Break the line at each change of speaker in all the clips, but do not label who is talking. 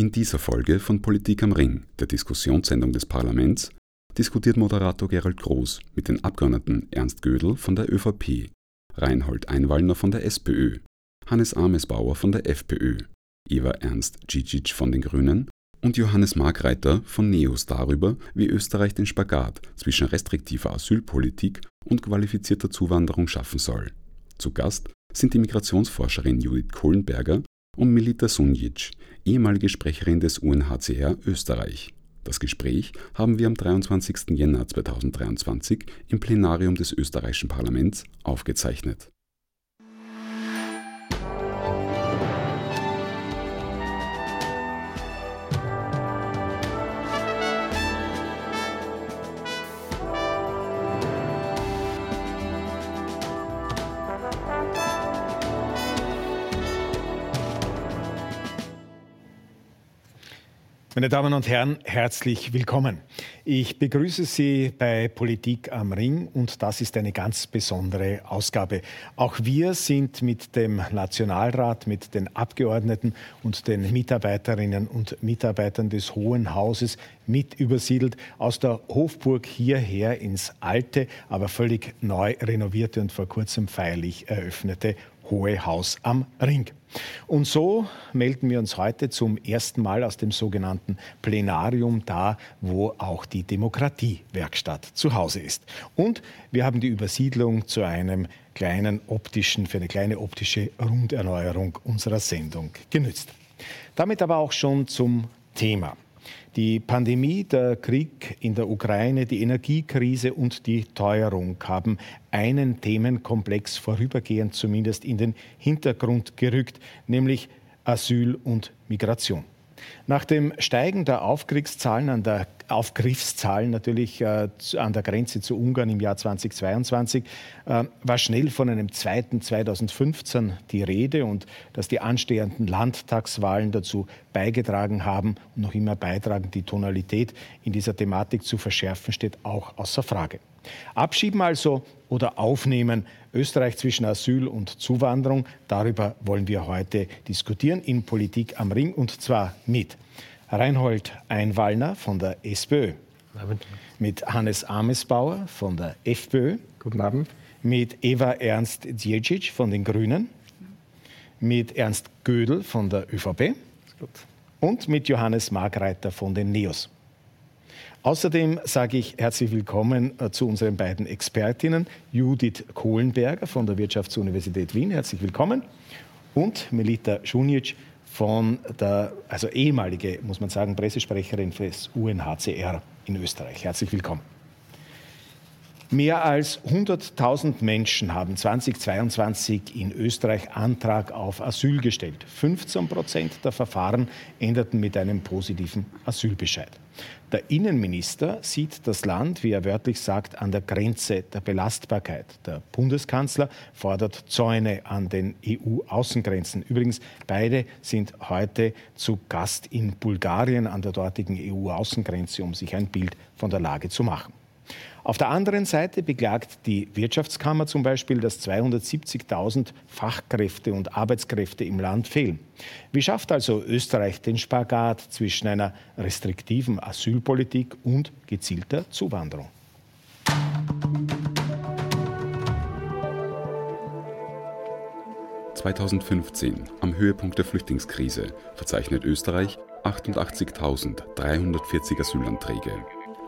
In dieser Folge von Politik am Ring, der Diskussionssendung des Parlaments, diskutiert Moderator Gerald Groß mit den Abgeordneten Ernst Gödel von der ÖVP, Reinhold Einwallner von der SPÖ, Hannes Amesbauer von der FPÖ, Eva Ernst Djicic von den Grünen und Johannes Markreiter von NEOS darüber, wie Österreich den Spagat zwischen restriktiver Asylpolitik und qualifizierter Zuwanderung schaffen soll. Zu Gast sind die Migrationsforscherin Judith Kohlenberger und Milita Sunjic, ehemalige Sprecherin des UNHCR Österreich. Das Gespräch haben wir am 23. Jänner 2023 im Plenarium des österreichischen Parlaments aufgezeichnet.
Meine Damen und Herren, herzlich willkommen. Ich begrüße Sie bei Politik am Ring und das ist eine ganz besondere Ausgabe. Auch wir sind mit dem Nationalrat, mit den Abgeordneten und den Mitarbeiterinnen und Mitarbeitern des Hohen Hauses mit übersiedelt aus der Hofburg hierher ins alte, aber völlig neu renovierte und vor kurzem feierlich eröffnete Hohe Haus am Ring. Und so melden wir uns heute zum ersten Mal aus dem sogenannten Plenarium da, wo auch die Demokratiewerkstatt zu Hause ist. Und wir haben die Übersiedlung zu einem kleinen optischen, für eine kleine optische Runderneuerung unserer Sendung genützt. Damit aber auch schon zum Thema. Die Pandemie, der Krieg in der Ukraine, die Energiekrise und die Teuerung haben einen Themenkomplex vorübergehend zumindest in den Hintergrund gerückt, nämlich Asyl und Migration. Nach dem Steigen der Aufkriegszahlen an der Aufgriffszahlen natürlich äh, an der Grenze zu Ungarn im Jahr 2022 äh, war schnell von einem zweiten 2015 die Rede und dass die anstehenden Landtagswahlen dazu beigetragen haben und noch immer beitragen, die Tonalität in dieser Thematik zu verschärfen, steht auch außer Frage. Abschieben also oder aufnehmen. Österreich zwischen Asyl und Zuwanderung. Darüber wollen wir heute diskutieren in Politik am Ring und zwar mit Reinhold Einwallner von der SPÖ. Mit Hannes Amesbauer von der FPÖ.
Guten Abend.
Mit Eva Ernst Djecic von den Grünen. Mit Ernst Gödel von der ÖVP. Und mit Johannes Margreiter von den NEOS. Außerdem sage ich herzlich willkommen äh, zu unseren beiden Expertinnen, Judith Kohlenberger von der Wirtschaftsuniversität Wien. Herzlich willkommen. Und Melita Schunic von der, also ehemalige, muss man sagen, Pressesprecherin des UNHCR in Österreich. Herzlich willkommen. Mehr als 100.000 Menschen haben 2022 in Österreich Antrag auf Asyl gestellt. 15 Prozent der Verfahren endeten mit einem positiven Asylbescheid. Der Innenminister sieht das Land, wie er wörtlich sagt, an der Grenze der Belastbarkeit. Der Bundeskanzler fordert Zäune an den EU-Außengrenzen. Übrigens, beide sind heute zu Gast in Bulgarien an der dortigen EU-Außengrenze, um sich ein Bild von der Lage zu machen. Auf der anderen Seite beklagt die Wirtschaftskammer zum Beispiel, dass 270.000 Fachkräfte und Arbeitskräfte im Land fehlen. Wie schafft also Österreich den Spagat zwischen einer restriktiven Asylpolitik und gezielter Zuwanderung?
(2015) Am Höhepunkt der Flüchtlingskrise verzeichnet Österreich 88.340 Asylanträge.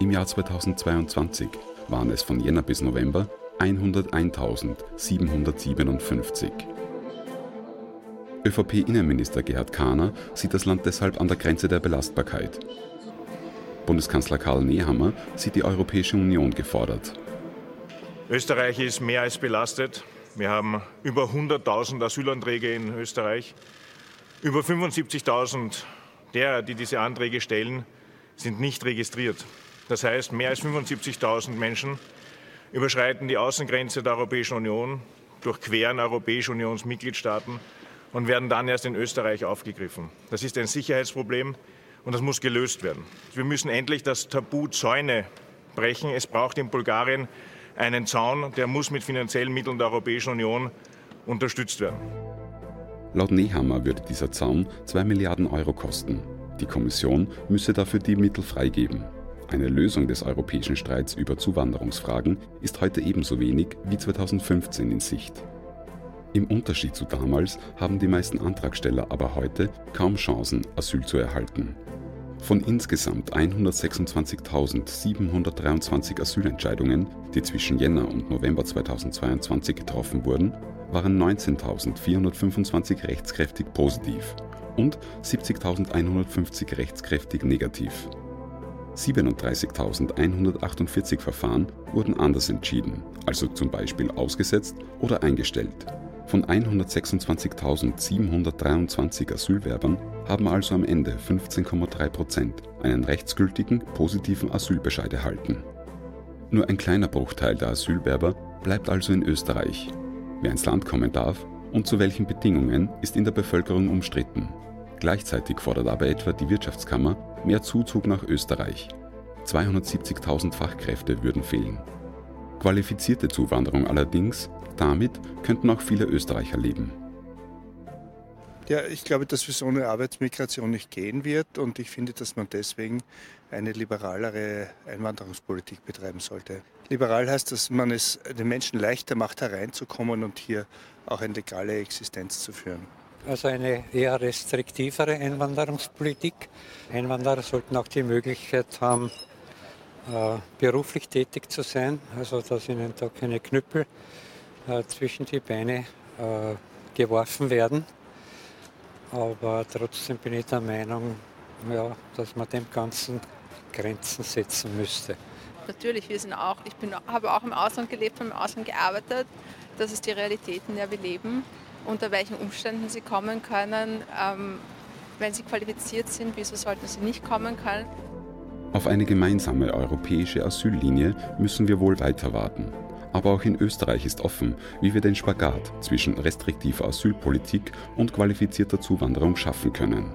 Im Jahr 2022 waren es von Jänner bis November 101.757. ÖVP-Innenminister Gerhard Kahner sieht das Land deshalb an der Grenze der Belastbarkeit. Bundeskanzler Karl Nehammer sieht die Europäische Union gefordert.
Österreich ist mehr als belastet. Wir haben über 100.000 Asylanträge in Österreich. Über 75.000 derer, die diese Anträge stellen, sind nicht registriert. Das heißt, mehr als 75.000 Menschen überschreiten die Außengrenze der Europäischen Union, durchqueren Europäische Unionsmitgliedstaaten und werden dann erst in Österreich aufgegriffen. Das ist ein Sicherheitsproblem und das muss gelöst werden. Wir müssen endlich das Tabu Zäune brechen. Es braucht in Bulgarien einen Zaun, der muss mit finanziellen Mitteln der Europäischen Union unterstützt werden.
Laut Nehammer würde dieser Zaun 2 Milliarden Euro kosten. Die Kommission müsse dafür die Mittel freigeben. Eine Lösung des europäischen Streits über Zuwanderungsfragen ist heute ebenso wenig wie 2015 in Sicht. Im Unterschied zu damals haben die meisten Antragsteller aber heute kaum Chancen, Asyl zu erhalten. Von insgesamt 126.723 Asylentscheidungen, die zwischen Jänner und November 2022 getroffen wurden, waren 19.425 rechtskräftig positiv und 70.150 rechtskräftig negativ. 37.148 Verfahren wurden anders entschieden, also zum Beispiel ausgesetzt oder eingestellt. Von 126.723 Asylwerbern haben also am Ende 15,3 Prozent einen rechtsgültigen positiven Asylbescheid erhalten. Nur ein kleiner Bruchteil der Asylwerber bleibt also in Österreich. Wer ins Land kommen darf und zu welchen Bedingungen ist in der Bevölkerung umstritten. Gleichzeitig fordert aber etwa die Wirtschaftskammer mehr Zuzug nach Österreich. 270.000 Fachkräfte würden fehlen. Qualifizierte Zuwanderung allerdings damit könnten auch viele Österreicher leben.
Ja, ich glaube, dass so eine Arbeitsmigration nicht gehen wird und ich finde, dass man deswegen eine liberalere Einwanderungspolitik betreiben sollte. Liberal heißt, dass man es den Menschen leichter macht, hereinzukommen und hier auch eine legale Existenz zu führen.
Also eine eher restriktivere Einwanderungspolitik. Einwanderer sollten auch die Möglichkeit haben, äh, beruflich tätig zu sein, also dass ihnen da keine Knüppel äh, zwischen die Beine äh, geworfen werden. Aber trotzdem bin ich der Meinung, ja, dass man dem Ganzen Grenzen setzen müsste.
Natürlich, wir sind auch, ich bin, habe auch im Ausland gelebt und im Ausland gearbeitet. Das ist die Realität, in der wir leben. Unter welchen Umständen sie kommen können. Ähm, wenn sie qualifiziert sind, wieso sollten sie nicht kommen können?
Auf eine gemeinsame europäische Asyllinie müssen wir wohl weiter warten. Aber auch in Österreich ist offen, wie wir den Spagat zwischen restriktiver Asylpolitik und qualifizierter Zuwanderung schaffen können.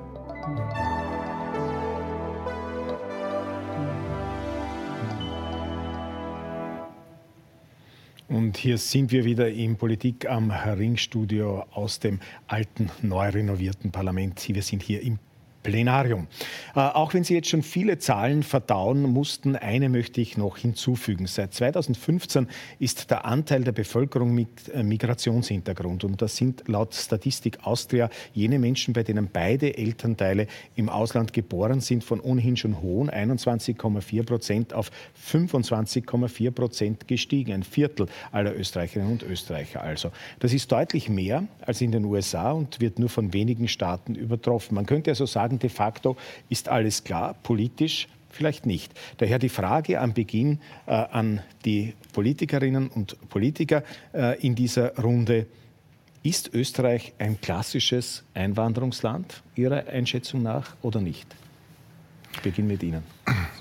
Und hier sind wir wieder im Politik am Ringstudio aus dem alten, neu renovierten Parlament. Wir sind hier im Plenarium. Äh, auch wenn Sie jetzt schon viele Zahlen verdauen mussten, eine möchte ich noch hinzufügen. Seit 2015 ist der Anteil der Bevölkerung mit äh, Migrationshintergrund und das sind laut Statistik Austria jene Menschen, bei denen beide Elternteile im Ausland geboren sind, von ohnehin schon hohen 21,4 Prozent auf 25,4 Prozent gestiegen. Ein Viertel aller Österreicherinnen und Österreicher also. Das ist deutlich mehr als in den USA und wird nur von wenigen Staaten übertroffen. Man könnte also sagen, sagen, de facto ist alles klar, politisch vielleicht nicht. Daher die Frage am Beginn äh, an die Politikerinnen und Politiker äh, in dieser Runde. Ist Österreich ein klassisches Einwanderungsland Ihrer Einschätzung nach oder nicht? Ich beginne mit Ihnen.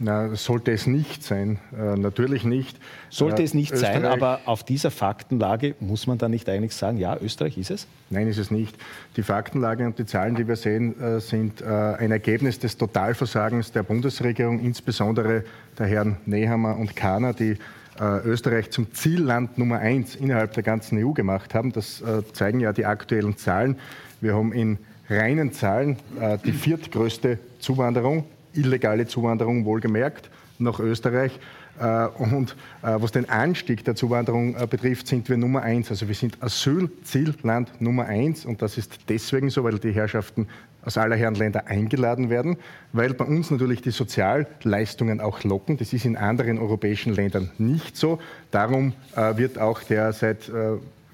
Na, sollte es nicht sein, äh, natürlich nicht.
Sollte äh, es nicht Österreich, sein, aber auf dieser Faktenlage muss man dann nicht eigentlich sagen, ja, Österreich ist es?
Nein, ist es nicht. Die Faktenlage und die Zahlen, die wir sehen, äh, sind äh, ein Ergebnis des Totalversagens der Bundesregierung, insbesondere der Herren Nehammer und Kahner, die äh, Österreich zum Zielland Nummer eins innerhalb der ganzen EU gemacht haben. Das äh, zeigen ja die aktuellen Zahlen. Wir haben in reinen Zahlen die viertgrößte Zuwanderung illegale Zuwanderung wohlgemerkt nach Österreich. Äh, und äh, was den Anstieg der Zuwanderung äh, betrifft, sind wir Nummer eins. Also wir sind Asylzielland Nummer eins. Und das ist deswegen so, weil die Herrschaften aus aller Herren Länder eingeladen werden, weil bei uns natürlich die Sozialleistungen auch locken. Das ist in anderen europäischen Ländern nicht so. Darum wird auch der seit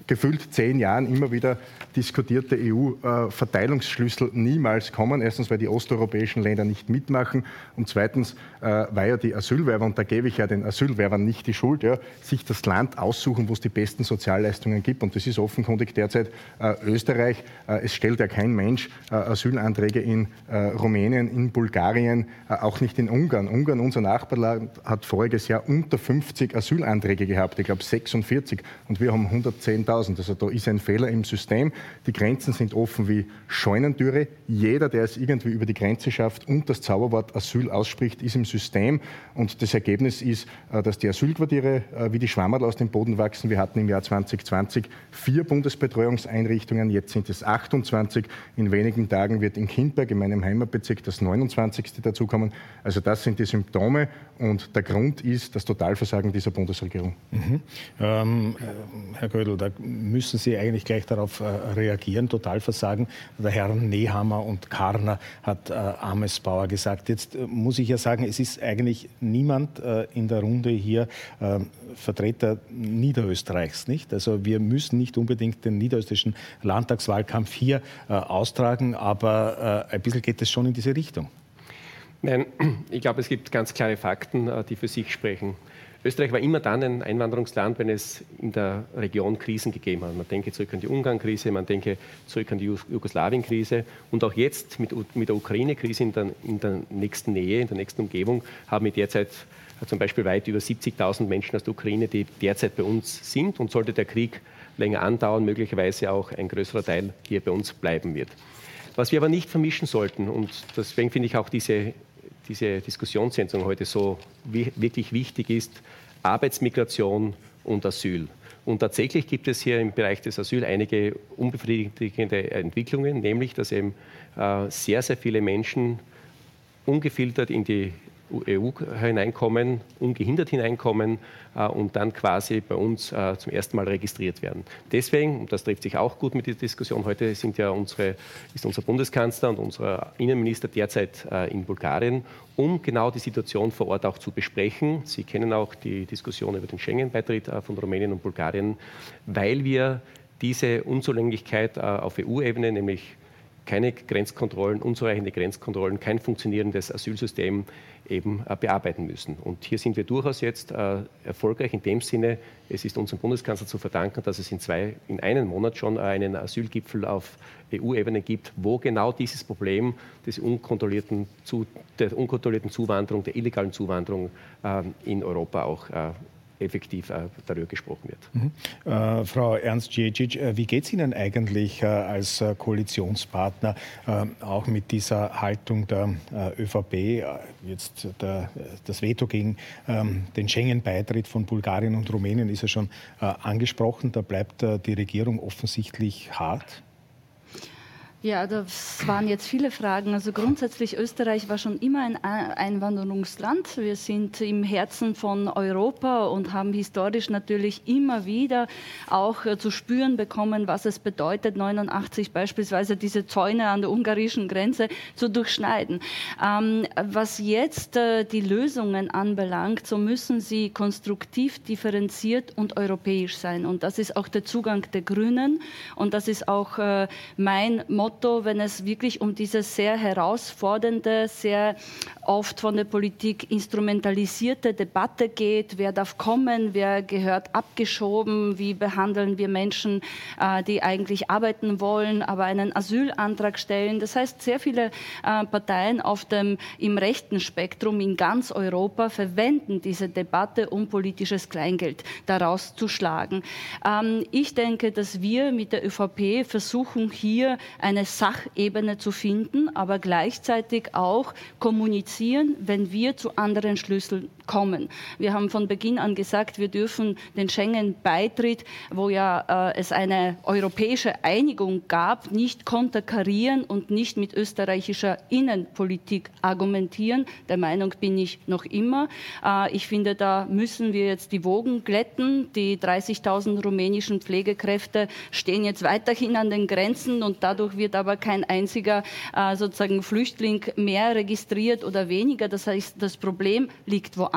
gefühlt zehn Jahren immer wieder diskutierte EU-Verteilungsschlüssel niemals kommen. Erstens, weil die osteuropäischen Länder nicht mitmachen und zweitens, äh, weil ja die Asylwerber, und da gebe ich ja den Asylwerbern nicht die Schuld, ja, sich das Land aussuchen, wo es die besten Sozialleistungen gibt. Und das ist offenkundig derzeit äh, Österreich. Äh, es stellt ja kein Mensch Asylanträge in Rumänien, in Bulgarien, auch nicht in Ungarn. Ungarn, unser Nachbarland, hat voriges Jahr unter 50 Asylanträge gehabt, ich glaube 46, und wir haben 110.000 100.000. Also da ist ein Fehler im System. Die Grenzen sind offen wie Scheunentüre. Jeder, der es irgendwie über die Grenze schafft und das Zauberwort Asyl ausspricht, ist im System. Und das Ergebnis ist, äh, dass die Asylquartiere äh, wie die Schwammerl aus dem Boden wachsen. Wir hatten im Jahr 2020 vier Bundesbetreuungseinrichtungen, jetzt sind es 28. In wenigen Tagen wird in Kindberg, in meinem Heimatbezirk, das 29. dazukommen. Also das sind die Symptome und der Grund ist das Totalversagen dieser Bundesregierung.
Mhm. Ähm, äh, Herr Gödel, da müssen Sie eigentlich gleich darauf äh, reagieren, Totalversagen. Der Herr Nehammer und Karner hat äh, Amesbauer gesagt. Jetzt äh, muss ich ja sagen, es ist eigentlich niemand äh, in der Runde hier äh, Vertreter Niederösterreichs, nicht? Also wir müssen nicht unbedingt den niederösterreichischen Landtagswahlkampf hier austragen, aber ein bisschen geht es schon in diese Richtung.
Nein, ich glaube, es gibt ganz klare Fakten, die für sich sprechen. Österreich war immer dann ein Einwanderungsland, wenn es in der Region Krisen gegeben hat. Man denke zurück an die Ungarn-Krise, man denke zurück an die Jugoslawien-Krise und auch jetzt mit, mit der Ukraine-Krise in der, in der nächsten Nähe, in der nächsten Umgebung, haben wir derzeit äh, zum Beispiel weit über 70.000 Menschen aus der Ukraine, die derzeit bei uns sind und sollte der Krieg länger andauern, möglicherweise auch ein größerer Teil hier bei uns bleiben wird. Was wir aber nicht vermischen sollten, und deswegen finde ich auch diese diese Diskussionssendung heute so wirklich wichtig ist, Arbeitsmigration und Asyl. Und tatsächlich gibt es hier im Bereich des Asyl einige unbefriedigende Entwicklungen, nämlich dass eben äh, sehr, sehr viele Menschen ungefiltert in die EU hineinkommen, ungehindert hineinkommen äh, und dann quasi bei uns äh, zum ersten Mal registriert werden. Deswegen, und das trifft sich auch gut mit der Diskussion heute, sind ja unsere, ist unser Bundeskanzler und unser Innenminister derzeit äh, in Bulgarien, um genau die Situation vor Ort auch zu besprechen. Sie kennen auch die Diskussion über den Schengen-Beitritt äh, von Rumänien und Bulgarien, weil wir diese Unzulänglichkeit äh, auf EU-Ebene, nämlich keine Grenzkontrollen, unzureichende Grenzkontrollen, kein funktionierendes Asylsystem eben äh, bearbeiten müssen. Und hier sind wir durchaus jetzt äh, erfolgreich in dem Sinne, es ist unserem Bundeskanzler zu verdanken, dass es in, zwei, in einem Monat schon einen Asylgipfel auf EU-Ebene gibt, wo genau dieses Problem des unkontrollierten, der unkontrollierten Zuwanderung, der illegalen Zuwanderung äh, in Europa auch effektiv äh, darüber gesprochen wird.
Mhm. Äh, Frau Ernst-Djecic, äh, wie geht es Ihnen eigentlich äh, als Koalitionspartner auch mit dieser Haltung der ÖVP, jetzt der, das Veto gegen ähm, den Schengen-Beitritt von Bulgarien und Rumänien ist ja schon angesprochen, da bleibt die Regierung offensichtlich hart?
Ja, das waren jetzt viele Fragen. Also grundsätzlich, Österreich war schon immer ein Einwanderungsland. Wir sind im Herzen von Europa und haben historisch natürlich immer wieder auch äh, zu spüren bekommen, was es bedeutet, 89 beispielsweise diese Zäune an der ungarischen Grenze zu durchschneiden. Ähm, was jetzt äh, die Lösungen anbelangt, so müssen sie konstruktiv, differenziert und europäisch sein. Und das ist auch der Zugang der Grünen und das ist auch äh, mein Motto Motto, wenn es wirklich um diese sehr herausfordernde, sehr oft von der Politik instrumentalisierte Debatte geht. Wer darf kommen? Wer gehört abgeschoben? Wie behandeln wir Menschen, äh, die eigentlich arbeiten wollen, aber einen Asylantrag stellen? Das heißt, sehr viele äh, Parteien auf dem, im rechten Spektrum in ganz Europa verwenden diese Debatte, um politisches Kleingeld daraus zu schlagen. Ähm, ich denke, dass wir mit der ÖVP versuchen, hier eine Sachebene zu finden, aber gleichzeitig auch kommunizieren, wenn wir zu anderen Schlüsseln kommen. Wir haben von Beginn an gesagt, wir dürfen den Schengen-Beitritt, wo ja äh, es eine europäische Einigung gab, nicht konterkarieren und nicht mit österreichischer Innenpolitik argumentieren. Der Meinung bin ich noch immer. Äh, ich finde, da müssen wir jetzt die Wogen glätten. Die 30.000 rumänischen Pflegekräfte stehen jetzt weiterhin an den Grenzen und dadurch wird aber kein einziger äh, sozusagen Flüchtling mehr registriert oder weniger. Das heißt, das Problem liegt woanders.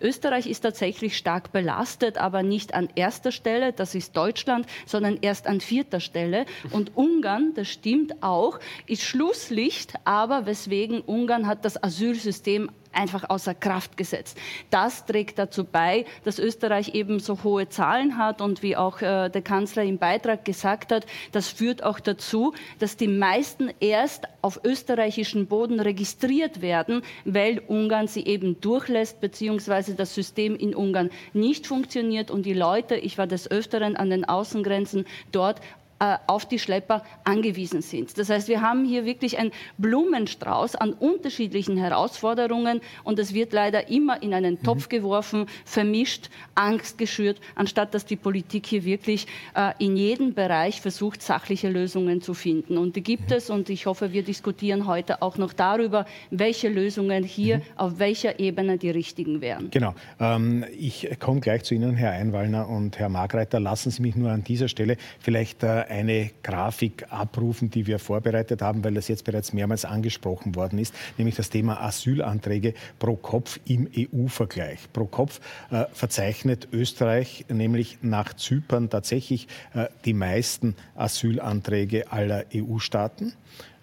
Österreich ist tatsächlich stark belastet, aber nicht an erster Stelle, das ist Deutschland, sondern erst an vierter Stelle. Und Ungarn, das stimmt auch, ist Schlusslicht, aber weswegen Ungarn hat das Asylsystem einfach außer Kraft gesetzt. Das trägt dazu bei, dass Österreich eben so hohe Zahlen hat und wie auch äh, der Kanzler im Beitrag gesagt hat, das führt auch dazu, dass die meisten erst auf österreichischen Boden registriert werden, weil Ungarn sie eben durchlässt, beziehungsweise das System in Ungarn nicht funktioniert und die Leute, ich war des Öfteren an den Außengrenzen dort, äh, auf die Schlepper angewiesen sind. Das heißt, wir haben hier wirklich einen Blumenstrauß an unterschiedlichen Herausforderungen und es wird leider immer in einen Topf mhm. geworfen, vermischt, Angst geschürt, anstatt dass die Politik hier wirklich äh, in jedem Bereich versucht, sachliche Lösungen zu finden. Und die gibt mhm. es und ich hoffe, wir diskutieren heute auch noch darüber, welche Lösungen hier mhm. auf welcher Ebene die richtigen wären.
Genau. Ähm, ich komme gleich zu Ihnen, Herr Einwallner und Herr Margreiter. Lassen Sie mich nur an dieser Stelle vielleicht äh, eine Grafik abrufen, die wir vorbereitet haben, weil das jetzt bereits mehrmals angesprochen worden ist, nämlich das Thema Asylanträge pro Kopf im EU-Vergleich. Pro Kopf äh, verzeichnet Österreich nämlich nach Zypern tatsächlich äh, die meisten Asylanträge aller EU-Staaten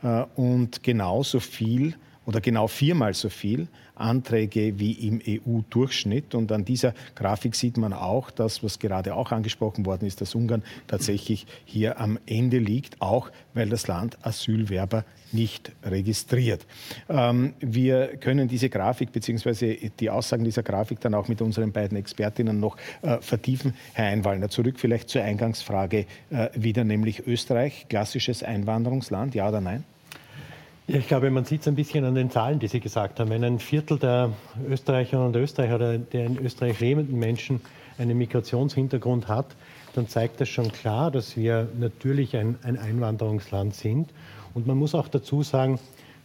äh, und genauso viel oder genau viermal so viel Anträge wie im EU-Durchschnitt. Und an dieser Grafik sieht man auch das, was gerade auch angesprochen worden ist, dass Ungarn tatsächlich hier am Ende liegt, auch weil das Land Asylwerber nicht registriert. Ähm, wir können diese Grafik bzw. die Aussagen dieser Grafik dann auch mit unseren beiden Expertinnen noch äh, vertiefen. Herr Einwallner, zurück vielleicht zur Eingangsfrage äh, wieder, nämlich Österreich, klassisches Einwanderungsland, ja oder nein?
Ja, ich glaube, man sieht es ein bisschen an den Zahlen, die Sie gesagt haben. Wenn ein Viertel der Österreicherinnen und Österreicher oder der in Österreich lebenden Menschen einen Migrationshintergrund hat, dann zeigt das schon klar, dass wir natürlich ein, ein Einwanderungsland sind. Und man muss auch dazu sagen,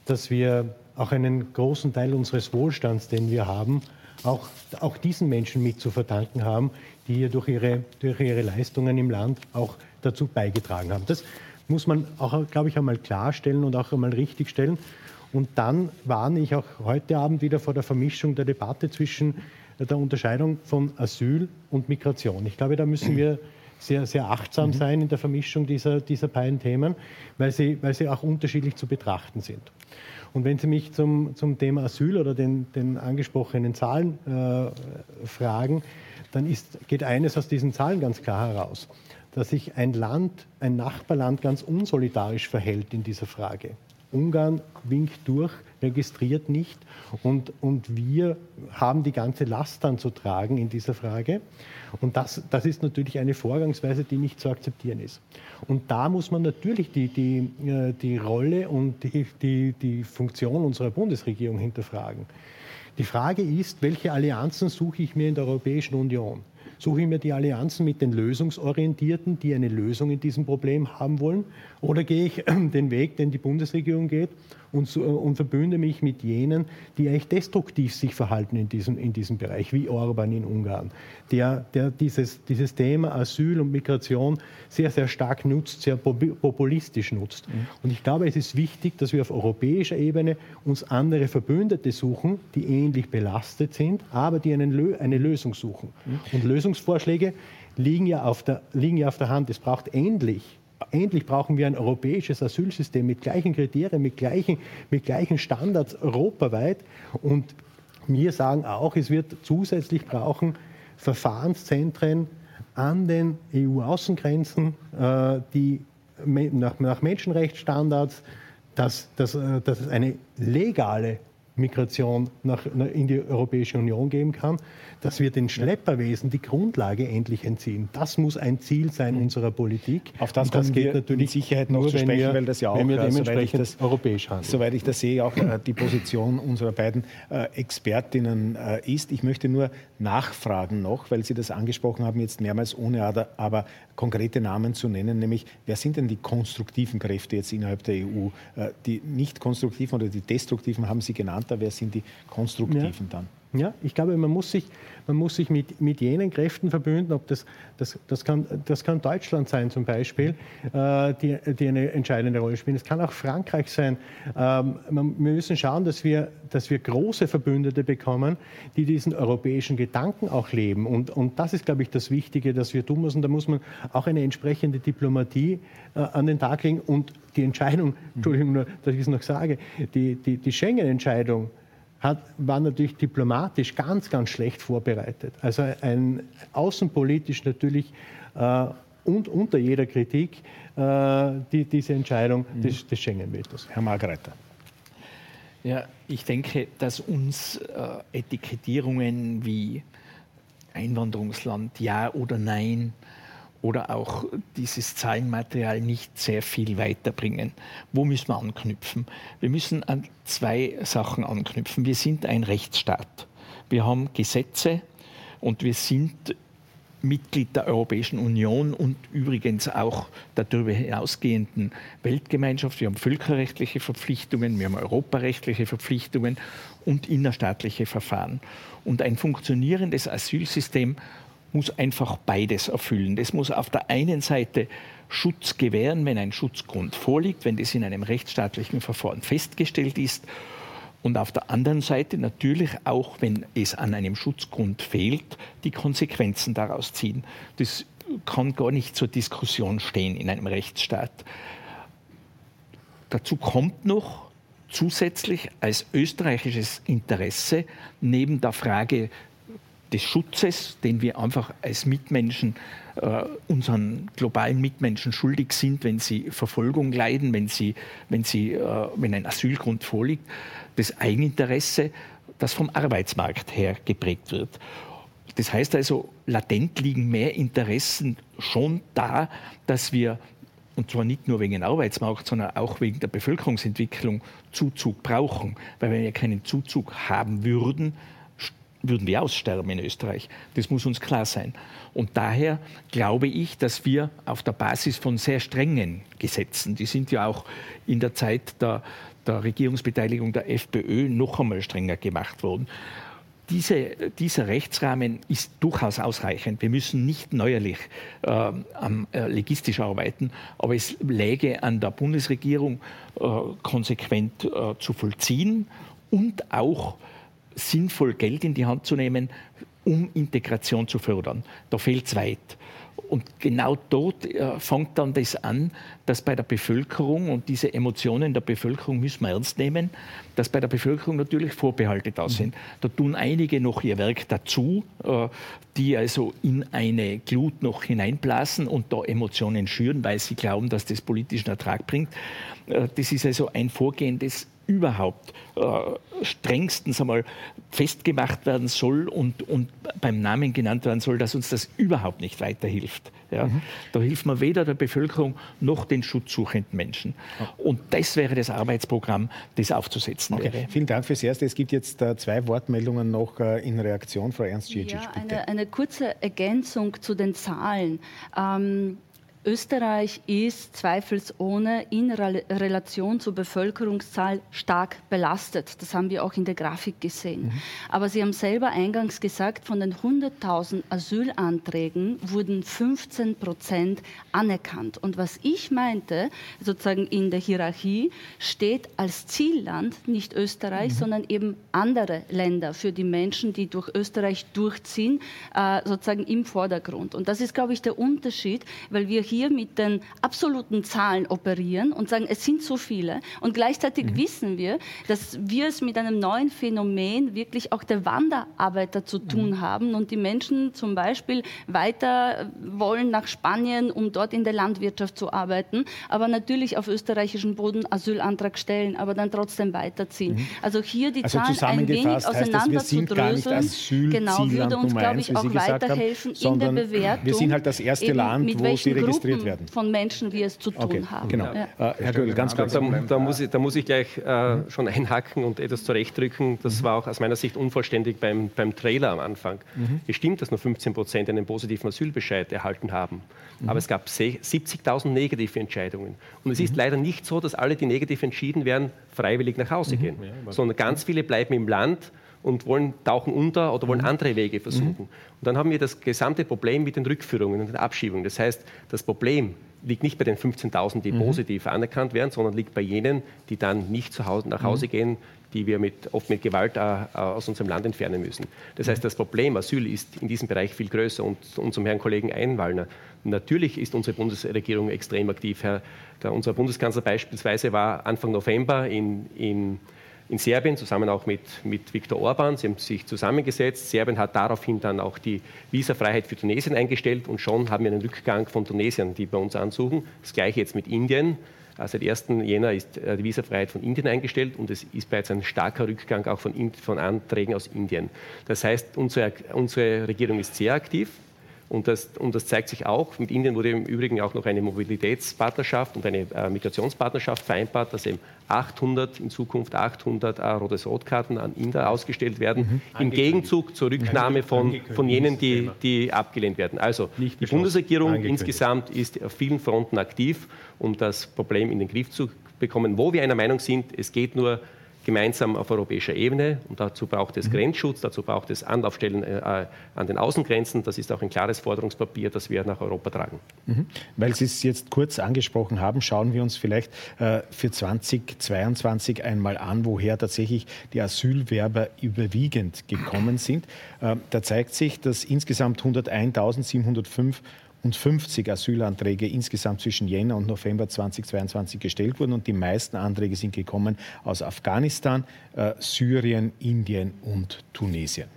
dass wir auch einen großen Teil unseres Wohlstands, den wir haben, auch, auch diesen Menschen mit zu verdanken haben, die hier durch ihre, durch ihre Leistungen im Land auch dazu beigetragen haben. Das muss man auch, glaube ich, einmal klarstellen und auch einmal richtigstellen. Und dann warne ich auch heute Abend wieder vor der Vermischung der Debatte zwischen der Unterscheidung von Asyl und Migration. Ich glaube, da müssen wir sehr, sehr achtsam mhm. sein in der Vermischung dieser, dieser beiden Themen, weil sie, weil sie auch unterschiedlich zu betrachten sind. Und wenn Sie mich zum, zum Thema Asyl oder den, den angesprochenen Zahlen äh, fragen, dann ist, geht eines aus diesen Zahlen ganz klar heraus dass sich ein Land, ein Nachbarland ganz unsolidarisch verhält in dieser Frage. Ungarn winkt durch, registriert nicht und, und wir haben die ganze Last dann zu tragen in dieser Frage. Und das, das ist natürlich eine Vorgangsweise, die nicht zu akzeptieren ist. Und da muss man natürlich die, die, äh, die Rolle und die, die, die Funktion unserer Bundesregierung hinterfragen. Die Frage ist, welche Allianzen suche ich mir in der Europäischen Union? Suche ich mir die Allianzen mit den Lösungsorientierten, die eine Lösung in diesem Problem haben wollen? Oder gehe ich den Weg, den die Bundesregierung geht und, und verbünde mich mit jenen, die eigentlich destruktiv sich verhalten in diesem, in diesem Bereich, wie Orban in Ungarn, der, der dieses, dieses Thema Asyl und Migration sehr, sehr stark nutzt, sehr populistisch nutzt. Mhm. Und ich glaube, es ist wichtig, dass wir auf europäischer Ebene uns andere Verbündete suchen, die ähnlich belastet sind, aber die einen, eine Lösung suchen. Mhm. Und Lösungsvorschläge liegen ja, auf der, liegen ja auf der Hand. Es braucht endlich endlich brauchen wir ein europäisches Asylsystem mit gleichen Kriterien, mit gleichen, mit gleichen Standards europaweit. Und wir sagen auch, es wird zusätzlich brauchen Verfahrenszentren an den EU-Außengrenzen, äh, die nach, Menschenrechtsstandards, dass, dass, äh, dass es eine legale Migration nach, in die Europäische Union geben kann, dass wir den Schlepperwesen die Grundlage endlich entziehen. Das muss ein Ziel sein mhm. unserer Politik.
Auf das, das geht natürlich Sicherheit noch zu sprechen, wir, weil das ja auch, wenn wir dementsprechend das, europäisch handeln. Soweit ich das sehe, auch äh, die Position unserer beiden äh, Expertinnen äh, ist. Ich möchte nur nachfragen noch, weil Sie das angesprochen haben, jetzt mehrmals ohne aber, konkrete Namen zu nennen, nämlich wer sind denn die konstruktiven Kräfte jetzt innerhalb der EU? Äh, die nicht konstruktiven oder die destruktiven haben Sie genannt, aber wer sind die konstruktiven ja. dann?
Ja, ich glaube, man muss sich, man muss sich mit, mit jenen Kräften verbünden, ob das, das, das, kann, das kann Deutschland sein zum Beispiel, äh, die, die eine entscheidende Rolle spielen. Es kann auch Frankreich sein. Ähm, man, wir müssen schauen, dass wir, dass wir große Verbündete bekommen, die diesen europäischen Gedanken auch leben. Und, und das ist, glaube ich, das Wichtige, dass wir tun müssen. Da muss man auch eine entsprechende Diplomatie äh, an den Tag legen und die Entscheidung, Entschuldigung, dass ich es noch sage, die, die, die Schengen-Entscheidung, hat, war natürlich diplomatisch ganz, ganz schlecht vorbereitet. Also ein außenpolitisch natürlich äh, und unter jeder Kritik äh, die, diese Entscheidung mhm. des, des Schengen-Vetos.
Herr Margreiter.
Ja, ich denke, dass uns äh, Etikettierungen wie Einwanderungsland ja oder nein oder auch dieses Zahlenmaterial nicht sehr viel weiterbringen. Wo müssen wir anknüpfen? Wir müssen an zwei Sachen anknüpfen. Wir sind ein Rechtsstaat. Wir haben Gesetze und wir sind Mitglied der Europäischen Union und übrigens auch der darüber hinausgehenden Weltgemeinschaft. Wir haben völkerrechtliche Verpflichtungen, wir haben europarechtliche Verpflichtungen und innerstaatliche Verfahren. Und ein funktionierendes Asylsystem muss einfach beides erfüllen. Das muss auf der einen Seite Schutz gewähren, wenn ein Schutzgrund vorliegt, wenn das in einem rechtsstaatlichen Verfahren festgestellt ist. Und auf der anderen Seite natürlich auch, wenn es an einem Schutzgrund fehlt, die Konsequenzen daraus ziehen. Das kann gar nicht zur Diskussion stehen in einem Rechtsstaat. Dazu kommt noch zusätzlich als österreichisches Interesse neben der Frage des Schutzes, den wir einfach als Mitmenschen äh, unseren globalen Mitmenschen schuldig sind, wenn sie Verfolgung leiden, wenn, sie, wenn, sie, äh, wenn ein Asylgrund vorliegt, das Eigeninteresse, das vom Arbeitsmarkt her geprägt wird. Das heißt also, latent liegen mehr Interessen schon da, dass wir, und zwar nicht nur wegen dem Arbeitsmarkt, sondern auch wegen der Bevölkerungsentwicklung, Zuzug brauchen. Weil wenn wir keinen Zuzug haben würden, würden wir aussterben in Österreich. Das muss uns klar sein. Und daher glaube ich, dass wir auf der Basis von sehr strengen Gesetzen, die sind ja auch in der Zeit der, der Regierungsbeteiligung der FPÖ noch einmal strenger gemacht worden, diese, dieser Rechtsrahmen ist durchaus ausreichend. Wir müssen nicht neuerlich äh, am, äh, legistisch arbeiten, aber es läge an der Bundesregierung, äh, konsequent äh, zu vollziehen und auch sinnvoll Geld in die Hand zu nehmen, um Integration zu fördern. Da fehlt es weit. Und genau dort äh, fängt dann das an, dass bei der Bevölkerung, und diese Emotionen der Bevölkerung müssen wir ernst nehmen, dass bei der Bevölkerung natürlich Vorbehalte da sind. Da tun einige noch ihr Werk dazu, äh, die also in eine Glut noch hineinblasen und da Emotionen schüren, weil sie glauben, dass das politischen Ertrag bringt. Äh, das ist also ein Vorgehen, das überhaupt äh, strengstens einmal festgemacht werden soll und, und beim Namen genannt werden soll, dass uns das überhaupt nicht weiterhilft. Ja? Mhm. Da hilft man weder der Bevölkerung noch den schutzsuchenden Menschen. Und das wäre das Arbeitsprogramm, das aufzusetzen okay. wäre.
Vielen Dank fürs Erste. Es gibt jetzt äh, zwei Wortmeldungen noch äh, in Reaktion. Frau Ernst-Jiecic,
ja, eine, eine, kurze Ergänzung zu den Zahlen. Ähm, Österreich ist zweifelsohne in Relation zur Bevölkerungszahl stark belastet. Das haben wir auch in der Grafik gesehen. Mhm. Aber Sie haben selber eingangs gesagt, von den 100.000 Asylanträgen wurden 15 Prozent anerkannt. Und was ich meinte, sozusagen in der Hierarchie, steht als Zielland nicht Österreich, mhm. sondern eben andere Länder für die Menschen, die durch Österreich durchziehen, äh, sozusagen im Vordergrund. Und das ist, glaube ich, der Unterschied, weil wir hier mit den absoluten Zahlen operieren und sagen, es sind so viele. Und gleichzeitig mhm. wissen wir, dass wir es mit einem neuen Phänomen wirklich auch der Wanderarbeiter zu tun mhm. haben und die Menschen zum Beispiel weiter wollen nach Spanien, um dort in der Landwirtschaft zu arbeiten, aber natürlich auf österreichischem Boden Asylantrag stellen, aber dann trotzdem weiterziehen. Mhm. Also hier die also Zahlen ein wenig auseinander zu dröseln, genau, würde uns, glaube ich, auch weiterhelfen in der Bewertung.
Wir sind halt das erste Land, wo sie registriert
Gruppen werden. von Menschen, die es zu tun okay, haben.
Genau. Ja. Äh, Herr Göll, ganz kurz. Da, da, muss ich, da muss ich gleich äh, mhm. schon einhaken und etwas zurechtdrücken. Das mhm. war auch aus meiner Sicht unvollständig beim, beim Trailer am Anfang. Mhm. Es stimmt, dass nur 15 Prozent einen positiven Asylbescheid erhalten haben. Mhm. Aber es gab 70.000 negative Entscheidungen. Und es ist mhm. leider nicht so, dass alle, die negativ entschieden werden, freiwillig nach Hause mhm. gehen, ja, sondern ganz viele bleiben im Land und wollen tauchen unter oder wollen mhm. andere Wege versuchen. Mhm. Und dann haben wir das gesamte Problem mit den Rückführungen und den Abschiebungen. Das heißt, das Problem liegt nicht bei den 15.000, die mhm. positiv anerkannt werden, sondern liegt bei jenen, die dann nicht zu Hause, nach Hause mhm. gehen, die wir mit, oft mit Gewalt äh, aus unserem Land entfernen müssen. Das heißt, das Problem Asyl ist in diesem Bereich viel größer. Und, und zum Herrn Kollegen Einwallner, natürlich ist unsere Bundesregierung extrem aktiv. Herr, der, unser Bundeskanzler beispielsweise war Anfang November in, in in Serbien, zusammen auch mit, mit Viktor Orban. Sie haben sich zusammengesetzt. Serbien hat daraufhin dann auch die Visafreiheit für Tunesien eingestellt und schon haben wir einen Rückgang von Tunesiern, die bei uns ansuchen. Das gleiche jetzt mit Indien. Also seit 1. Jänner ist äh, die Visafreiheit von Indien eingestellt und es ist bereits ein starker Rückgang auch von, von Anträgen aus Indien. Das heißt, unsere, unsere Regierung ist sehr aktiv. Und das, und das, zeigt sich auch. Mit Indien wurde im Übrigen auch noch eine Mobilitätspartnerschaft und eine äh, Migrationspartnerschaft vereinbart, dass eben 800, in Zukunft 800 äh, rotes Rotkarten an Inder ausgestellt werden, mhm. im Gegenzug zur Rücknahme von, von jenen, die, die abgelehnt werden. Also die Bundesregierung insgesamt ist auf vielen Fronten aktiv, um das Problem in den Griff zu bekommen. Wo wir einer Meinung sind, es geht nur gemeinsam auf europäischer Ebene. Und dazu braucht es mhm. Grenzschutz, dazu braucht es Anlaufstellen äh, an den Außengrenzen. Das ist auch ein klares Forderungspapier, das wir nach Europa tragen.
Mhm. Weil Sie es jetzt kurz angesprochen haben, schauen wir uns vielleicht äh, für 2022 einmal an, woher tatsächlich die Asylwerber überwiegend gekommen sind. Äh, da zeigt sich, dass insgesamt 101.705 und 50 Asylanträge insgesamt zwischen Jänner und November 2022 gestellt wurden. Und die meisten Anträge sind gekommen aus Afghanistan, äh, Syrien, Indien und Tunesien.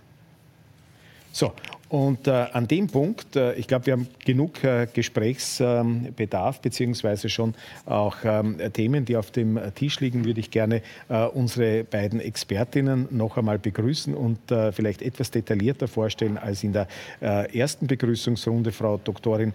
So, und äh, an dem Punkt, äh, ich glaube, wir haben genug äh, Gesprächsbedarf, beziehungsweise schon auch ähm, Themen, die auf dem Tisch liegen, würde ich gerne äh, unsere beiden Expertinnen noch einmal begrüßen und äh, vielleicht etwas detaillierter vorstellen als in der äh, ersten Begrüßungsrunde, Frau Doktorin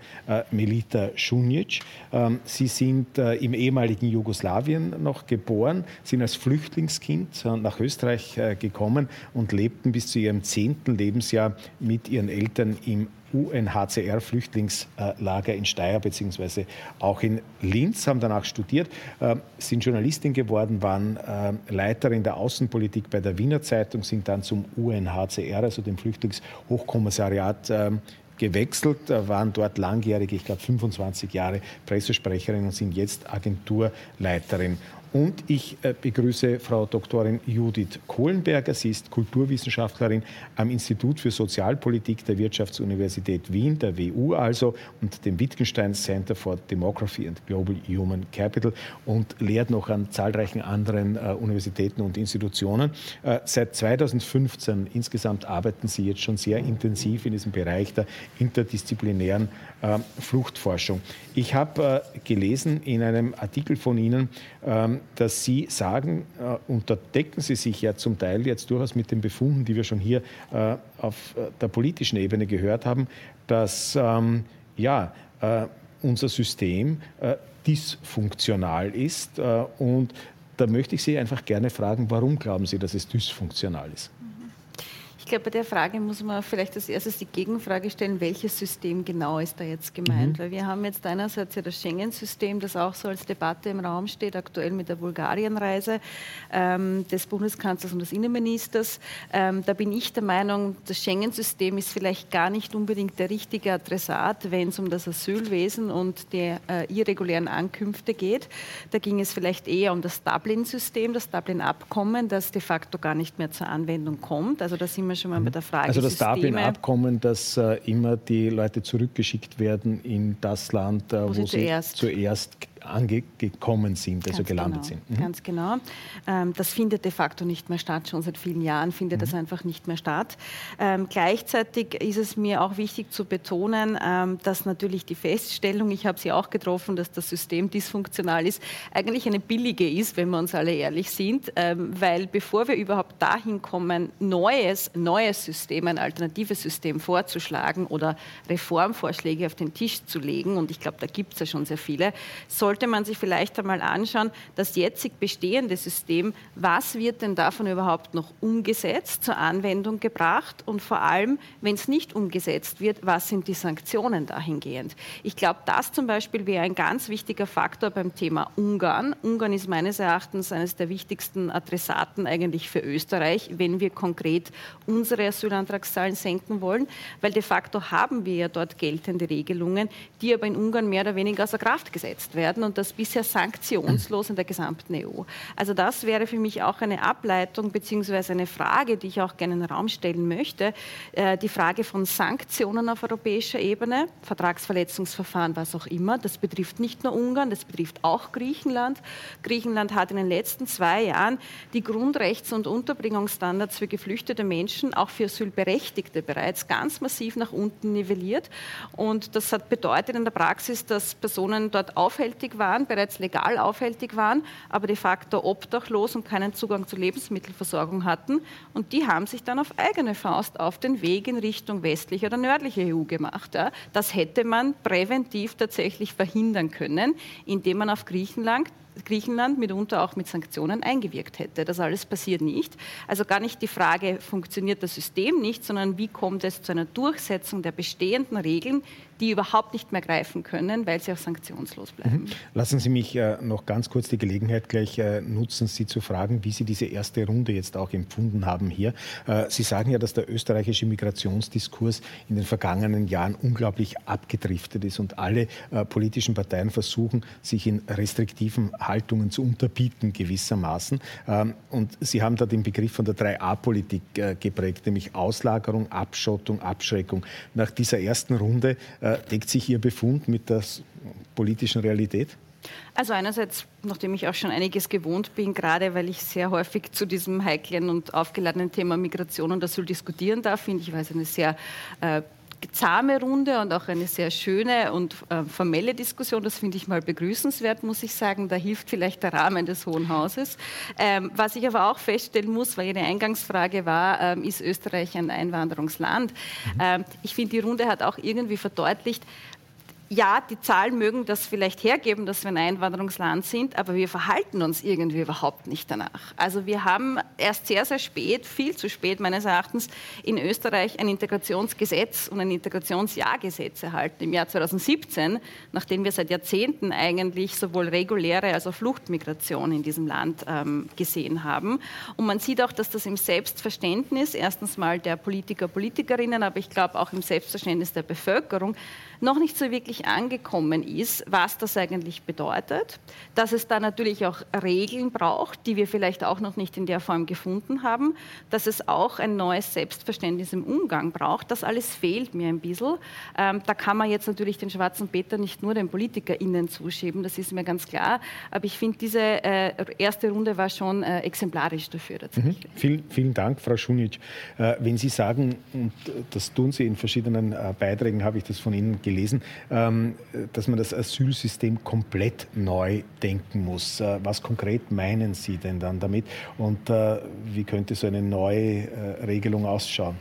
Melita Šunjic. Ähm, Sie sind im ehemaligen Jugoslawien noch geboren, sind als Flüchtlingskind nach Österreich gekommen und lebten bis zu ihrem zehnten Lebensjahr mit ihren Eltern im UNHCR-Flüchtlingslager in Steyr beziehungsweise auch in Linz, haben danach studiert, äh, sind Journalistin geworden, waren äh, Leiterin der Außenpolitik bei der Wiener Zeitung, sind dann zum UNHCR, also dem Flüchtlingshochkommissariat, äh, gewechselt, waren dort langjährige, ich glaube 25 Jahre Pressesprecherin und sind jetzt Agenturleiterin. Und ich äh, begrüße Frau Doktorin Judith Kohlenberger. Sie ist Kulturwissenschaftlerin am Institut für Sozialpolitik der Wirtschaftsuniversität Wien, der WU also, und dem Wittgenstein Center for Demography and Global Human Capital und lehrt noch an zahlreichen anderen äh, Universitäten und Institutionen. Äh, seit 2015 insgesamt arbeiten Sie jetzt schon sehr intensiv in diesem Bereich der interdisziplinären äh, Fluchtforschung. Ich habe äh, gelesen in einem Artikel von Ihnen, ähm, dass Sie sagen, äh, und da decken Sie sich ja zum Teil jetzt durchaus mit den Befunden, die wir schon hier äh, auf äh, der politischen Ebene gehört haben, dass ähm, ja, unser System dysfunktional ist. und da möchte ich Sie einfach gerne fragen, warum glauben Sie, dass es dysfunktional ist?
Glaube, bei der Frage muss man vielleicht als erstes die Gegenfrage stellen, welches System genau ist da jetzt gemeint? Mhm. Weil wir haben jetzt einerseits ja das Schengen-System, das auch so als Debatte im Raum steht, aktuell mit der Bulgarien-Reise ähm, des Bundeskanzlers und des Innenministers. Ähm, da bin ich der Meinung, das Schengen-System ist vielleicht gar nicht unbedingt der richtige Adressat, wenn es um das Asylwesen und die äh, irregulären Ankünfte geht. Da ging es vielleicht eher um das Dublin-System, das Dublin-Abkommen, das de facto gar nicht mehr zur Anwendung kommt. Also da sind wir schon mal bei der Frage.
Also das Dublin-Abkommen, dass äh, immer die Leute zurückgeschickt werden in das Land, äh, wo, wo, sie, zuerst, zuerst angekommen sind, also Ganz gelandet
genau.
sind. Mhm.
Ganz genau. Ähm, das findet de facto nicht mehr statt. Schon seit vielen Jahren findet mhm. das einfach nicht mehr statt. Ähm, gleichzeitig ist es mir auch wichtig zu betonen, ähm, dass natürlich die Feststellung, ich habe sie auch getroffen, dass das System dysfunktional ist, eigentlich eine billige ist, wenn wir uns alle ehrlich sind, ähm, weil bevor wir überhaupt dahin kommen, neues, neues System, ein alternatives System vorzuschlagen oder Reformvorschläge auf den Tisch zu legen, und ich glaube, da gibt es ja schon sehr viele, soll sollte man sich vielleicht einmal anschauen, das jetzig bestehende System, was wird denn davon überhaupt noch umgesetzt, zur Anwendung gebracht und vor allem, wenn es nicht umgesetzt wird, was sind die Sanktionen dahingehend. Ich glaube, das zum Beispiel wäre ein ganz wichtiger Faktor beim Thema Ungarn. Ungarn ist meines Erachtens eines der wichtigsten Adressaten eigentlich für Österreich, wenn wir konkret unsere Asylantragszahlen senken wollen, weil de facto haben wir ja dort geltende Regelungen, die aber in Ungarn mehr oder weniger außer Kraft gesetzt werden werden und das bisher sanktionslos in der gesamten EU. Also das wäre für mich auch eine Ableitung bzw. eine Frage, die ich auch gerne in den Raum stellen möchte. Äh, die Frage von Sanktionen auf europäischer Ebene, Vertragsverletzungsverfahren, was auch immer. Das betrifft nicht nur Ungarn, das betrifft auch Griechenland. Griechenland hat in den letzten zwei Jahren die Grundrechts- und Unterbringungsstandards für geflüchtete Menschen, auch für Asylberechtigte bereits ganz massiv nach unten nivelliert. Und das hat bedeutet in der Praxis, dass Personen dort aufhältig waren, bereits legal aufhältig waren, aber de facto obdachlos und keinen Zugang zur Lebensmittelversorgung hatten. Und die haben sich dann auf eigene Faust auf den Weg in Richtung westliche oder nördliche EU gemacht. Das hätte man präventiv tatsächlich verhindern können, indem man auf Griechenland Griechenland mitunter auch mit Sanktionen eingewirkt hätte. Das alles passiert nicht. Also gar nicht die Frage, funktioniert das System nicht, sondern wie kommt es zu einer Durchsetzung der bestehenden Regeln, die überhaupt nicht mehr greifen können, weil sie auch sanktionslos bleiben. Mhm.
Lassen Sie mich äh, noch ganz kurz die Gelegenheit gleich äh, nutzen, Sie zu fragen, wie Sie diese erste Runde jetzt auch empfunden haben hier. Äh, Sie sagen ja, dass der österreichische Migrationsdiskurs in den vergangenen Jahren unglaublich abgedriftet ist und alle politischen Parteien versuchen, sich in restriktiven Haltungen zu unterbieten gewissermaßen. Ähm, und Sie haben da den Begriff von der 3a-Politik äh, geprägt, nämlich Auslagerung, Abschottung, Abschreckung. Nach dieser ersten Runde äh, deckt sich Ihr Befund mit der politischen Realität?
Also einerseits, nachdem ich auch schon einiges gewohnt bin, gerade weil ich sehr häufig zu diesem heiklen und aufgeladenen Thema Migration und Asyl diskutieren darf, finde ich, weil es eine sehr äh, zahme Runde und auch eine sehr schöne und äh, formelle Diskussion. Das finde ich mal begrüßenswert, muss ich sagen. Da hilft vielleicht der Rahmen des Hohen Hauses. Ähm, was ich aber auch feststellen muss, weil Ihre Eingangsfrage war, ähm, ist Österreich ein Einwanderungsland? Mhm. Ähm, ich finde, die Runde hat auch irgendwie verdeutlicht, ja, die Zahlen mögen das vielleicht hergeben, dass wir ein Einwanderungsland sind, aber wir verhalten uns irgendwie überhaupt nicht danach. Also wir haben erst sehr, sehr spät, viel zu spät meines Erachtens, in Österreich ein Integrationsgesetz und ein Integrationsjahrgesetz erhalten im Jahr 2017, nachdem wir seit Jahrzehnten eigentlich sowohl reguläre als auch Fluchtmigration in diesem Land ähm, gesehen haben. Und man sieht auch, dass das im Selbstverständnis erstens mal der Politiker, Politikerinnen, aber ich glaube auch im Selbstverständnis der Bevölkerung noch nicht so wirklich angekommen ist, was das eigentlich bedeutet, dass es da natürlich auch Regeln braucht, die wir vielleicht auch noch nicht in der Form gefunden haben, dass es auch ein neues Selbstverständnis im Umgang braucht. Das alles fehlt mir ein bisschen. Ähm, da kann man jetzt natürlich den schwarzen Peter nicht nur den PolitikerInnen zuschieben, das ist mir ganz klar. Aber ich finde, diese äh, erste Runde war schon äh, exemplarisch dafür.
Mhm. Vielen, vielen Dank, Frau Schunic. Äh, wenn Sie sagen, und das tun Sie in verschiedenen äh, Beiträgen, habe ich das von Ihnen gelesen, gelesen, ähm, dass man das Asylsystem komplett neu denken muss. Äh, was konkret meinen Sie denn dann damit und äh, wie könnte so eine neue äh, Regelung ausschauen?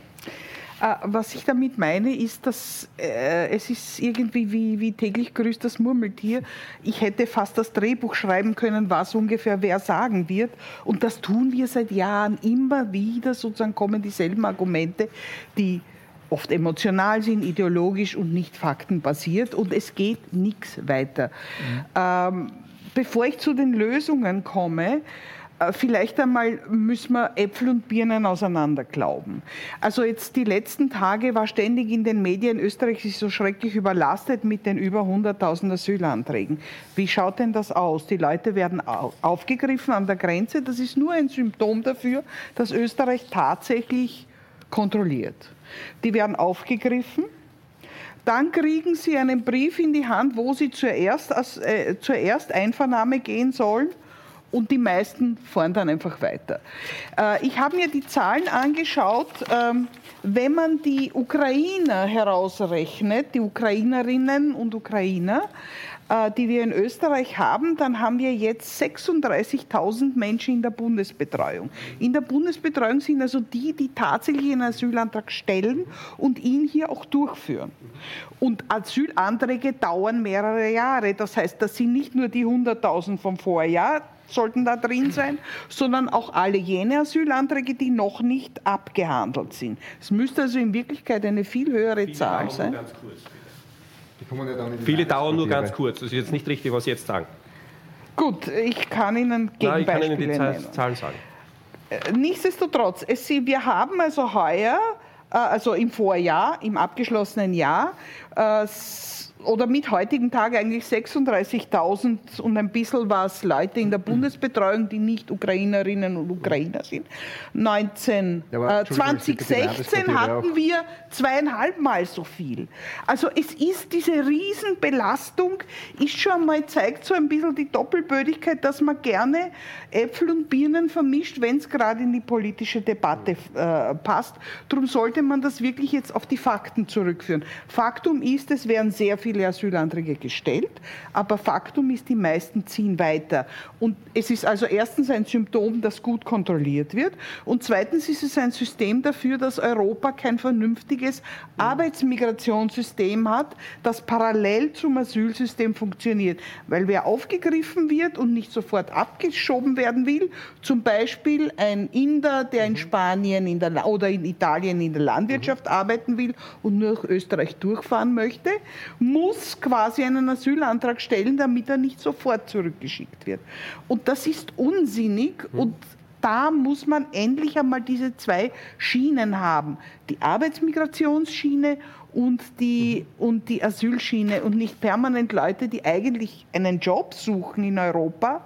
Was ich damit meine, ist, dass äh, es ist irgendwie wie, wie täglich grüßt das Murmeltier. Ich hätte fast das Drehbuch schreiben können, was ungefähr wer sagen wird. Und das tun wir seit Jahren immer wieder. Sozusagen kommen dieselben Argumente, die oft emotional sind, ideologisch und nicht faktenbasiert und es geht nichts weiter. Mhm. Ähm, bevor ich zu den Lösungen komme, äh, Vielleicht einmal müssen wir Äpfel und Birnen auseinander glauben. Also jetzt die letzten Tage war ständig in den Medien, Österreich ist so schrecklich überlastet mit den über 100.000 Asylanträgen. Wie schaut denn das aus? Die Leute werden aufgegriffen an der Grenze. Das ist nur ein Symptom dafür, dass Österreich tatsächlich kontrolliert. Die werden aufgegriffen. Dann kriegen sie einen Brief in die Hand, wo sie zuerst, äh, zur Ersteinvernahme gehen sollen. Und die meisten fahren dann einfach weiter. Äh, ich habe mir die Zahlen angeschaut. Ähm, wenn man die Ukrainer herausrechnet, die Ukrainerinnen und Ukrainer, die wir in Österreich haben, dann haben wir jetzt 36.000 Menschen in der Bundesbetreuung. In der Bundesbetreuung sind also die, die tatsächlich einen Asylantrag stellen und ihn hier auch durchführen. Und Asylanträge dauern mehrere Jahre. Das heißt, das sind nicht nur die 100.000 vom Vorjahr, sollten da drin sein, sondern auch alle jene Asylanträge, die noch nicht abgehandelt sind. Es müsste also in Wirklichkeit eine viel höhere Zahl sein. Ganz kurz.
Viele dauern nur ganz kurz. Das ist jetzt nicht richtig, was Sie jetzt sagen.
Gut, ich kann Ihnen Gegenbeispiele Nein, ich kann Ihnen die. Zahlen sagen. Äh, nichtsdestotrotz, es, wir haben also heuer, äh, also im Vorjahr, im abgeschlossenen Jahr, äh, oder mit heutigen Tag eigentlich 36.000 und ein bisschen was Leute in der Bundesbetreuung, die nicht Ukrainerinnen und Ukrainer sind. 19, ja, äh, 2016 hatten wir zweieinhalb Mal so viel. Also es ist diese Riesenbelastung, ist schon mal zeigt so ein bisschen die Doppelbödigkeit, dass man gerne Äpfel und Birnen vermischt, wenn es gerade in die politische Debatte äh, passt. Darum sollte man das wirklich jetzt auf die Fakten zurückführen. Faktum ist, es werden sehr viele viele Asylanträge gestellt, aber Faktum ist, die meisten ziehen weiter. Und es ist also erstens ein Symptom, das gut kontrolliert wird und zweitens ist es ein System dafür, dass Europa kein vernünftiges Arbeitsmigrationssystem hat, das parallel zum Asylsystem funktioniert. Weil wer aufgegriffen wird und nicht sofort abgeschoben werden will, zum Beispiel ein Inder, der in Spanien in der, oder in Italien in der Landwirtschaft arbeiten will und nur durch Österreich durchfahren möchte, muss muss quasi einen Asylantrag stellen, damit er nicht sofort zurückgeschickt wird. Und das ist unsinnig mhm. und da muss man endlich einmal diese zwei Schienen haben. Die Arbeitsmigrationsschiene und die, mhm. und die Asylschiene und nicht permanent Leute, die eigentlich einen Job suchen in Europa,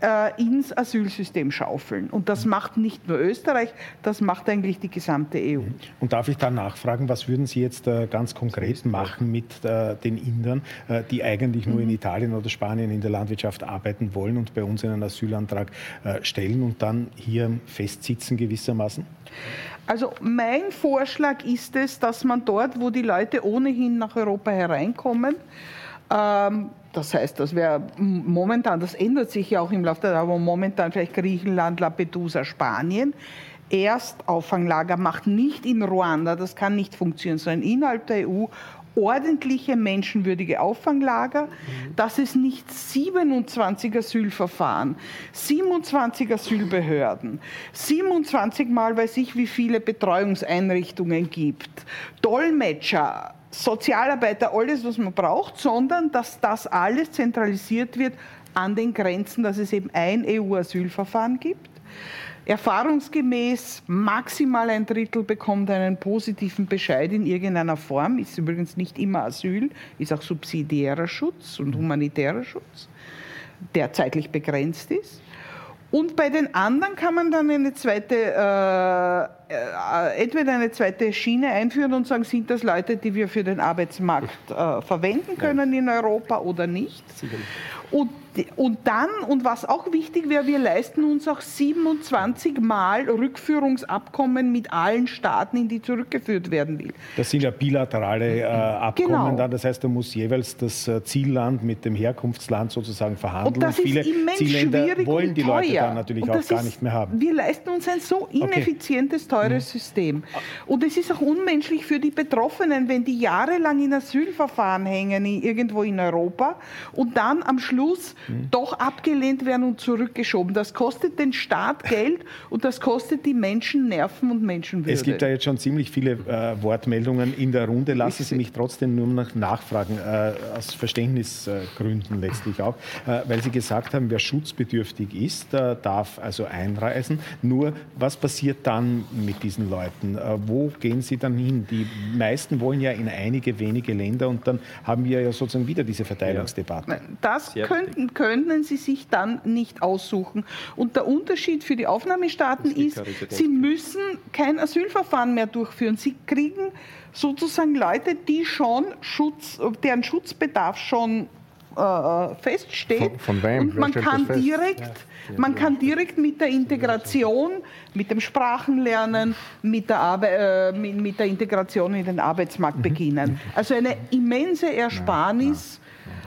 äh, ins Asylsystem schaufeln. Und das macht nicht nur Österreich, das macht eigentlich die gesamte EU.
Und darf ich da nachfragen, was würden Sie jetzt äh, ganz konkret machen mit äh, den Indern, äh, die eigentlich nur in mhm. Italien oder Spanien in der Landwirtschaft arbeiten wollen und bei uns einen Asylantrag äh, stellen und dann hier festsitzen gewissermaßen?
Also mein Vorschlag ist es, dass man dort, wo die Leute ohnehin nach Europa hereinkommen, ähm, das heißt, das wäre momentan, das ändert sich ja auch im Laufe der Zeit, aber momentan vielleicht Griechenland, Lampedusa, Spanien. Erst Auffanglager macht nicht in Ruanda, das kann nicht funktionieren, sondern innerhalb der EU ordentliche, menschenwürdige Auffanglager, mhm. dass es nicht 27 Asylverfahren, 27 Asylbehörden, 27 Mal weiß ich, wie viele Betreuungseinrichtungen gibt, Dolmetscher, Sozialarbeiter, alles, was man braucht, sondern dass das alles zentralisiert wird an den Grenzen, dass es eben ein EU-Asylverfahren gibt. Erfahrungsgemäß maximal ein Drittel bekommt einen positiven Bescheid in irgendeiner Form, ist übrigens nicht immer Asyl, ist auch subsidiärer Schutz und humanitärer Schutz, der zeitlich begrenzt ist. Und bei den anderen kann man dann eine zweite, äh, äh, entweder eine zweite Schiene einführen und sagen, sind das Leute, die wir für den Arbeitsmarkt äh, verwenden können in Europa oder nicht. Und und dann, und was auch wichtig wäre, wir leisten uns auch 27 Mal Rückführungsabkommen mit allen Staaten, in die zurückgeführt werden will.
Das sind ja bilaterale äh, Abkommen genau. dann, das heißt, da muss jeweils das äh, Zielland mit dem Herkunftsland sozusagen verhandeln. Und
das Viele ist immens Zielländer schwierig
wollen die. Leute dann natürlich und auch gar
ist,
nicht mehr haben.
Wir leisten uns ein so ineffizientes, okay. teures mhm. System. Und es ist auch unmenschlich für die Betroffenen, wenn die jahrelang in Asylverfahren hängen, irgendwo in Europa, und dann am Schluss mhm. doch abgelehnt werden und zurückgeschoben. Das kostet den Staat Geld und das kostet die Menschen Nerven und Menschenwürde.
Es gibt da jetzt schon ziemlich viele äh, Wortmeldungen in der Runde. Lassen Sie mich trotzdem nur noch nachfragen, äh, aus Verständnisgründen letztlich auch, äh, weil Sie gesagt haben, wer schutzbedürftig ist, äh, darf also einreisen. Nur, was passiert dann mit diesen Leuten? Äh, wo gehen sie dann hin? Die meisten wollen ja in einige wenige Länder und dann haben wir ja sozusagen wieder diese Verteilungsdebatte.
Das könnten, können sie sich dann nicht aussuchen. Und der Unterschied für die Aufnahmestaaten ist, sie müssen kein Asylverfahren mehr durchführen. Sie kriegen sozusagen Leute, die schon Schutz, deren Schutzbedarf schon äh, feststeht.
Von, von wem?
Und man kann direkt, ja. man kann direkt mit der Integration, mit dem Sprachenlernen, mit der, Arbe äh, mit, mit, der Integration in den Arbeitsmarkt mhm. beginnen. Also eine immense Ersparnis.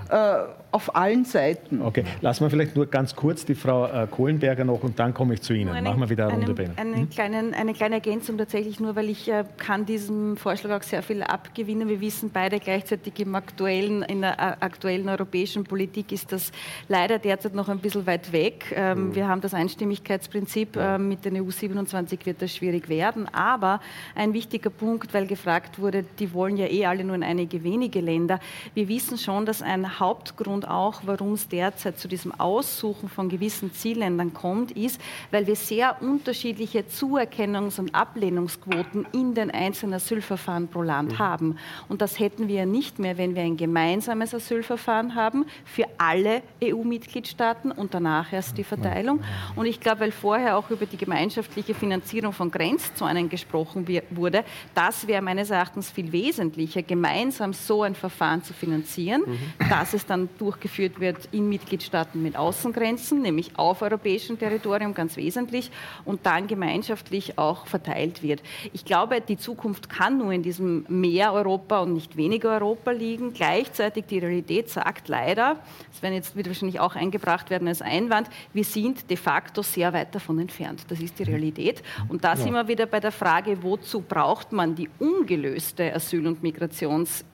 Ja, ja. Äh, auf allen Seiten.
Okay, lassen wir vielleicht nur ganz kurz die Frau äh, Kohlenberger noch und dann komme ich zu Ihnen. Eine, Machen wir wieder eine Runde
bei Ihnen. Eine, hm? kleinen, eine kleine Ergänzung tatsächlich nur, weil ich äh, kann diesem Vorschlag auch sehr viel abgewinnen. Wir wissen beide gleichzeitig im aktuellen, in der äh, aktuellen europäischen Politik ist das leider derzeit noch ein bisschen weit weg. Ähm, mhm. Wir haben das Einstimmigkeitsprinzip. Ja. Ähm, mit den EU 27 wird das schwierig werden. Aber ein wichtiger Punkt, weil gefragt wurde, die wollen ja eh alle nur in einige wenige Länder. Wir wissen schon, dass ein Hauptgrund und auch, warum es derzeit zu diesem Aussuchen von gewissen Zielländern kommt, ist, weil wir sehr unterschiedliche Zuerkennungs- und Ablehnungsquoten in den einzelnen Asylverfahren pro Land mhm. haben. Und das hätten wir nicht mehr, wenn wir ein gemeinsames Asylverfahren haben für alle EU-Mitgliedstaaten und danach erst die Verteilung. Und ich glaube, weil vorher auch über die gemeinschaftliche Finanzierung von Grenzzonen gesprochen wurde, das wäre meines Erachtens viel wesentlicher, gemeinsam so ein Verfahren zu finanzieren, mhm. dass es dann durchgeführt wird in Mitgliedstaaten mit Außengrenzen, nämlich auf europäischem Territorium ganz wesentlich, und dann gemeinschaftlich auch verteilt wird. Ich glaube, die Zukunft kann nur in diesem mehr Europa und nicht weniger Europa liegen. Gleichzeitig die Realität sagt leider, das werden jetzt wird wahrscheinlich auch eingebracht werden als Einwand, wir sind de facto sehr weit davon entfernt. Das ist die Realität. Und da ja. sind wir wieder bei der Frage, wozu braucht man die ungelöste Asyl- und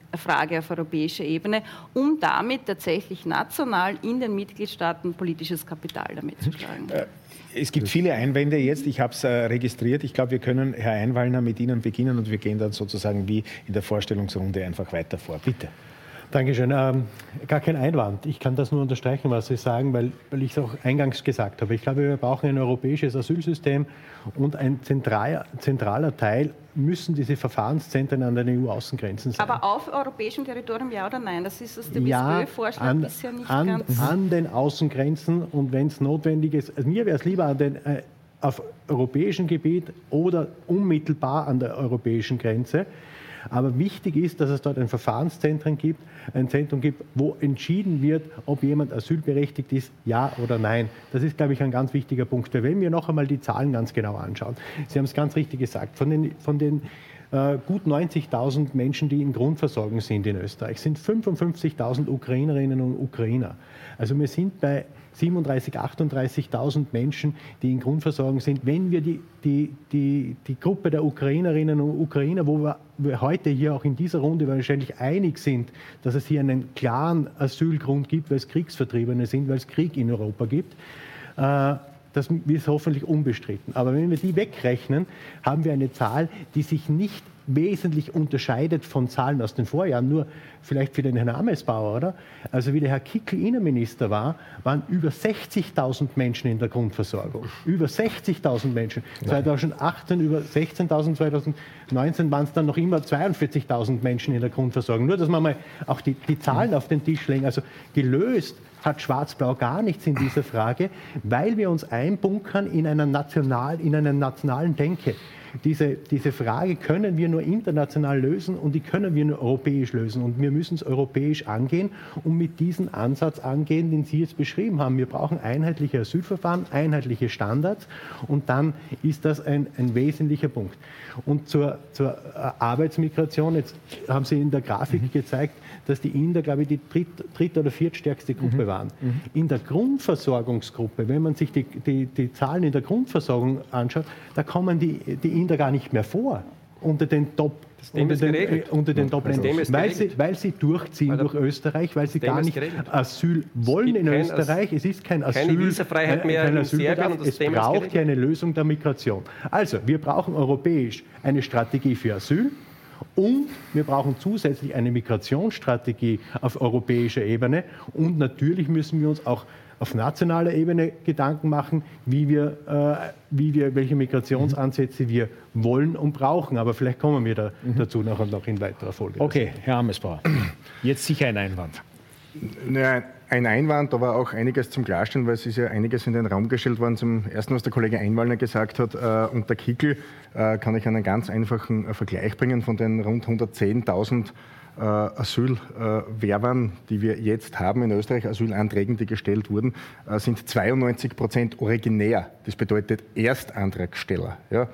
Migrationsfrage auf europäischer Ebene, um damit tatsächlich national in den Mitgliedstaaten politisches Kapital damit zu schlagen. Äh,
es gibt viele Einwände jetzt. Ich habe es äh, registriert. Ich glaube, wir können, Herr Einwallner, mit Ihnen beginnen und wir gehen dann sozusagen wie in der Vorstellungsrunde einfach weiter vor. Bitte.
Dankeschön. Ähm, gar kein Einwand. Ich kann das nur unterstreichen, was Sie sagen, weil, weil ich es auch eingangs gesagt habe. Ich glaube, wir brauchen ein europäisches Asylsystem und ein zentral, zentraler Teil müssen diese Verfahrenszentren an den EU-Außengrenzen sein.
Aber auf europäischem Territorium ja oder nein? Das ist aus dem ja, vorschlag bisher nicht
an,
ganz...
An den Außengrenzen und wenn es notwendig ist, also mir wäre es lieber an den, äh, auf europäischem Gebiet oder unmittelbar an der europäischen Grenze. Aber wichtig ist, dass es dort ein Verfahrenszentrum gibt, ein Zentrum gibt, wo entschieden wird, ob jemand asylberechtigt ist, ja oder nein. Das ist, glaube ich, ein ganz wichtiger Punkt. Wenn wir noch einmal die Zahlen ganz genau anschauen, Sie haben es ganz richtig gesagt, von den, von den äh, gut 90.000 Menschen, die in Grundversorgung sind in Österreich, sind 55.000 Ukrainerinnen und Ukrainer. Also wir sind bei 37.000, 38.000 Menschen, die in Grundversorgung sind. Wenn wir die, die, die, die Gruppe der Ukrainerinnen und Ukrainer, wo wir, wir heute hier auch in dieser Runde wahrscheinlich einig sind, dass es hier einen klaren Asylgrund gibt, weil es Kriegsvertriebene sind, weil es Krieg in Europa gibt, äh, das ist hoffentlich unbestritten. Aber wenn wir die wegrechnen, haben wir eine Zahl, die sich nicht wesentlich unterscheidet von Zahlen aus den Vorjahren. Nur vielleicht für den Herrn Amesbauer, oder? Also wie der Herr Kickl Innenminister war, waren über 60.000 Menschen in der Grundversorgung. Über 60.000 Menschen. 2018 über 16.000, 2019 waren es dann noch immer 42.000 Menschen in der Grundversorgung. Nur, dass man mal auch die, die Zahlen auf den Tisch legen. Also gelöst hat Schwarz-Blau gar nichts in dieser Frage, weil wir uns einbunkern in einer, national, in einer nationalen Denke diese, diese Frage können wir nur international lösen und die können wir nur europäisch lösen. Und wir müssen es europäisch angehen und mit diesem Ansatz angehen, den Sie jetzt beschrieben haben. Wir brauchen einheitliche Asylverfahren, einheitliche Standards und dann ist das ein, ein wesentlicher Punkt. Und zur, zur äh, Arbeitsmigration, jetzt haben Sie in der Grafik mhm. gezeigt, dass die Inder, glaube ich, die dritt, dritt oder viertstärkste Gruppe mhm. waren. Mhm. In der Grundversorgungsgruppe, wenn man sich die, die, die Zahlen in der Grundversorgung anschaut, da kommen die, die Inder gar nicht mehr vor unter den Top unter den, äh, unter den Top weil sie, weil sie durchziehen durch Österreich, weil sie gar nicht Asyl wollen in Österreich. Es ist kein Asyl, keine Visafreiheit mehr kein Asylbedarf. Es braucht hier eine Lösung der Migration. Also, wir brauchen europäisch eine Strategie für Asyl. Und wir brauchen zusätzlich eine Migrationsstrategie auf europäischer Ebene. Und natürlich müssen wir uns auch auf nationaler Ebene Gedanken machen, wie wir, äh, wie wir, welche Migrationsansätze wir wollen und brauchen. Aber vielleicht kommen wir da, mhm. dazu noch, noch in weiterer Folge.
Okay, Herr Amesbauer, jetzt sicher ein Einwand.
Naja, ein Einwand, aber auch einiges zum Klarstellen, weil es ist ja einiges in den Raum gestellt worden. Zum ersten, was der Kollege Einwallner gesagt hat, äh, und der Kickel, äh, kann ich einen ganz einfachen äh, Vergleich bringen von den rund 110.000 äh, Asylwerbern, die wir jetzt haben in Österreich, Asylanträgen, die gestellt wurden, äh, sind 92 Prozent originär. Das bedeutet Erstantragsteller. Ja.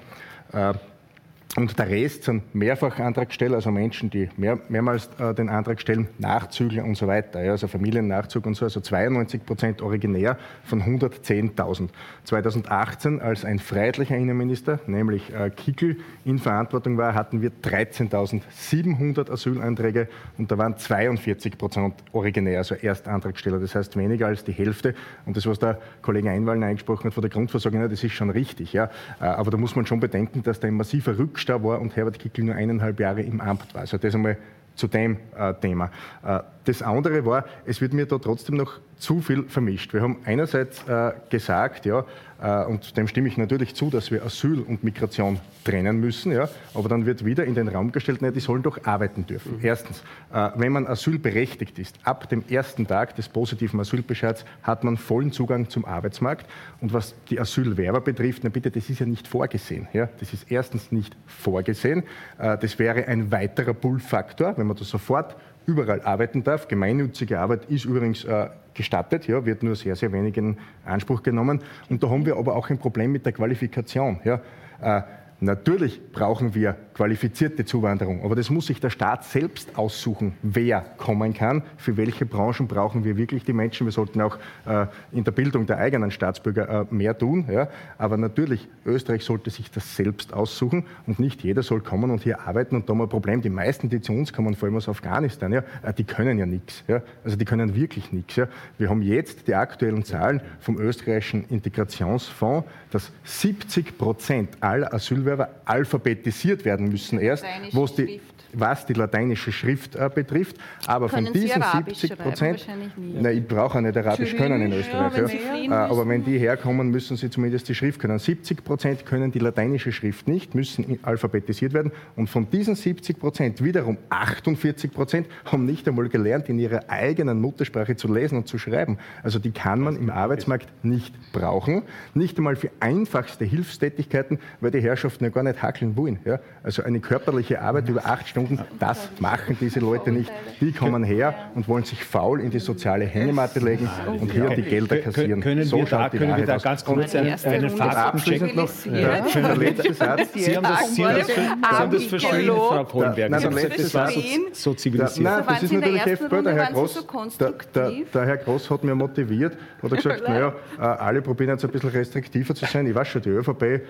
Und der Rest sind Mehrfachantragsteller, also Menschen, die mehr, mehrmals äh, den Antrag stellen, Nachzügler und so weiter, ja, also Familiennachzug und so, also 92 Prozent originär von 110.000. 2018, als ein freiheitlicher Innenminister, nämlich äh, Kickel, in Verantwortung war, hatten wir 13.700 Asylanträge und da waren 42 Prozent originär, also Erstantragsteller. Das heißt weniger als die Hälfte. Und das, was der Kollege Einwahlen eingesprochen hat von der Grundversorgung, das ist schon richtig. Ja. Äh, aber da muss man schon bedenken, dass da ein massiver Rückstand da war und Herbert Kickl nur eineinhalb Jahre im Amt war. Also das einmal zu dem äh, Thema. Äh, das andere war, es wird mir da trotzdem noch zu viel vermischt. Wir haben einerseits äh, gesagt, ja, äh, und dem stimme ich natürlich zu, dass wir Asyl und Migration trennen müssen, ja, aber dann wird wieder in den Raum gestellt, na, die sollen doch arbeiten dürfen. Mhm. Erstens, äh, wenn man asylberechtigt ist, ab dem ersten Tag des positiven Asylbescheids hat man vollen Zugang zum Arbeitsmarkt. Und was die Asylwerber betrifft, na bitte, das ist ja nicht vorgesehen. Ja. Das ist erstens nicht vorgesehen. Äh, das wäre ein weiterer Pull-Faktor, wenn man das sofort überall arbeiten darf. Gemeinnützige Arbeit ist übrigens äh, gestattet, ja, wird nur sehr, sehr wenig in Anspruch genommen. Und da haben wir aber auch ein Problem mit der Qualifikation. Ja. Äh, Natürlich brauchen wir qualifizierte Zuwanderung, aber das muss sich der Staat selbst aussuchen, wer kommen kann. Für welche Branchen brauchen wir wirklich die Menschen? Wir sollten auch äh, in der Bildung der eigenen Staatsbürger äh, mehr tun. Ja? Aber natürlich, Österreich sollte sich das selbst aussuchen und nicht jeder soll kommen und hier arbeiten. Und da haben wir ein Problem. Die meisten, die zu uns kommen, vor allem aus Afghanistan, ja, äh, die können ja nichts. Ja? Also die können wirklich nichts. Ja? Wir haben jetzt die aktuellen Zahlen vom österreichischen Integrationsfonds, dass 70 Prozent aller Asylwerber alphabetisiert werden müssen erst, wo es die was die lateinische Schrift äh, betrifft. Aber können von diesen 70 Prozent, nein, ich brauche nicht Arabisch können in Österreich. Ja, ja. Äh, aber wenn die herkommen, müssen sie zumindest die Schrift können. 70 Prozent können die lateinische Schrift nicht, müssen alphabetisiert werden. Und von diesen 70 Prozent wiederum 48 Prozent haben nicht einmal gelernt, in ihrer eigenen Muttersprache zu lesen und zu schreiben. Also die kann man im Arbeitsmarkt nicht brauchen. Nicht einmal für einfachste Hilfstätigkeiten, weil die Herrschaften ja gar nicht hackeln wollen. Ja? Also eine körperliche Arbeit über acht Stunden Stunden. Das machen diese Leute nicht. Die kommen her und wollen sich faul in die soziale Hängematte legen und hier die Gelder kassieren.
Können
so
wir da, können wir da ganz kurz einen, einen Faktencheck
noch? Der, der letzte Satz.
Sie haben das, Sie haben das, Sie haben das verschwiegen, Frau Kohlenberg.
Nein, der letzte Satz. So zivilisiert. Nein, das ist natürlich FPÖ. Der Herr Groß, der, der, der Herr Groß hat mir motiviert, hat er gesagt, naja, äh, alle probieren jetzt ein bisschen restriktiver zu sein. Ich weiß schon, die ÖVP äh,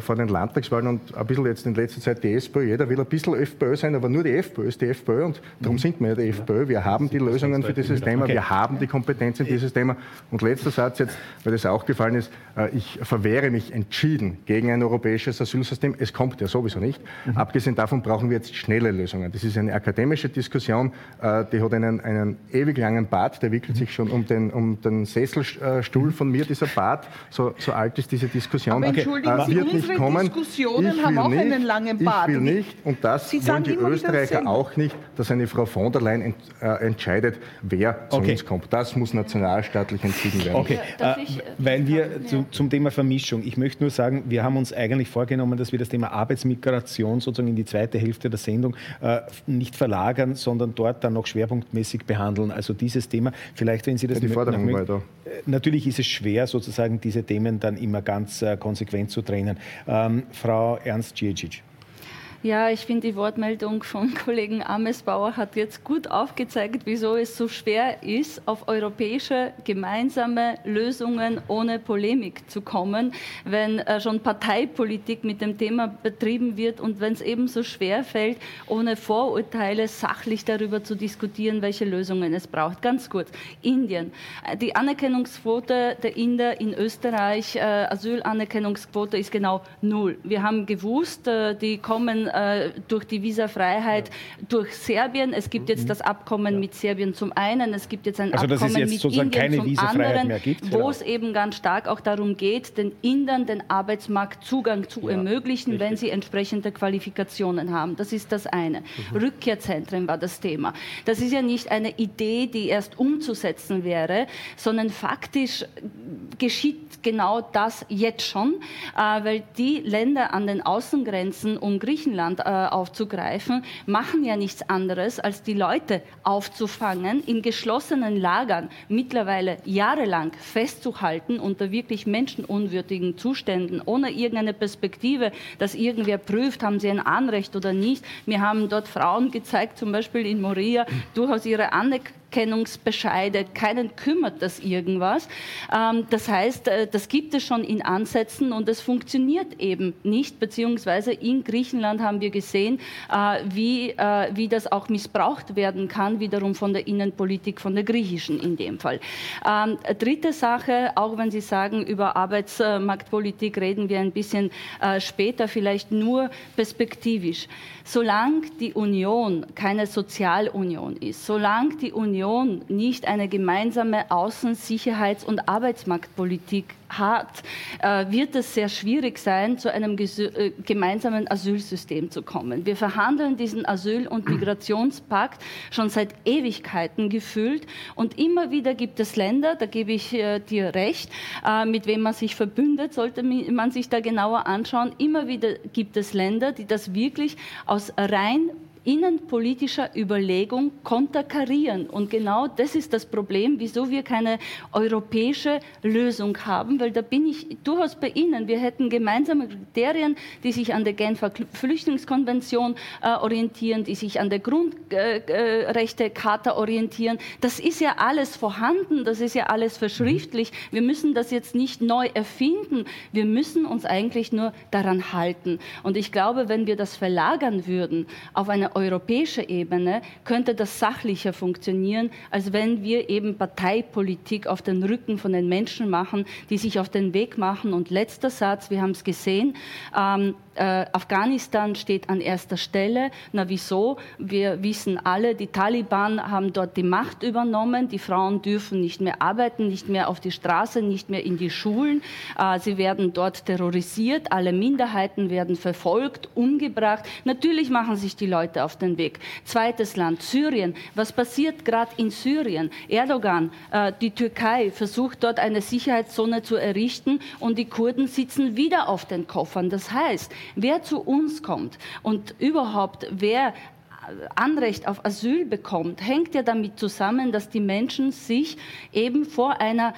vor den Landtagswahlen und ein bisschen jetzt in letzter Zeit die SPÖ, jeder will ein bisschen FPÖ sein, aber nur die FPÖ ist die FPÖ und darum mhm. sind wir ja die FPÖ. Wir haben die Lösungen für dieses Thema, wir haben die Kompetenz in dieses Thema. Und letzter Satz jetzt, weil das auch gefallen ist, äh, ich verwehre mich entschieden gegen ein europäisches Asylsystem. Es kommt ja sowieso nicht. Mhm. Abgesehen davon brauchen wir jetzt schnelle Lösungen. Das ist eine akademische Diskussion, äh, die hat einen, einen ewig langen Bart, der wickelt sich schon um den, um den Sesselstuhl von mir, dieser Bart. So, so alt ist diese Diskussion.
Aber entschuldigen Sie, wird nicht kommen. Diskussionen haben auch nicht, einen langen Bart.
Ich will nicht, und das Sie wollen die Österreicher auch nicht, dass eine Frau von der Leyen ent, äh, entscheidet, wer zu okay. uns kommt. Das muss nationalstaatlich entschieden werden.
Okay, äh, ich, weil wir zu, zum Thema Vermischung, ich möchte nur sagen, wir haben uns eigentlich vorgenommen, dass wir das Thema Arbeitsmigration sozusagen in die zweite Hälfte der Sendung äh, nicht verlagern, sondern dort dann noch schwerpunktmäßig behandeln. Also dieses Thema, vielleicht wenn Sie das
ja, die Forderung noch weiter.
Äh, natürlich ist es schwer, sozusagen diese Themen dann immer ganz äh, konsequent zu trennen. Ähm, Frau Ernst-Djicic.
Ja, ich finde, die Wortmeldung von Kollegen Amesbauer hat jetzt gut aufgezeigt, wieso es so schwer ist, auf europäische gemeinsame Lösungen ohne Polemik zu kommen, wenn äh, schon Parteipolitik mit dem Thema betrieben wird und wenn es eben so schwer fällt, ohne Vorurteile sachlich darüber zu diskutieren, welche Lösungen es braucht. Ganz kurz, Indien. Äh, die Anerkennungsquote der Inder in Österreich, äh, Asylanerkennungsquote ist genau null. Wir haben gewusst, äh, die kommen äh, durch die Visafreiheit ja. durch Serbien. Es gibt jetzt mhm. das Abkommen ja. mit Serbien zum einen, es gibt jetzt ein also, Abkommen mit Indien zum anderen, wo es eben ganz stark auch darum geht, den Indern den Arbeitsmarktzugang zu ja, ermöglichen, richtig. wenn sie entsprechende Qualifikationen haben. Das ist das eine. Mhm. Rückkehrzentren war das Thema. Das ist ja nicht eine Idee, die erst umzusetzen wäre, sondern faktisch geschieht genau das jetzt schon, äh, weil die Länder an den Außengrenzen um Griechenland Griechenland äh, aufzugreifen, machen ja nichts anderes, als die Leute aufzufangen, in geschlossenen Lagern mittlerweile jahrelang festzuhalten unter wirklich menschenunwürdigen Zuständen, ohne irgendeine Perspektive, dass irgendwer prüft, haben sie ein Anrecht oder nicht. Mir haben dort Frauen gezeigt, zum Beispiel in Moria, durchaus ihre Anerkennung Anerkennungsbescheide, keinen kümmert das irgendwas. Ähm, das heißt, äh, das gibt es schon in Ansätzen und es funktioniert eben nicht, beziehungsweise in Griechenland haben wir gesehen, äh, wie, äh, wie das auch missbraucht werden kann, wiederum von der Innenpolitik, von der griechischen in dem Fall. Ähm, dritte Sache, auch wenn Sie sagen, über Arbeitsmarktpolitik reden wir ein bisschen später, vielleicht nur perspektivisch. Solange die Union keine Sozialunion ist, solange die Union nicht eine gemeinsame Außen-, Sicherheits- und Arbeitsmarktpolitik hat, äh, wird es sehr schwierig sein, zu einem äh, gemeinsamen Asylsystem zu kommen. Wir verhandeln diesen Asyl- und Migrationspakt schon seit Ewigkeiten gefühlt und immer wieder gibt es Länder, da gebe ich äh, dir recht, mit wem man sich verbündet, sollte man sich da genauer anschauen. Immer wieder gibt es Länder, die das wirklich aus rein innenpolitischer Überlegung konterkarieren. Und genau das ist das Problem, wieso wir keine europäische Lösung haben, weil da bin ich durchaus bei Ihnen. Wir hätten gemeinsame Kriterien, die sich an der Genfer Flüchtlingskonvention äh, orientieren, die sich an der Grundrechtecharta äh, orientieren. Das ist ja alles vorhanden, das ist ja alles verschriftlich. Wir müssen das jetzt nicht neu erfinden. Wir müssen uns eigentlich nur daran halten. Und ich glaube, wenn wir das verlagern würden auf eine europäischer Ebene könnte das sachlicher funktionieren, als wenn wir eben Parteipolitik auf den Rücken von den Menschen machen, die sich auf den Weg machen. Und letzter Satz, wir haben es gesehen, ähm, äh, Afghanistan steht an erster Stelle. Na wieso? Wir wissen alle, die Taliban haben dort die Macht übernommen. Die Frauen dürfen nicht mehr arbeiten, nicht mehr auf die Straße, nicht mehr in die Schulen. Äh, sie werden dort terrorisiert. Alle Minderheiten werden verfolgt, umgebracht. Natürlich machen sich die Leute auf den Weg. Zweites Land, Syrien. Was passiert gerade in Syrien? Erdogan, äh, die Türkei versucht dort eine Sicherheitszone zu errichten und die Kurden sitzen wieder auf den Koffern. Das heißt, wer zu uns kommt und überhaupt wer Anrecht auf Asyl bekommt, hängt ja damit zusammen, dass die Menschen sich eben vor einer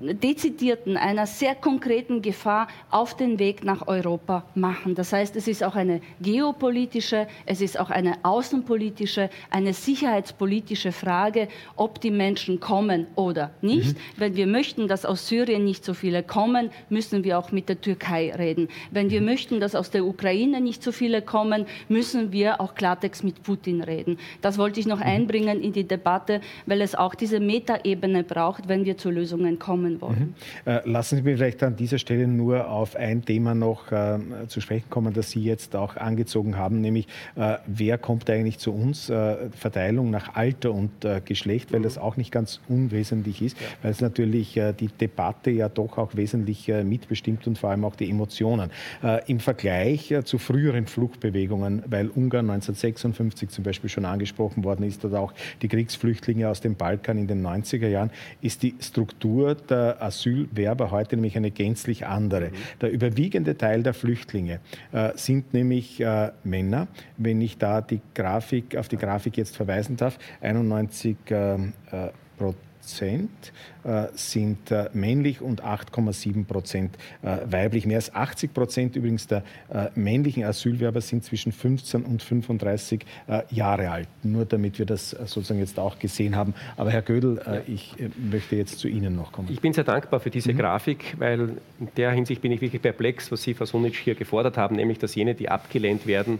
dezidierten, einer sehr konkreten Gefahr auf den Weg nach Europa machen. Das heißt, es ist auch eine geopolitische, es ist auch eine außenpolitische, eine sicherheitspolitische Frage, ob die Menschen kommen oder nicht. Mhm. Wenn wir möchten, dass aus Syrien nicht so viele kommen, müssen wir auch mit der Türkei reden. Wenn wir mhm. möchten, dass aus der Ukraine nicht so viele kommen, müssen wir auch Klartext mit Putin reden. Das wollte ich noch mhm. einbringen in die Debatte, weil es auch diese Metaebene braucht, wenn wir zu Lösungen kommen kommen wollen.
Mhm. Äh, lassen Sie mich vielleicht an dieser Stelle nur auf ein Thema noch äh, zu sprechen kommen, das Sie jetzt auch angezogen haben, nämlich äh, wer kommt eigentlich zu uns? Äh, Verteilung nach Alter und äh, Geschlecht, weil das auch nicht ganz unwesentlich ist, ja. weil es natürlich äh, die Debatte ja doch auch wesentlich mitbestimmt und vor allem auch die Emotionen. Im Vergleich zu früheren Fluchtbewegungen, weil Ungarn 1956 zum Beispiel schon angesprochen worden ist oder auch die Kriegsflüchtlinge aus dem Balkan in den 90er Jahren, ist die Struktur der Asylwerber heute nämlich eine gänzlich andere. Mhm. Der überwiegende Teil der Flüchtlinge äh, sind nämlich äh, Männer. Wenn ich da die Grafik, auf die Grafik jetzt verweisen darf, 91 äh, Prozent Prozent äh, sind äh, männlich und 8,7 Prozent äh, weiblich. Mehr als 80 Prozent übrigens der männlichen Asylwerber sind zwischen 15 und 35 Jahre alt. Nur damit wir das sozusagen jetzt auch gesehen haben. Aber Herr Gödel, ich möchte jetzt zu Ihnen noch kommen.
Ich bin sehr dankbar für diese mhm. Grafik, weil in der Hinsicht bin ich wirklich perplex, was Sie, Frau Sunic, hier gefordert haben, nämlich dass jene, die abgelehnt werden,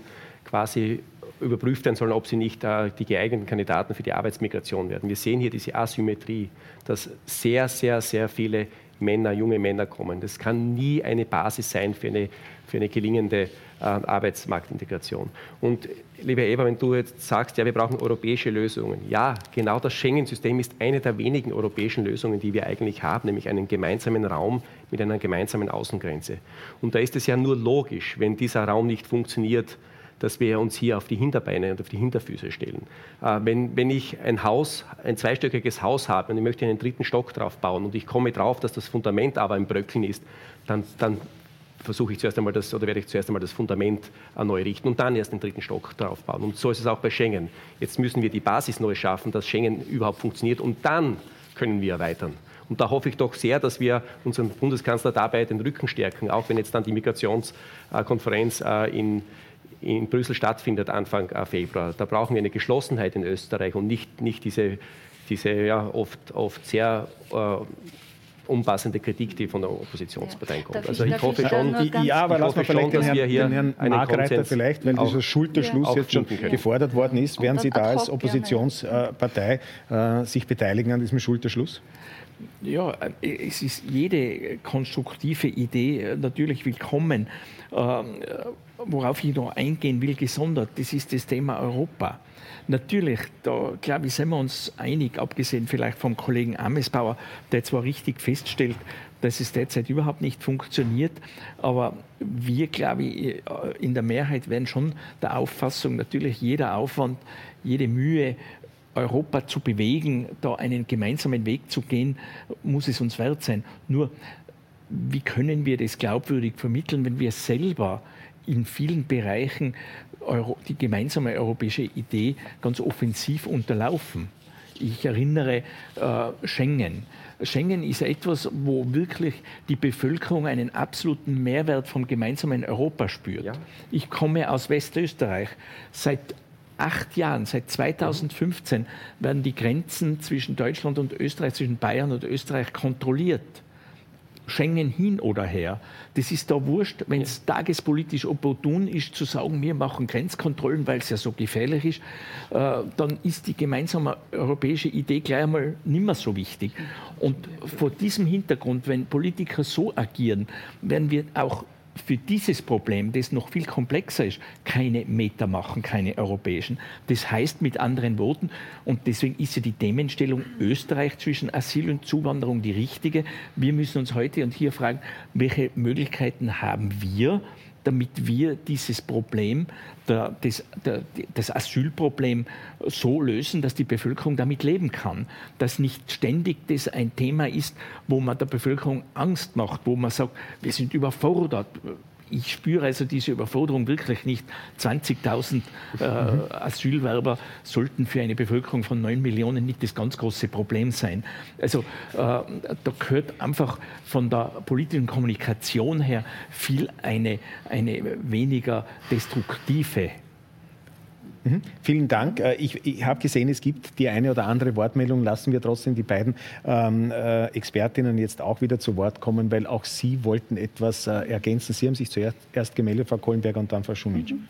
quasi überprüft werden sollen, ob sie nicht äh, die geeigneten Kandidaten für die Arbeitsmigration werden. Wir sehen hier diese Asymmetrie, dass sehr, sehr, sehr viele Männer, junge Männer kommen. Das kann nie eine Basis sein für eine, für eine gelingende äh, Arbeitsmarktintegration. Und lieber Eva, wenn du jetzt sagst, ja, wir brauchen europäische Lösungen. Ja, genau das Schengen-System ist eine der wenigen europäischen Lösungen, die wir eigentlich haben, nämlich einen gemeinsamen Raum mit einer gemeinsamen Außengrenze. Und da ist es ja nur logisch, wenn dieser Raum nicht funktioniert, dass wir uns hier auf die Hinterbeine und auf die Hinterfüße stellen. Äh, wenn, wenn ich ein Haus, ein zweistöckiges Haus habe und ich möchte einen dritten Stock drauf bauen und ich komme drauf, dass das Fundament aber im Bröckeln ist, dann, dann versuche ich zuerst einmal das, oder werde ich zuerst einmal das Fundament neu richten und dann erst den dritten Stock drauf bauen. Und so ist es auch bei Schengen. Jetzt müssen wir die Basis neu schaffen, dass Schengen überhaupt funktioniert und dann können wir erweitern. Und da hoffe ich doch sehr, dass wir unseren Bundeskanzler dabei den Rücken stärken, auch wenn jetzt dann die Migrationskonferenz äh, in, in Brüssel stattfindet Anfang Februar. Da brauchen wir eine Geschlossenheit in Österreich und nicht, nicht diese diese ja, oft, oft sehr äh, umfassende Kritik, die von der Oppositionspartei ja. kommt. Also ich, ich hoffe schon,
ja, aber lassen wir vielleicht den Herrn, den Herrn Markreiter vielleicht, weil dieser Schulterschluss ja. jetzt schon gefordert worden ist, werden Sie da als Oppositionspartei äh, sich beteiligen an diesem Schulterschluss?
Ja, es ist jede konstruktive Idee natürlich willkommen. Ähm, worauf ich noch eingehen will, gesondert, das ist das Thema Europa. Natürlich, da glaube ich, sind wir uns einig, abgesehen vielleicht vom Kollegen Amesbauer, der zwar richtig feststellt, dass es derzeit überhaupt nicht funktioniert, aber wir, glaube ich, in der Mehrheit werden schon der Auffassung, natürlich jeder Aufwand, jede Mühe, Europa zu bewegen, da einen gemeinsamen Weg zu gehen, muss es uns wert sein. Nur, wie können wir das glaubwürdig vermitteln, wenn wir selber in vielen Bereichen Euro, die gemeinsame europäische Idee ganz offensiv unterlaufen. Ich erinnere äh, Schengen. Schengen ist etwas, wo wirklich die Bevölkerung einen absoluten Mehrwert vom gemeinsamen Europa spürt. Ja. Ich komme aus Westösterreich. Seit acht Jahren, seit 2015, werden die Grenzen zwischen Deutschland und Österreich, zwischen Bayern und Österreich kontrolliert. Schengen hin oder her. Das ist da wurscht, wenn es ja. tagespolitisch opportun ist, zu sagen, wir machen Grenzkontrollen, weil es ja so gefährlich ist, äh, dann ist die gemeinsame europäische Idee gleich einmal nicht mehr so wichtig. Und vor diesem Hintergrund, wenn Politiker so agieren, werden wir auch für dieses Problem, das noch viel komplexer ist, keine Meter machen, keine europäischen. Das heißt mit anderen Worten, und deswegen ist ja die Themenstellung Österreich zwischen Asyl und Zuwanderung die richtige. Wir müssen uns heute und hier fragen, welche Möglichkeiten haben wir, damit wir dieses Problem, der, das, Asylproblem so lösen, dass die Bevölkerung damit leben kann. Dass nicht ständig das ein Thema ist, wo man der Bevölkerung Angst macht, wo man sagt, wir sind überfordert ich spüre also diese Überforderung wirklich nicht. 20.000 äh, Asylwerber sollten für eine Bevölkerung von 9 Millionen nicht das ganz große Problem sein. Also äh, da gehört einfach von der politischen Kommunikation her viel eine, eine weniger destruktive
Mhm. Vielen Dank. Äh, ich, ich habe gesehen, es gibt die eine oder andere Wortmeldung. Lassen wir trotzdem die beiden ähm, äh, Expertinnen jetzt auch wieder zu Wort kommen, weil auch Sie wollten etwas äh, ergänzen. Sie haben sich zuerst gemeldet, Frau Kohlenberger, und dann Frau Schumitsch. Mhm.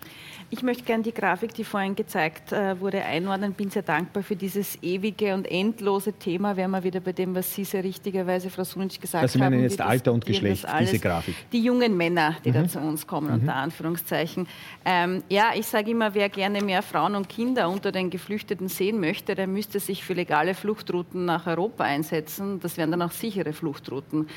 Ich möchte gerne die Grafik, die vorhin gezeigt äh, wurde, einordnen. Bin sehr dankbar für dieses ewige und endlose Thema. Wären wir wieder bei dem, was Sie sehr richtigerweise, Frau Sunitsch, gesagt
das
haben.
Sie meinen jetzt Alter und Geschlecht, diese Grafik.
Die jungen Männer, die mhm. da zu uns kommen, mhm. unter Anführungszeichen. Ähm, ja, ich sage immer, wer gerne mehr Frauen und Kinder unter den Geflüchteten sehen möchte, der müsste sich für legale Fluchtrouten nach Europa einsetzen. Das wären dann auch sichere Fluchtrouten.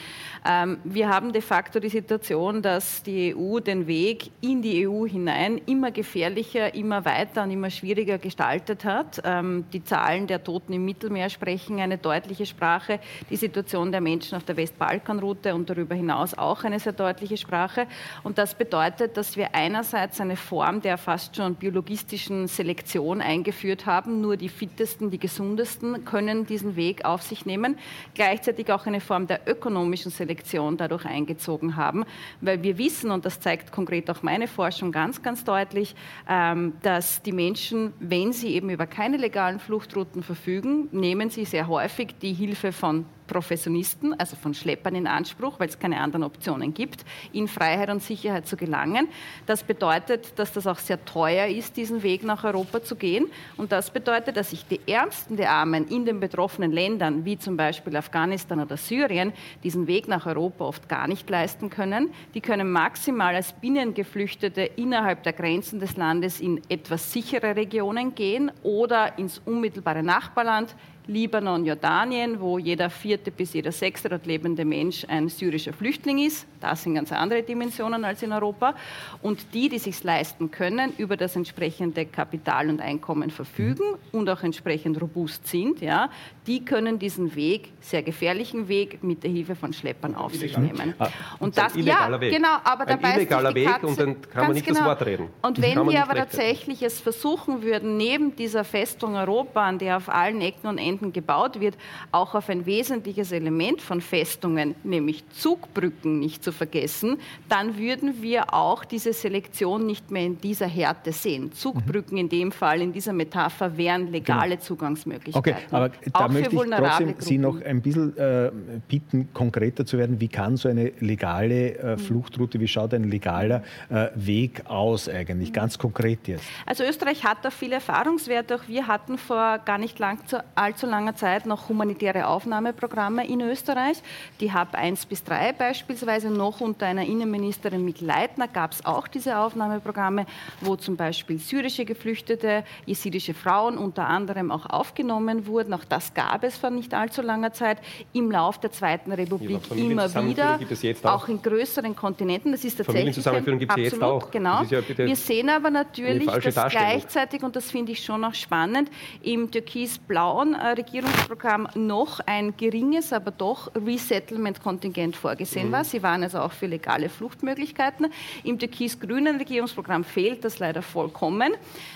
Ähm, wir haben de facto die Situation, dass die EU den Weg in die EU hinein immer gefährlicher, immer weiter und immer schwieriger gestaltet hat. Ähm, die Zahlen der Toten im Mittelmeer sprechen eine deutliche Sprache. Die Situation der Menschen auf der Westbalkanroute und darüber hinaus auch eine sehr deutliche Sprache. Und das bedeutet, dass wir einerseits eine Form der fast schon biologistischen Selektion eingeführt haben. Nur die fittesten, die gesundesten können diesen Weg auf sich nehmen. Gleichzeitig auch eine Form der ökonomischen Selektion dadurch eingezogen haben, weil wir wissen, und das zeigt konkret auch meine Forschung ganz, ganz deutlich, ähm, dass die Menschen, wenn sie eben über keine legalen Fluchtrouten verfügen, nehmen sie sehr häufig die Hilfe von Professionisten, also von Schleppern in Anspruch, weil es keine anderen Optionen gibt, in Freiheit und Sicherheit zu gelangen. Das bedeutet, dass das auch sehr teuer ist, diesen Weg nach Europa zu gehen. Und das bedeutet, dass sich die Ärmsten der Armen in den betroffenen Ländern, wie zum Beispiel Afghanistan oder Syrien, diesen Weg nach Europa oft gar nicht leisten können. Die können maximal als Binnengeflüchtete innerhalb der Grenzen des Landes in etwas sichere Regionen gehen oder ins unmittelbare Nachbarland Libanon, Jordanien, wo jeder vierte bis jeder sechste dort lebende Mensch ein syrischer Flüchtling ist. Das sind ganz andere Dimensionen als in Europa. Und die, die sich leisten können, über das entsprechende Kapital und Einkommen verfügen und auch entsprechend robust sind, ja, die können diesen Weg, sehr gefährlichen Weg, mit der Hilfe von Schleppern auf sich nehmen.
Ah, und das, ja,
Weg. genau, aber dabei
ein illegaler Weg und dann kann man nicht genau. das Wort reden.
Und wenn wir aber tatsächlich es versuchen würden, neben dieser Festung Europa, an der auf allen Ecken und Enden Kontinenten gebaut wird, auch auf ein wesentliches Element von Festungen, nämlich Zugbrücken nicht zu vergessen, dann würden wir auch diese Selektion nicht mehr in dieser Härte sehen. Zugbrücken in dem Fall, in dieser Metapher, wären legale genau. Zugangsmöglichkeiten.
Okay, aber da auch möchte ich trotzdem Sie noch ein bisschen äh, bitten, konkreter zu werden. Wie kann so eine legale äh, mhm. Fluchtroute, wie schaut ein legaler äh, Weg aus eigentlich, ganz konkret jetzt?
Also Österreich hat da viele Erfahrungswerte. Auch wir hatten vor gar nicht lang, zu, allzu langer Zeit noch humanitäre Aufnahmeprogramme in Österreich. Die HAB 1 bis 3 beispielsweise noch unter einer Innenministerin Mikl Leitner gab es auch diese Aufnahmeprogramme, wo zum Beispiel syrische Geflüchtete, jesidische Frauen unter anderem auch aufgenommen wurden. Auch das gab es vor nicht allzu langer Zeit. Im Lauf der Zweiten Republik immer wieder, auch. auch in größeren Kontinenten. Das ist tatsächlich
Familienzusammenführung gibt es jetzt auch.
Genau. Ja Wir sehen aber natürlich, dass gleichzeitig, und das finde ich schon auch spannend, im türkis-blauen äh, Regierungsprogramm noch ein geringes, aber doch Resettlement-Kontingent vorgesehen mhm. war. Sie waren also auch für legale Fluchtmöglichkeiten. Im türkis-grünen Regierungsprogramm fehlt das leider vollkommen.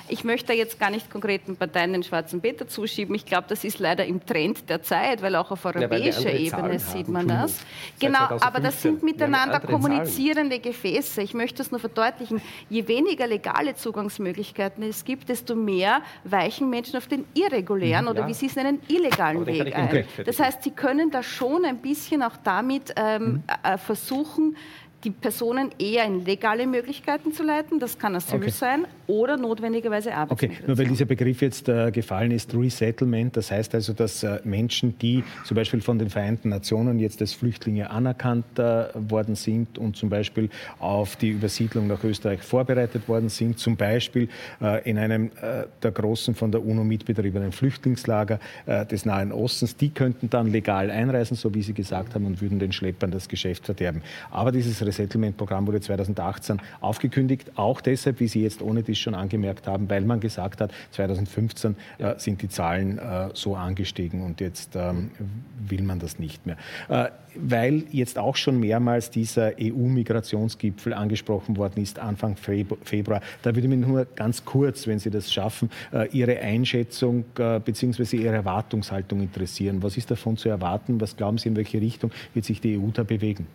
Ich möchte da jetzt gar nicht konkreten Parteien den schwarzen Peter zuschieben. Ich glaube, das ist leider im Trend der Zeit, weil auch auf europäischer ja, Ebene sieht man das. Genau, aber das sind miteinander kommunizierende Gefäße. Ich möchte es nur verdeutlichen. Je weniger legale Zugangsmöglichkeiten es gibt, desto mehr weichen Menschen auf den irregulären mhm, oder wie Sie es nennen, illegalen Weg ein. Das heißt, Sie können da schon ein bisschen auch damit ähm, mhm. äh, versuchen, die Personen eher in legale Möglichkeiten zu leiten. Das kann Asyl okay. sein oder notwendigerweise Arbeitsmigration.
Okay, nur weil dieser Begriff jetzt äh, gefallen ist, Resettlement, das heißt also, dass äh, Menschen, die zum Beispiel von den Vereinten Nationen jetzt als Flüchtlinge anerkannt äh, worden sind und zum Beispiel auf die Übersiedlung nach Österreich vorbereitet worden sind, zum Beispiel äh, in einem äh, der großen von der UNO mitbetriebenen Flüchtlingslager äh, des Nahen Ostens, die könnten dann legal einreisen, so wie Sie gesagt haben, und würden den Schleppern das Geschäft verderben. Aber dieses Resettlement-Programm wurde 2018 aufgekündigt, auch deshalb, wie Sie jetzt ohne dies schon angemerkt haben, weil man gesagt hat, 2015 äh, sind die Zahlen äh, so angestiegen und jetzt ähm, will man das nicht mehr. Äh, weil jetzt auch schon mehrmals dieser EU-Migrationsgipfel angesprochen worden ist, Anfang Februar, da würde mich nur ganz kurz, wenn Sie das schaffen, äh, Ihre Einschätzung äh, bzw. Ihre Erwartungshaltung interessieren. Was ist davon zu erwarten? Was glauben Sie, in welche Richtung wird sich die EU da bewegen?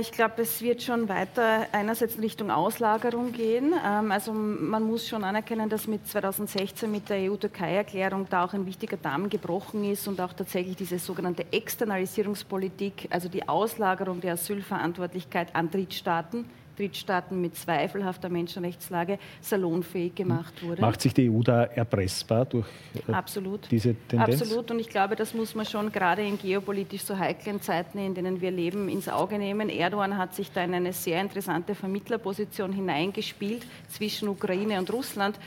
Ich glaube, es wird schon weiter einerseits in Richtung Auslagerung gehen. Ähm, also man muss schon anerkennen, dass mit 2016 mit der EU-Türkei-Erklärung da auch ein wichtiger Damm gebrochen ist und auch tatsächlich diese sogenannte Externalisierungspolitik, also die Auslagerung der Asylverantwortlichkeit an Drittstaaten, Drittstaaten mit zweifelhafter Menschenrechtslage salonfähig gemacht wurde.
Macht sich die EU da erpressbar durch
äh, Absolut.
diese Tendenz?
Absolut. Und ich glaube, das muss man schon gerade in geopolitisch so heiklen Zeiten, in denen wir leben, ins Auge nehmen. Erdogan hat sich da in eine sehr interessante Vermittlerposition hineingespielt zwischen Ukraine und Russland.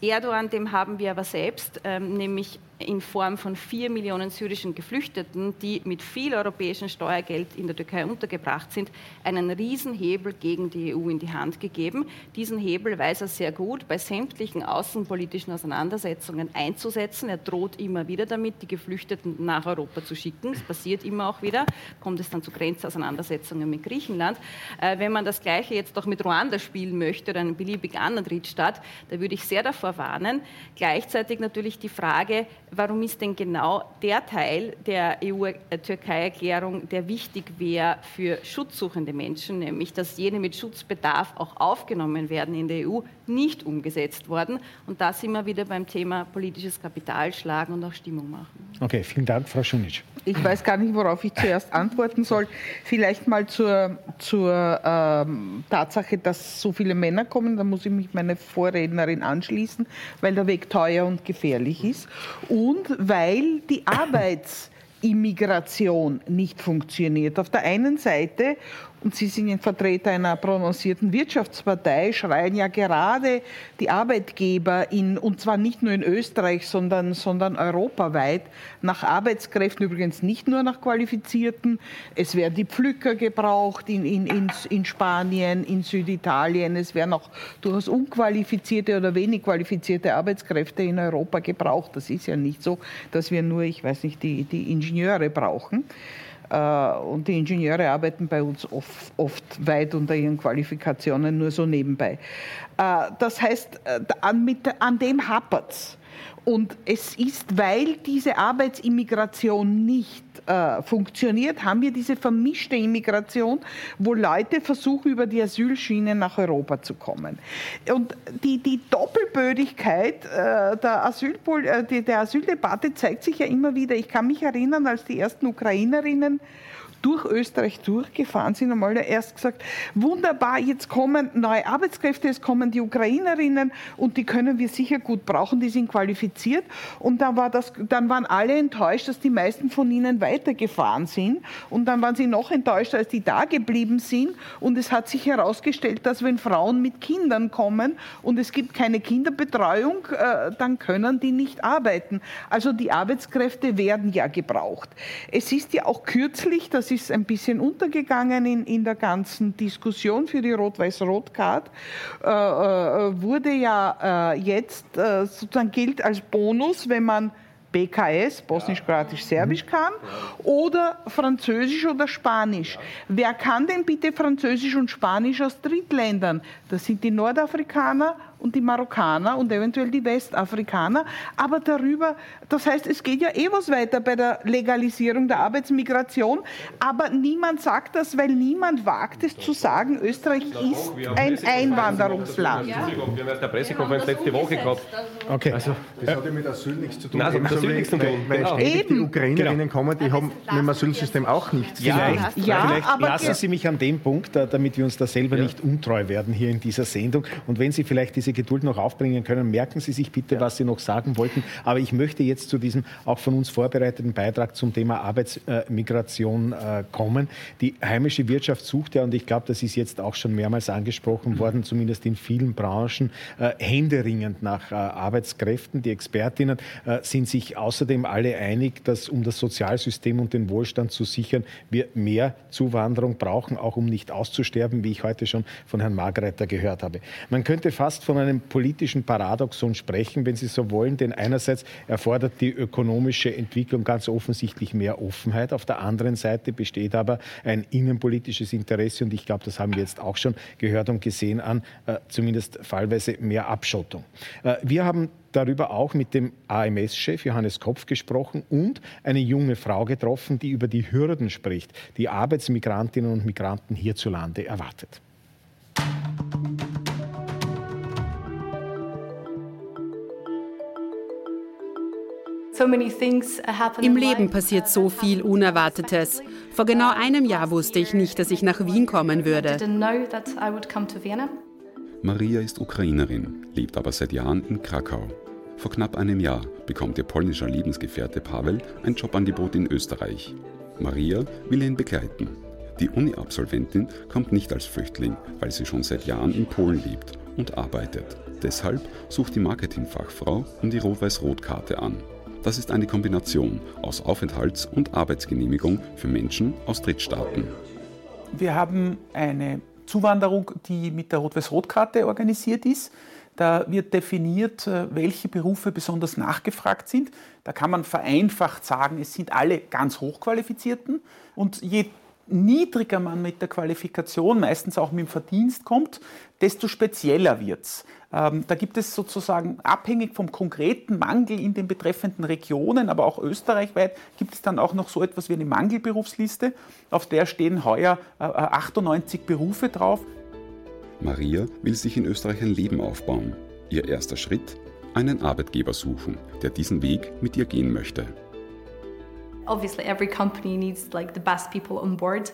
Erdogan, dem haben wir aber selbst, ähm, nämlich in Form von vier Millionen syrischen Geflüchteten, die mit viel europäischem Steuergeld in der Türkei untergebracht sind, einen Riesenhebel gegen die EU in die Hand gegeben. Diesen Hebel weiß er sehr gut bei sämtlichen außenpolitischen Auseinandersetzungen einzusetzen. Er droht immer wieder damit, die Geflüchteten nach Europa zu schicken. Das passiert immer auch wieder. Kommt es dann zu Grenzauseinandersetzungen mit Griechenland. Äh, wenn man das Gleiche jetzt auch mit Ruanda spielen möchte oder einem beliebigen anderen Drittstaat, da würde ich sehr davor warnen. Gleichzeitig natürlich die Frage, warum ist denn genau der Teil der EU-Türkei-Erklärung, der wichtig wäre für schutzsuchende Menschen, nämlich dass jene mit Schutzbedarf auch aufgenommen werden in der EU, nicht umgesetzt worden. Und da sind wir wieder beim Thema politisches Kapital schlagen und auch Stimmung machen.
Okay, vielen Dank, Frau Schunic.
Ich weiß gar nicht, worauf ich zuerst antworten soll. Vielleicht mal zur, zur ähm, Tatsache, dass so viele Männer kommen. Da muss ich mich meine Vorrednerin anschließen, weil der Weg teuer und gefährlich ist. Und weil die Arbeitsimmigration nicht funktioniert. Auf der einen Seite und Sie sind ein Vertreter einer prononcierten Wirtschaftspartei, schreien ja gerade die Arbeitgeber in, und zwar nicht nur in Österreich, sondern, sondern europaweit nach Arbeitskräften, übrigens nicht nur nach Qualifizierten. Es werden die Pflücker gebraucht in, in, in, in Spanien, in Süditalien. Es werden auch durchaus unqualifizierte oder wenig qualifizierte Arbeitskräfte in Europa gebraucht. Das ist ja nicht so, dass wir nur, ich weiß nicht, die, die Ingenieure brauchen. Äh, und die Ingenieure arbeiten bei uns oft, oft, weit unter ihren Qualifikationen, nur so nebenbei. Äh, das heißt, äh, an, mit, an dem hapert es. Und es ist, weil diese Arbeitsimmigration nicht äh, funktioniert, haben wir diese vermischte Immigration, wo Leute versuchen, über die Asylschiene nach Europa zu kommen. Und die, die Doppelbödigkeit äh, der, Asylpol äh, der Asyldebatte zeigt sich ja immer wieder. Ich kann mich erinnern, als die ersten Ukrainerinnen durch Österreich durchgefahren sind, einmal erst gesagt, wunderbar, jetzt kommen neue Arbeitskräfte, es kommen die Ukrainerinnen und die können wir sicher gut brauchen, die sind qualifiziert. Und dann, war das, dann waren alle enttäuscht, dass die meisten von ihnen weitergefahren sind. Und dann waren sie noch enttäuscht, als die da geblieben sind. Und es hat sich herausgestellt, dass wenn Frauen mit Kindern kommen und es gibt keine Kinderbetreuung, äh, dann können die nicht arbeiten. Also die Arbeitskräfte werden ja gebraucht. Es ist ja auch kürzlich, dass das ist ein bisschen untergegangen in, in der ganzen Diskussion für die Rot-Weiß-Rot-Card, äh, äh, wurde ja äh, jetzt äh, sozusagen gilt als Bonus, wenn man BKS, Bosnisch-Kroatisch-Serbisch mhm. kann, oder Französisch oder Spanisch. Wer kann denn bitte Französisch und Spanisch aus Drittländern? Das sind die Nordafrikaner und die Marokkaner und eventuell die Westafrikaner. Aber darüber, das heißt, es geht ja eh was weiter bei der Legalisierung der Arbeitsmigration. Aber niemand sagt das, weil niemand wagt es zu sagen, Österreich ist ein Einwanderungsland.
Entschuldigung, wir haben erst eine Pressekonferenz letzte Woche gehabt.
Okay. Also, das hat ja mit Asyl nichts zu tun.
Nein, mit Asyl nichts zu tun.
Weil, weil ständig die Ukrainerinnen genau. kommen, die haben mit dem Asylsystem auch nichts
ja, vielleicht, ja, vielleicht aber lassen Sie mich an dem Punkt, damit wir uns da selber ja. nicht untreu werden hier in dieser Sendung. Und wenn Sie vielleicht diese diese Geduld noch aufbringen können. Merken Sie sich bitte, ja. was Sie noch sagen wollten. Aber ich möchte jetzt zu diesem auch von uns vorbereiteten Beitrag zum Thema Arbeitsmigration äh, kommen. Die heimische Wirtschaft sucht ja, und ich glaube, das ist jetzt auch schon mehrmals angesprochen mhm. worden, zumindest in vielen Branchen, äh, händeringend nach äh, Arbeitskräften. Die Expertinnen äh, sind sich außerdem alle einig, dass um das Sozialsystem und den Wohlstand zu sichern, wir mehr Zuwanderung brauchen, auch um nicht auszusterben, wie ich heute schon von Herrn Margreiter gehört habe. Man könnte fast von einem politischen Paradoxon sprechen, wenn Sie so wollen, denn einerseits erfordert die ökonomische Entwicklung ganz offensichtlich mehr Offenheit, auf der anderen Seite besteht aber ein innenpolitisches Interesse und ich glaube, das haben wir jetzt auch schon gehört und gesehen an, äh, zumindest fallweise mehr Abschottung. Äh, wir haben darüber auch mit dem AMS-Chef Johannes Kopf gesprochen und eine junge Frau getroffen, die über die Hürden spricht, die Arbeitsmigrantinnen und Migranten hierzulande erwartet.
Im Leben passiert so viel Unerwartetes. Vor genau einem Jahr wusste ich nicht, dass ich nach Wien kommen würde.
Maria ist Ukrainerin, lebt aber seit Jahren in Krakau. Vor knapp einem Jahr bekommt ihr polnischer Lebensgefährte Pavel ein Jobangebot in Österreich. Maria will ihn begleiten. Die Uni-Absolventin kommt nicht als Flüchtling, weil sie schon seit Jahren in Polen lebt und arbeitet. Deshalb sucht die Marketingfachfrau um die Rot-Weiß-Rot-Karte an. Das ist eine Kombination aus Aufenthalts- und Arbeitsgenehmigung für Menschen aus Drittstaaten.
Wir haben eine Zuwanderung, die mit der Rot-Weiß-Rot-Karte organisiert ist. Da wird definiert, äh, welche Berufe besonders nachgefragt sind. Da kann man vereinfacht sagen, es sind alle ganz Hochqualifizierten. Und je niedriger man mit der Qualifikation, meistens auch mit dem Verdienst kommt, desto spezieller wird es. Ähm, da gibt es sozusagen abhängig vom konkreten Mangel in den betreffenden Regionen, aber auch österreichweit, gibt es dann auch noch so etwas wie eine Mangelberufsliste. Auf der stehen heuer äh, 98 Berufe drauf.
Maria will sich in Österreich ein Leben aufbauen. Ihr erster Schritt? Einen Arbeitgeber suchen, der diesen Weg mit ihr gehen möchte.
Obviously every company needs like the best people on board.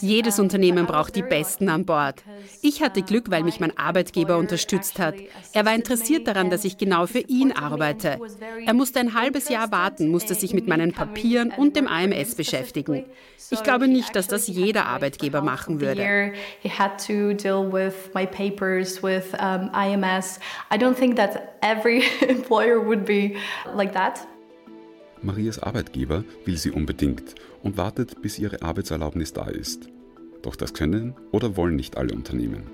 Jedes Unternehmen braucht die Besten an Bord. Ich hatte Glück, weil mich mein Arbeitgeber unterstützt hat. Er war interessiert daran, dass ich genau für ihn arbeite. Er musste ein halbes Jahr warten, musste sich mit meinen Papieren und dem AMS beschäftigen. Ich glaube nicht, dass das jeder Arbeitgeber machen würde. I don't think that every employer would be like that.
Marias Arbeitgeber will sie unbedingt und wartet, bis ihre Arbeitserlaubnis da ist. Doch das können oder wollen nicht alle Unternehmen.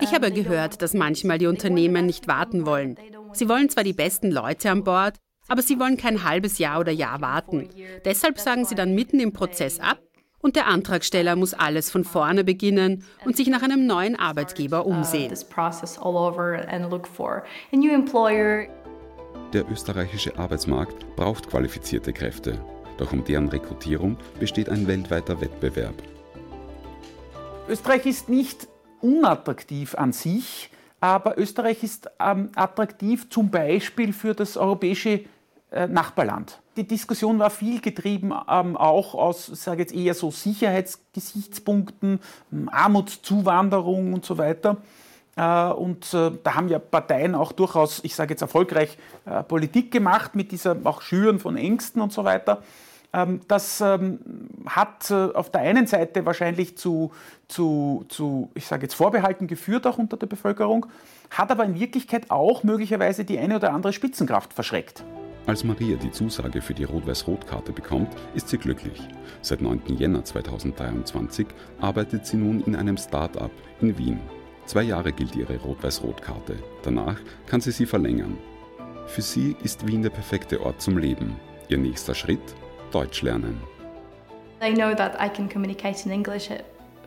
Ich habe gehört, dass manchmal die Unternehmen nicht warten wollen. Sie wollen zwar die besten Leute an Bord, aber sie wollen kein halbes Jahr oder Jahr warten. Deshalb sagen sie dann mitten im Prozess ab und der Antragsteller muss alles von vorne beginnen und sich nach einem neuen Arbeitgeber umsehen.
Der österreichische Arbeitsmarkt braucht qualifizierte Kräfte, doch um deren Rekrutierung besteht ein weltweiter Wettbewerb.
Österreich ist nicht unattraktiv an sich, aber Österreich ist ähm, attraktiv zum Beispiel für das europäische äh, Nachbarland. Die Diskussion war viel getrieben, ähm, auch aus, sage jetzt eher so Sicherheitsgesichtspunkten, ähm, Armutszuwanderung und so weiter. Äh, und äh, da haben ja Parteien auch durchaus, ich sage jetzt erfolgreich, äh, Politik gemacht mit dieser auch Schüren von Ängsten und so weiter. Ähm, das ähm, hat auf der einen Seite wahrscheinlich zu, zu, zu ich sage jetzt Vorbehalten geführt, auch unter der Bevölkerung, hat aber in Wirklichkeit auch möglicherweise die eine oder andere Spitzenkraft verschreckt.
Als Maria die Zusage für die Rot-Weiß-Rot-Karte bekommt, ist sie glücklich. Seit 9. Jänner 2023 arbeitet sie nun in einem Start-up in Wien. Zwei Jahre gilt ihre Rot-Weiß-Rot-Karte. Danach kann sie sie verlängern. Für sie ist Wien der perfekte Ort zum Leben. Ihr nächster Schritt? Deutsch lernen. I know that I can communicate in English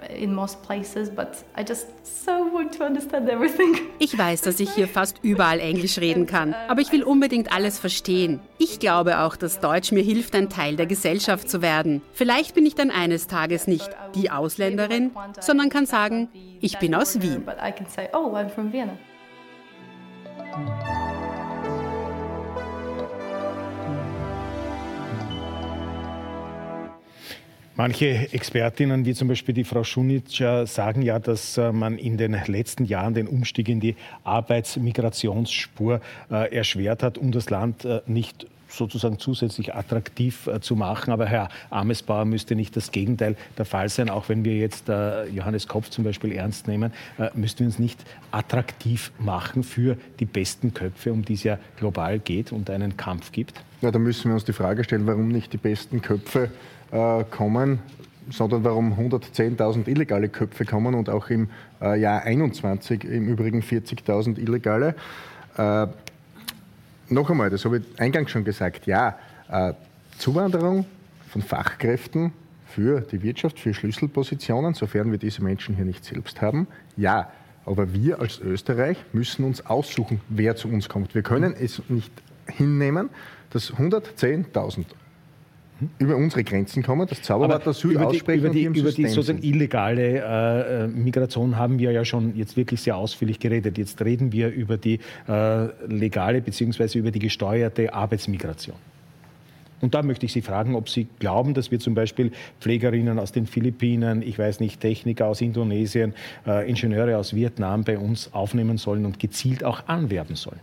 in most places, but I just so want to understand everything. Ich weiß, dass ich hier fast überall Englisch reden kann, aber ich will unbedingt alles verstehen. Ich glaube auch, dass Deutsch mir hilft, ein Teil der Gesellschaft zu werden. Vielleicht bin ich dann eines Tages nicht die Ausländerin, sondern kann sagen, ich bin aus Wien.
Manche Expertinnen, wie zum Beispiel die Frau Schunitscher, sagen ja, dass äh, man in den letzten Jahren den Umstieg in die Arbeitsmigrationsspur äh, erschwert hat, um das Land äh, nicht sozusagen zusätzlich attraktiv zu machen. Aber Herr Amesbauer müsste nicht das Gegenteil der Fall sein. Auch wenn wir jetzt Johannes Kopf zum Beispiel ernst nehmen, müssten wir uns nicht attraktiv machen für die besten Köpfe, um die es ja global geht und einen Kampf gibt?
Ja, da müssen wir uns die Frage stellen, warum nicht die besten Köpfe äh, kommen, sondern warum 110.000 illegale Köpfe kommen und auch im äh, Jahr 21 im Übrigen 40.000 illegale. Äh, noch einmal, das habe ich eingangs schon gesagt, ja, äh, Zuwanderung von Fachkräften für die Wirtschaft, für Schlüsselpositionen, sofern wir diese Menschen hier nicht selbst haben, ja. Aber wir als Österreich müssen uns aussuchen, wer zu uns kommt. Wir können es nicht hinnehmen, dass 110.000 über unsere Grenzen kommen, das Zauberwort Asyl
über die, aussprechen. Über die, über die sozusagen illegale äh, Migration haben wir ja schon jetzt wirklich sehr ausführlich geredet. Jetzt reden wir über die äh, legale bzw. über die gesteuerte Arbeitsmigration. Und da möchte ich Sie fragen, ob Sie glauben, dass wir zum Beispiel Pflegerinnen aus den Philippinen, ich weiß nicht, Techniker aus Indonesien, äh, Ingenieure aus Vietnam bei uns aufnehmen sollen und gezielt auch anwerben sollen.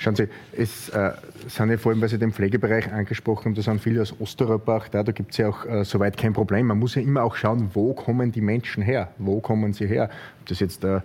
Schauen Sie, es äh, sind ja vor allem, weil Sie den Pflegebereich angesprochen haben, da sind viele aus Osteuropa auch da, da gibt es ja auch äh, soweit kein Problem. Man muss ja immer auch schauen, wo kommen die Menschen her? Wo kommen sie her? Das jetzt, äh, äh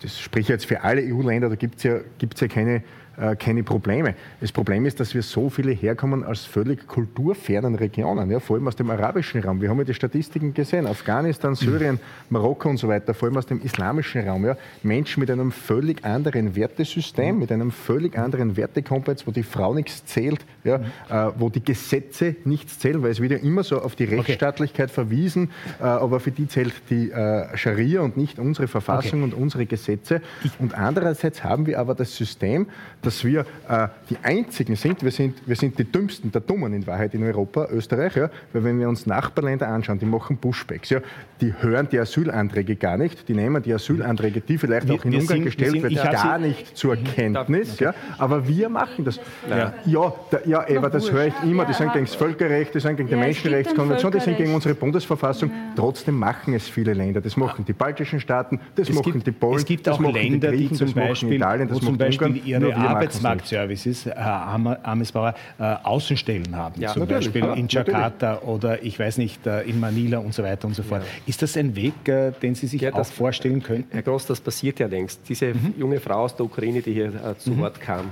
das spricht jetzt für alle EU-Länder, da gibt es ja, gibt's ja keine äh, keine Probleme. Das Problem ist, dass wir so viele herkommen aus völlig kulturfernen Regionen, ja, vor allem aus dem arabischen Raum. Wir haben ja die Statistiken gesehen, Afghanistan, Syrien, Marokko und so weiter, vor allem aus dem islamischen Raum. Ja. Menschen mit einem völlig anderen Wertesystem, mit einem völlig anderen Wertekompass, wo die Frau nichts zählt, ja, äh, wo die Gesetze nichts zählen, weil es wird ja immer so auf die Rechtsstaatlichkeit okay. verwiesen, äh, aber für die zählt die äh, Scharia und nicht unsere Verfassung okay. und unsere Gesetze. Und andererseits haben wir aber das System, dass wir äh, die Einzigen sind, wir sind, wir sind die Dümmsten der Dummen in Wahrheit in Europa, Österreich, ja, weil wenn wir uns Nachbarländer anschauen, die machen Pushbacks, ja, die hören die Asylanträge gar nicht, die nehmen die Asylanträge, die vielleicht wir, auch in Ungarn sind, gestellt werden, gar Sie, nicht zur Kenntnis, okay. ja, aber wir machen das. Ja, ja, da, ja Eva, das höre ich immer, die sind gegen das Völkerrecht, die sind gegen die Menschenrechtskonvention, die sind gegen unsere Bundesverfassung, trotzdem machen es viele Länder, das machen die baltischen Staaten, das es machen gibt, die Polen,
es gibt auch Länder, die, Griechen, die zum Beispiel, Italien, das Beispiel Ungarn, ihre Arbeitsmarktservices, Herr Amesbauer, äh, Außenstellen haben, ja, zum Beispiel ja, in Jakarta natürlich. oder ich weiß nicht, äh, in Manila und so weiter und so fort. Ja. Ist das ein Weg, äh, den Sie sich auch vorstellen könnten?
Herr Gross, das passiert ja längst. Diese mhm. junge Frau aus der Ukraine, die hier zu mhm. Wort kam,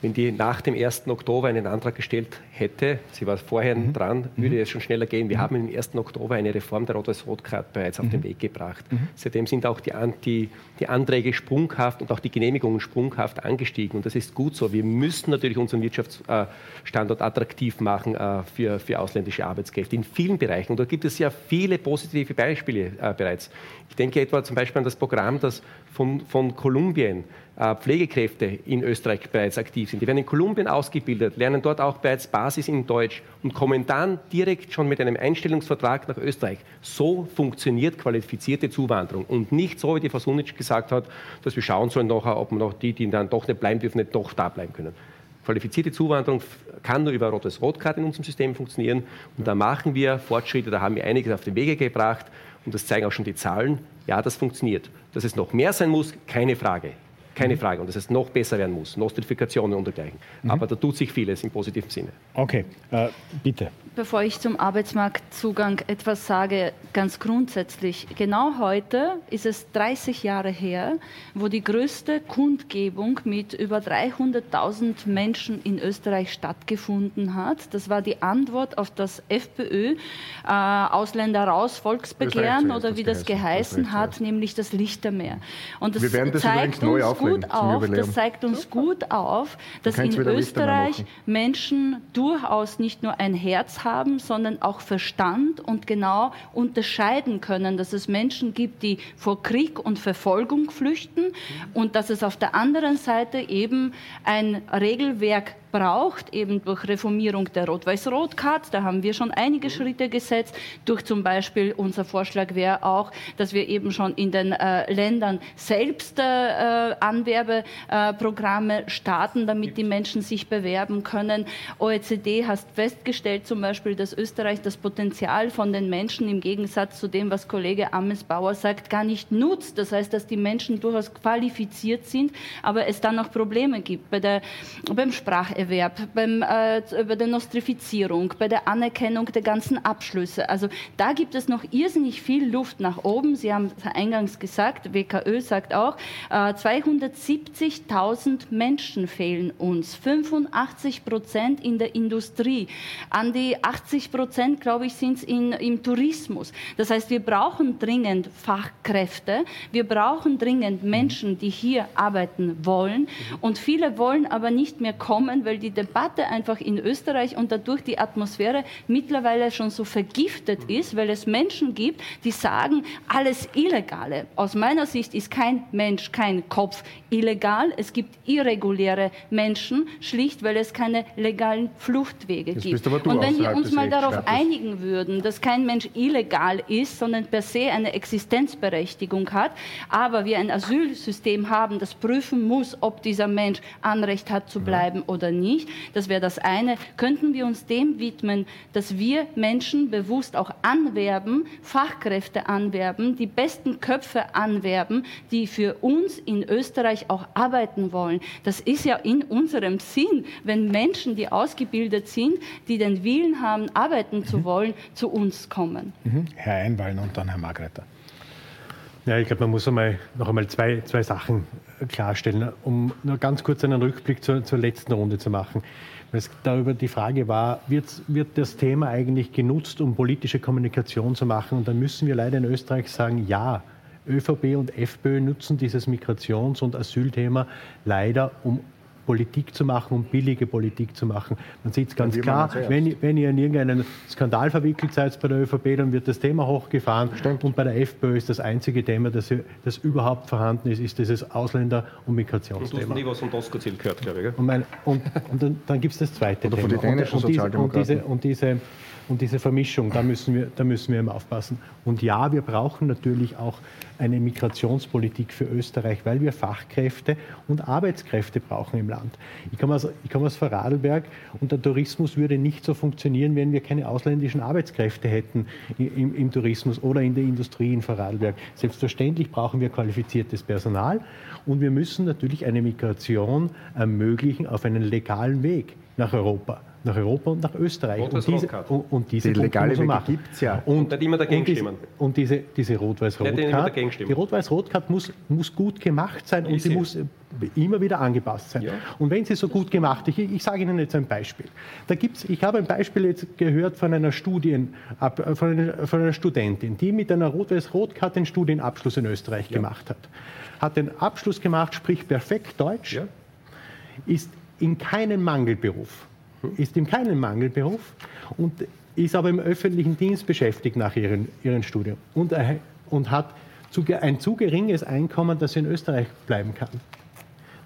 wenn die nach dem 1. Oktober einen Antrag gestellt hätte, sie war vorher mhm. dran, würde mhm. es schon schneller gehen. Wir mhm. haben im 1. Oktober eine Reform der Rot-Weiß-Rot-Card bereits auf mhm. den Weg gebracht. Mhm. Seitdem sind auch die, die, die, Anträge sprunghaft und auch die Genehmigungen sprunghaft angestiegen. Und das ist gut so. Wir müssen natürlich unseren Wirtschaftsstandort attraktiv machen äh, für, für ausländische Arbeitskräfte in vielen Bereichen. Und da gibt es ja viele positive Beispiele äh, bereits. Ich denke etwa zum Beispiel an das Programm, das von, von Kolumbien Pflegekräfte in Österreich bereits aktiv sind. Die werden in Kolumbien ausgebildet, lernen dort auch bereits Basis in Deutsch und kommen dann direkt schon mit einem Einstellungsvertrag nach Österreich. So funktioniert qualifizierte Zuwanderung und nicht so, wie die Frau Sunic gesagt hat, dass wir schauen sollen nachher, ob noch die, die dann doch nicht bleiben dürfen, nicht doch da bleiben können. Qualifizierte Zuwanderung kann nur über rotes Rotkarte in unserem System funktionieren. Und da machen wir Fortschritte, da haben wir einiges auf den Wege gebracht. Und das zeigen auch schon die Zahlen. Ja, das funktioniert. Dass es noch mehr sein muss, keine Frage. Keine mhm. Frage. Und dass es noch besser werden muss. Nostrifikationen und dergleichen. Mhm. Aber da tut sich vieles im positiven Sinne.
Okay, äh, bitte.
Bevor ich zum Arbeitsmarktzugang etwas sage, ganz grundsätzlich. Genau heute ist es 30 Jahre her, wo die größte Kundgebung mit über 300.000 Menschen in Österreich stattgefunden hat. Das war die Antwort auf das FPÖ, äh, Ausländer raus, Volksbegehren oder wie das geheißen das hat, nämlich das Lichtermeer. Und das, das zeigt uns gut auf, das zeigt uns gut auf, dass in Österreich Menschen durchaus nicht nur ein Herz haben, haben, sondern auch Verstand und genau unterscheiden können, dass es Menschen gibt, die vor Krieg und Verfolgung flüchten und dass es auf der anderen Seite eben ein Regelwerk braucht, eben durch Reformierung der Rot-Weiß-Rot-Card. Da haben wir schon einige Schritte gesetzt. Durch zum Beispiel, unser Vorschlag wäre auch, dass wir eben schon in den äh, Ländern selbst äh, Anwerbeprogramme äh, starten, damit die Menschen sich bewerben können. OECD hat festgestellt zum Beispiel, dass Österreich das Potenzial von den Menschen im Gegensatz zu dem, was Kollege Ammesbauer sagt, gar nicht nutzt. Das heißt, dass die Menschen durchaus qualifiziert sind, aber es dann noch Probleme gibt bei der, beim Sprach Spracherwerb, beim, äh, bei der Nostrifizierung, bei der Anerkennung der ganzen Abschlüsse. Also da gibt es noch irrsinnig viel Luft nach oben. Sie haben es eingangs gesagt, WKÖ sagt auch, äh, 270.000 Menschen fehlen uns, 85 Prozent in der Industrie, an die 80 Prozent, glaube ich, sind es im Tourismus. Das heißt, wir brauchen dringend Fachkräfte, wir brauchen dringend Menschen, die hier arbeiten wollen und viele wollen aber nicht mehr kommen, weil die Debatte einfach in Österreich und dadurch die Atmosphäre mittlerweile schon so vergiftet ist, weil es Menschen gibt, die sagen, alles Illegale. Aus meiner Sicht ist kein Mensch, kein Kopf illegal. Es gibt irreguläre Menschen, schlicht weil es keine legalen Fluchtwege Jetzt gibt. Und wenn wir uns mal darauf einigen würden, dass kein Mensch illegal ist, sondern per se eine Existenzberechtigung hat, aber wir ein Asylsystem haben, das prüfen muss, ob dieser Mensch Anrecht hat zu bleiben oder nicht, nicht. Das wäre das eine. Könnten wir uns dem widmen, dass wir Menschen bewusst auch anwerben, Fachkräfte anwerben, die besten Köpfe anwerben, die für uns in Österreich auch arbeiten wollen. Das ist ja in unserem Sinn, wenn Menschen, die ausgebildet sind, die den Willen haben, arbeiten zu mhm. wollen, zu uns kommen.
Mhm. Herr Einwallen und dann Herr Margreter.
Ja, ich glaube, man muss einmal, noch einmal zwei, zwei Sachen klarstellen, um nur ganz kurz einen Rückblick zur, zur letzten Runde zu machen. Weil es darüber die Frage war, wird, wird das Thema eigentlich genutzt, um politische Kommunikation zu machen? Und dann müssen wir leider in Österreich sagen, ja, ÖVP und FPÖ nutzen dieses Migrations- und Asylthema leider, um Politik zu machen, um billige Politik zu machen. Man sieht es ganz ja, klar, wenn, wenn, ihr in irgendeinen Skandal verwickelt seid bei der ÖVP, dann wird das Thema hochgefahren. Stimmt. Und bei der FPÖ ist das einzige Thema, das, das überhaupt vorhanden ist, ist dieses Ausländer- und Migrationsthema. Und du hast nie was von Doskozil gehört, glaube ich. Und, mein, und, und dann, dann gibt es das zweite
Oder
Thema.
Von den und, und, diese, und,
diese, und diese und diese Vermischung, da müssen wir, da müssen wir eben aufpassen. Und ja, wir brauchen natürlich auch eine Migrationspolitik für Österreich, weil wir Fachkräfte und Arbeitskräfte brauchen im Land. Ich komme aus, ich komme aus Vorarlberg und der Tourismus würde nicht so funktionieren, wenn wir keine ausländischen Arbeitskräfte hätten im, im Tourismus oder in der Industrie in Vorarlberg. Selbstverständlich brauchen wir qualifiziertes Personal und wir müssen natürlich eine Migration ermöglichen auf einen legalen Weg nach Europa. Nach Europa und nach Österreich. Und diese, und, und diese
Die legale
man
Wege
machen.
gibt's ja.
Und,
Nicht immer dagegen
und diese,
stimmen.
Und diese, diese Rot-Weiß-Rot-Card, die Rot-Weiß-Rot-Card muss, muss gut gemacht sein und
Ist
sie muss immer wieder angepasst sein.
Ja.
Und wenn sie so gut gemacht ist, ich, ich sage Ihnen jetzt ein Beispiel. Da gibt's, ich habe ein Beispiel jetzt gehört von einer Studien, ab- von einer, von einer Studentin, die mit einer Rot-Weiß-Rot-Card den Studienabschluss in Österreich gemacht hat. Hat den Abschluss gemacht, spricht perfekt Deutsch,
Ja.
ist in keinem Mangelberuf, ist in keinem Mangelberuf und ist aber im öffentlichen Dienst beschäftigt nach ihrem, ihrem Studium und, erhä- und hat zu, ein zu geringes Einkommen, dass sie in Österreich bleiben kann.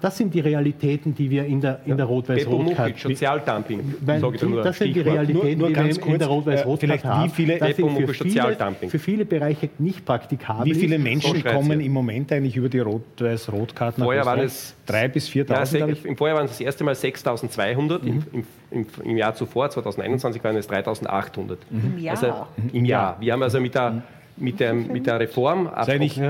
Das sind die Realitäten, die wir in der, in der Rot-Weiß-Rot-Card
Mukic, Sozialdumping, sage ich da nur.
das sind die. Realitäten,
Nur- nur
die wir
ganz
in, der
kurz,
Rot-Weiß-Rot
vielleicht
haben.
wie viele-
sie
Beppo
für viele,
Sozialdumping.
für viele Bereiche nicht praktikabel
Wie viele. Menschen kommen
ja.
im Moment eigentlich über die Rot-Weiß-Rot-Karte nach
Vorher waren es
Drei bis
Ja,
4.000,
se-
glaube ich.
Im Vorjahr waren es das erste Mal 6.200, im, im, im, im Jahr zuvor, 2021, waren es 3.800.
Im Jahr.
Also, Im Jahr. Wir haben also mit der, mit der, mit der Reform...
Eigentlich,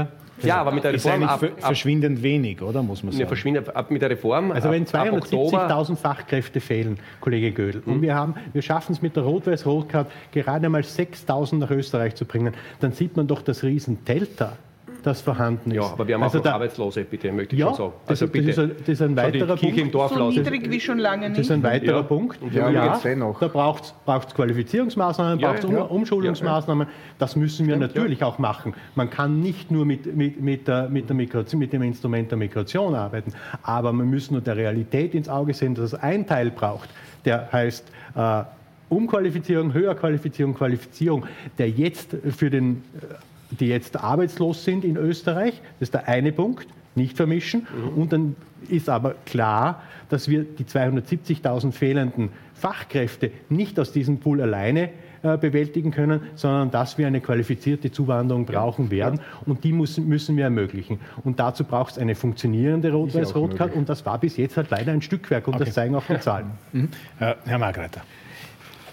ja, aber mit der Reform ab, ab,
verschwindend wenig, oder? Muss man
ja,
sagen.
verschwindet, ab mit der Reform
Also wenn
ab, ab Oktober...
270.000 Fachkräfte fehlen, Kollege Gödel, und wir, haben, wir schaffen es mit der Rot-Weiß-Rot-Card gerade mal 6.000 nach Österreich zu bringen, dann sieht man doch das Riesen-Delta, das vorhanden ist.
Ja, aber wir haben
also
auch noch
da,
Arbeitslose, bitte, möchte ich
Ja,
schon sagen.
das, ist- das, ist ein, das ist ein weiterer
Kirche im
Punkt.
Dorf
So niedrig wie schon lange
Das
nicht.
ist ein weiterer
Ja.
Punkt.
Ja,
ja,
jetzt dennoch.
da braucht es Qualifizierungsmaßnahmen,
Ja,
braucht es
ja.
Umschulungsmaßnahmen. Das müssen wir natürlich auch machen. Man kann nicht nur mit, mit, mit, der, mit, der Migration, mit dem Instrument der Migration arbeiten, aber man muss nur der Realität ins Auge sehen, dass es einen Teil braucht, der heißt äh, Umqualifizierung, Höherqualifizierung, Qualifizierung, der jetzt für den äh, die jetzt arbeitslos sind in Österreich. Das ist der eine Punkt, nicht vermischen. Und dann ist aber klar, dass wir die 270.000 fehlenden Fachkräfte nicht aus diesem Pool alleine äh, bewältigen können, sondern dass wir eine qualifizierte Zuwanderung brauchen werden. Und die müssen, müssen wir ermöglichen. Und dazu braucht es eine funktionierende Rot-Weiß-Rot-Card. Und das war bis jetzt halt leider ein Stückwerk. Und das zeigen auch die Zahlen.
Äh, Herr Margreiter.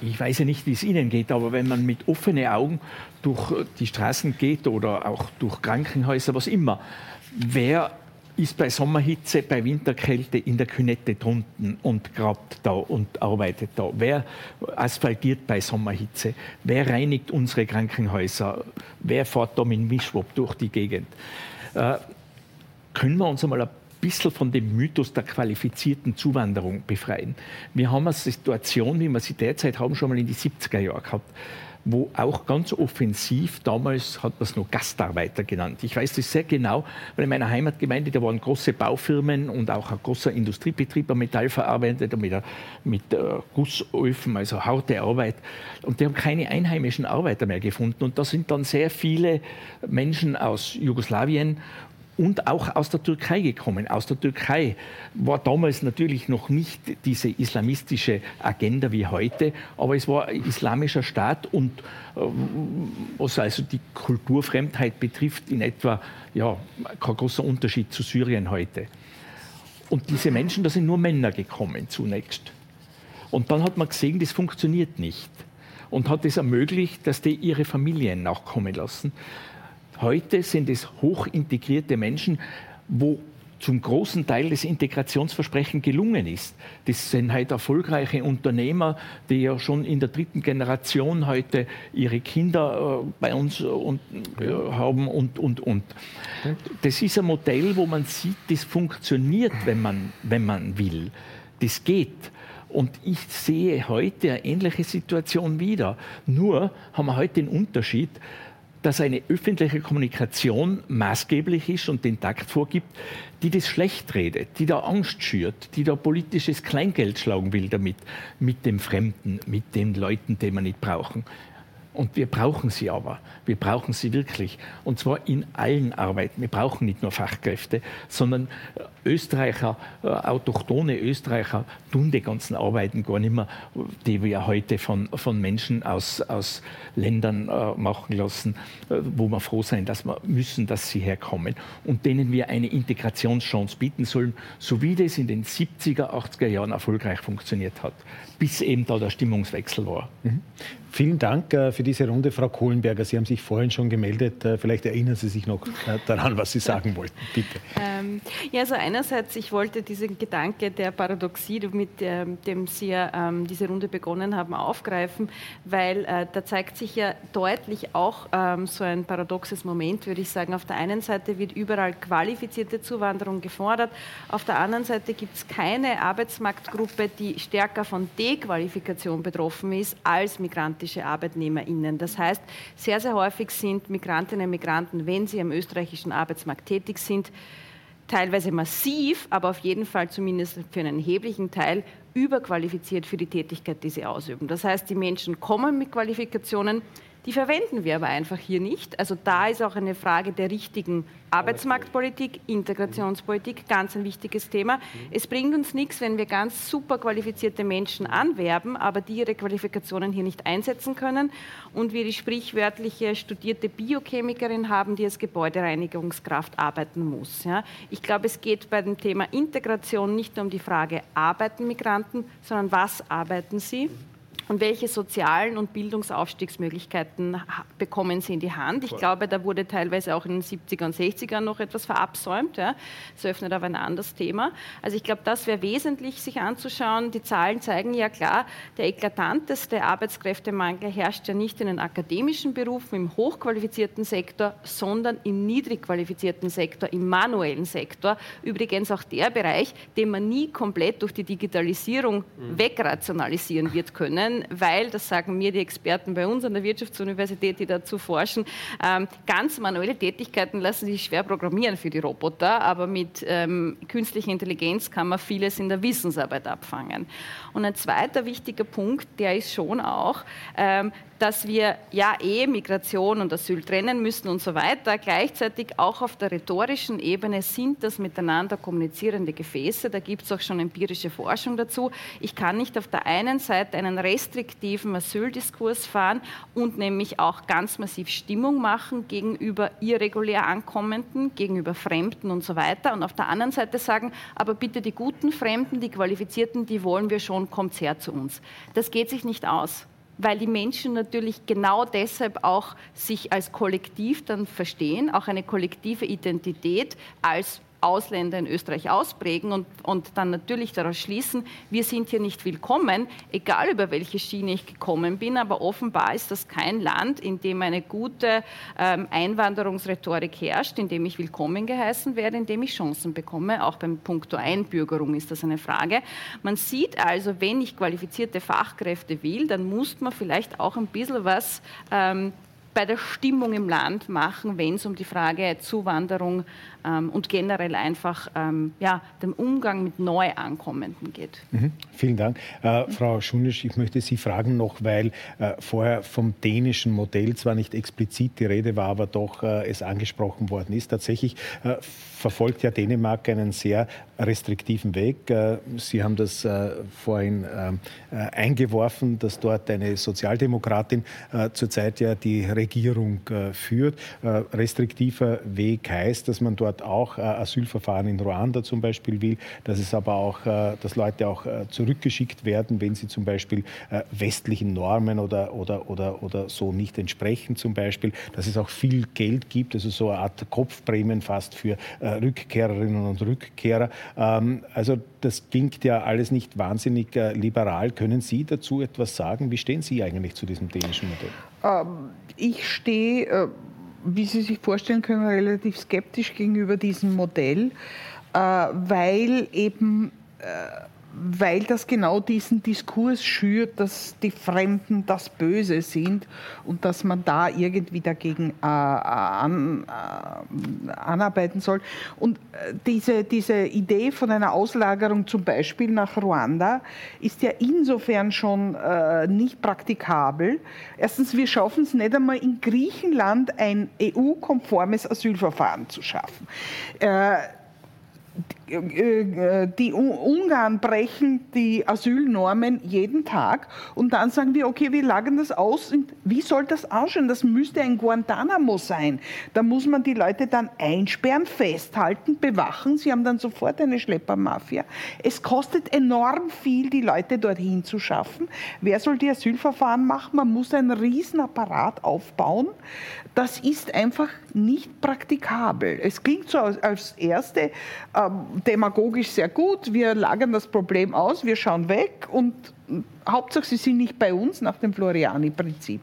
Ich weiß ja nicht, wie es Ihnen geht, aber wenn man mit offenen Augen durch die Straßen geht oder auch durch Krankenhäuser, was immer, wer ist bei Sommerhitze, bei Winterkälte in der Künette drunten und grabt da und arbeitet da? Wer asphaltiert bei Sommerhitze? Wer reinigt unsere Krankenhäuser? Wer fährt da mit dem Mischwab durch die Gegend? Äh, können wir uns einmal ein bisschen von dem Mythos der qualifizierten Zuwanderung befreien. Wir haben eine Situation, wie wir sie derzeit haben, schon mal in die 70er Jahre gehabt, wo auch ganz offensiv, damals hat man es noch Gastarbeiter genannt. Ich weiß das sehr genau, weil in meiner Heimatgemeinde, da waren große Baufirmen und auch ein großer Industriebetrieb, ein Metallverarbeiter mit, äh, mit äh, Gussöfen, also harte Arbeit. Und die haben keine einheimischen Arbeiter mehr gefunden. Und da sind dann sehr viele Menschen aus Jugoslawien und auch aus der Türkei gekommen. Aus der Türkei war damals natürlich noch nicht diese islamistische Agenda wie heute, aber es war ein islamischer Staat und äh, was also die Kulturfremdheit betrifft, in etwa ja, kein großer Unterschied zu Syrien heute. Und diese Menschen, da sind nur Männer gekommen zunächst. Und dann hat man gesehen, das funktioniert nicht. Und hat es ermöglicht, dass die ihre Familien nachkommen lassen. Heute sind es hoch integrierte Menschen, wo zum großen Teil das Integrationsversprechen gelungen ist. Das sind halt erfolgreiche Unternehmer, die ja schon in der dritten Generation heute ihre Kinder äh, bei uns und, äh, haben und, und, und. Das ist ein Modell, wo man sieht, das funktioniert, wenn man, wenn man will. Das geht. Und ich sehe heute eine ähnliche Situation wieder. Nur haben wir heute den Unterschied, dass eine öffentliche Kommunikation maßgeblich ist und den Takt vorgibt, die das schlecht redet, die da Angst schürt, die da politisches Kleingeld schlagen will damit, mit dem Fremden, mit den Leuten, die wir nicht brauchen. Und wir brauchen sie aber. Wir brauchen sie wirklich. Und zwar in allen Arbeiten. Wir brauchen nicht nur Fachkräfte, sondern Österreicher, äh, autochtone Österreicher tun die ganzen Arbeiten gar nicht mehr, die wir heute von, von Menschen aus, aus Ländern äh, machen lassen, äh, wo wir froh sein, dass wir müssen, dass sie herkommen und denen wir eine Integrationschance bieten sollen, so wie das in den 70er, 80er Jahren erfolgreich funktioniert hat, bis eben da der Stimmungswechsel war.
Mhm. Vielen Dank äh, für diese Runde, Frau Kohlenberger. Sie haben sich vorhin schon gemeldet. Äh, vielleicht erinnern Sie sich noch äh, daran, was Sie sagen wollten. Bitte.
Ähm, ja, also einerseits, ich wollte diesen Gedanke der Paradoxie, mit dem Sie ähm, diese Runde begonnen haben, aufgreifen, weil äh, da zeigt sich ja deutlich auch ähm, so ein paradoxes Moment, würde ich sagen. Auf der einen Seite wird überall qualifizierte Zuwanderung gefordert, auf der anderen Seite gibt es keine Arbeitsmarktgruppe, die stärker von Dequalifikation betroffen ist als migrantische ArbeitnehmerInnen. Das heißt, sehr, sehr häufig sind Migrantinnen und Migranten, wenn sie am österreichischen Arbeitsmarkt tätig sind, teilweise massiv, aber auf jeden Fall zumindest für einen erheblichen Teil überqualifiziert für die Tätigkeit, die sie ausüben. Das heißt, die Menschen kommen mit Qualifikationen, die verwenden wir aber einfach hier nicht. Also da ist auch eine Frage der richtigen Arbeitsmarktpolitik, Integrationspolitik, ganz ein wichtiges Thema. Es bringt uns nichts, wenn wir ganz super qualifizierte Menschen anwerben, aber die ihre Qualifikationen hier nicht einsetzen können und wir die sprichwörtliche studierte Biochemikerin haben, die als Gebäudereinigungskraft arbeiten muss. Ja. Ich glaube, es geht bei dem Thema Integration nicht nur um die Frage, arbeiten Migranten, sondern was arbeiten sie? Und welche sozialen und Bildungsaufstiegsmöglichkeiten bekommen sie in die Hand. Ich glaube, da wurde teilweise auch in den 70er und 60er noch etwas verabsäumt. Ja. Das öffnet aber ein anderes Thema. Also ich glaube, das wäre wesentlich, sich anzuschauen. Die Zahlen zeigen ja klar, der eklatanteste Arbeitskräftemangel herrscht ja nicht in den akademischen Berufen, im hochqualifizierten Sektor, sondern im niedrig qualifizierten Sektor, im manuellen Sektor. Übrigens auch der Bereich, den man nie komplett durch die Digitalisierung mhm. wegrationalisieren wird können weil, das sagen mir die Experten bei uns an der Wirtschaftsuniversität, die dazu forschen, ähm, ganz manuelle Tätigkeiten lassen sich schwer programmieren für die Roboter, aber mit ähm, künstlicher Intelligenz kann man vieles in der Wissensarbeit abfangen. Und ein zweiter wichtiger Punkt, der ist schon auch, ähm, dass wir ja eh Migration und Asyl trennen müssen und so weiter. Gleichzeitig auch auf der rhetorischen Ebene sind das miteinander kommunizierende Gefäße. Da gibt es auch schon empirische Forschung dazu. Ich kann nicht auf der einen Seite einen restriktiven Asyldiskurs fahren und nämlich auch ganz massiv Stimmung machen gegenüber irregulär Ankommenden, gegenüber Fremden und so weiter. Und auf der anderen Seite sagen, aber bitte die guten Fremden, die Qualifizierten, die wollen wir schon, kommt her zu uns. Das geht sich nicht aus weil die Menschen natürlich genau deshalb auch sich als Kollektiv dann verstehen, auch eine kollektive Identität als Ausländer in Österreich ausprägen und, und dann natürlich daraus schließen, wir sind hier nicht willkommen, egal über welche Schiene ich gekommen bin. Aber offenbar ist das kein Land, in dem eine gute ähm, Einwanderungsrhetorik herrscht, in dem ich willkommen geheißen werde, in dem ich Chancen bekomme. Auch beim Punkto Einbürgerung ist das eine Frage. Man sieht also, wenn ich qualifizierte Fachkräfte will, dann muss man vielleicht auch ein bisschen was ähm, bei der Stimmung im Land machen, wenn es um die Frage Zuwanderung ähm, und generell einfach ähm, ja, dem Umgang mit Neuankommenden geht.
Mhm. Vielen Dank. Äh, Frau Schunisch, ich möchte Sie fragen noch, weil äh, vorher vom dänischen Modell zwar nicht explizit die Rede war, aber doch äh, es angesprochen worden ist. Tatsächlich äh, verfolgt ja Dänemark einen sehr restriktiven Weg. Äh, Sie haben das äh, vorhin eingeworfen, dass dort eine Sozialdemokratin zurzeit ja die Regierung führt. Restriktiver Weg heißt, dass man dort auch Asylverfahren in Ruanda zum Beispiel will, dass es aber auch, dass Leute auch zurückgeschickt werden, wenn sie zum Beispiel westlichen Normen oder, oder, oder, oder so nicht entsprechen zum Beispiel, dass es auch viel Geld gibt, also so eine Art Kopfprämien fast für Rückkehrerinnen und Rückkehrer. Ähm, also das klingt ja alles nicht wahnsinnig äh, liberal. Können Sie dazu etwas sagen? Wie stehen Sie eigentlich zu diesem dänischen Modell?
Ähm, ich stehe, äh, wie Sie sich vorstellen können, relativ skeptisch gegenüber diesem Modell, äh, weil eben weil das genau diesen Diskurs schürt, dass die Fremden das Böse sind und dass man da irgendwie dagegen äh, an, äh, anarbeiten soll. Und äh, diese, diese Idee von einer Auslagerung zum Beispiel nach Ruanda ist ja insofern schon äh, nicht praktikabel. Erstens, wir schaffen es nicht einmal in Griechenland ein EU-konformes Asylverfahren zu schaffen. Äh, die Ungarn brechen die Asylnormen jeden Tag und dann sagen wir, okay, wir lagern das aus. Wie soll das ausschauen? Das müsste ein Guantanamo sein. Da muss man die Leute dann einsperren, festhalten, bewachen. Sie haben dann sofort eine Schleppermafia. Es kostet enorm viel, die Leute dorthin zu schaffen. Wer soll die Asylverfahren machen? Man muss einen Riesenapparat aufbauen. Das ist einfach nicht praktikabel. Es klingt so als erste, ähm, demagogisch sehr gut. Wir lagern das Problem aus, wir schauen weg und Hauptsache, sie sind nicht bei uns nach dem Floriani-Prinzip.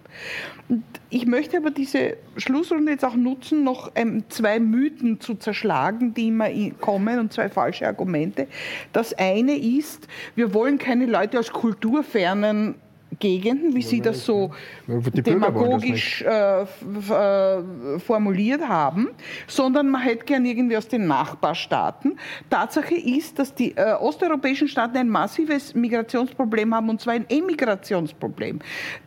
Ich möchte aber diese Schlussrunde jetzt auch nutzen, noch ähm, zwei Mythen zu zerschlagen, die immer kommen und zwei falsche Argumente. Das eine ist, wir wollen keine Leute aus kulturfernen Gegenden, wie Sie das so demagogisch äh, äh, formuliert haben, sondern man hätte gern irgendwie aus den Nachbarstaaten. Tatsache ist, dass die äh, osteuropäischen Staaten ein massives Migrationsproblem haben, und zwar ein Emigrationsproblem.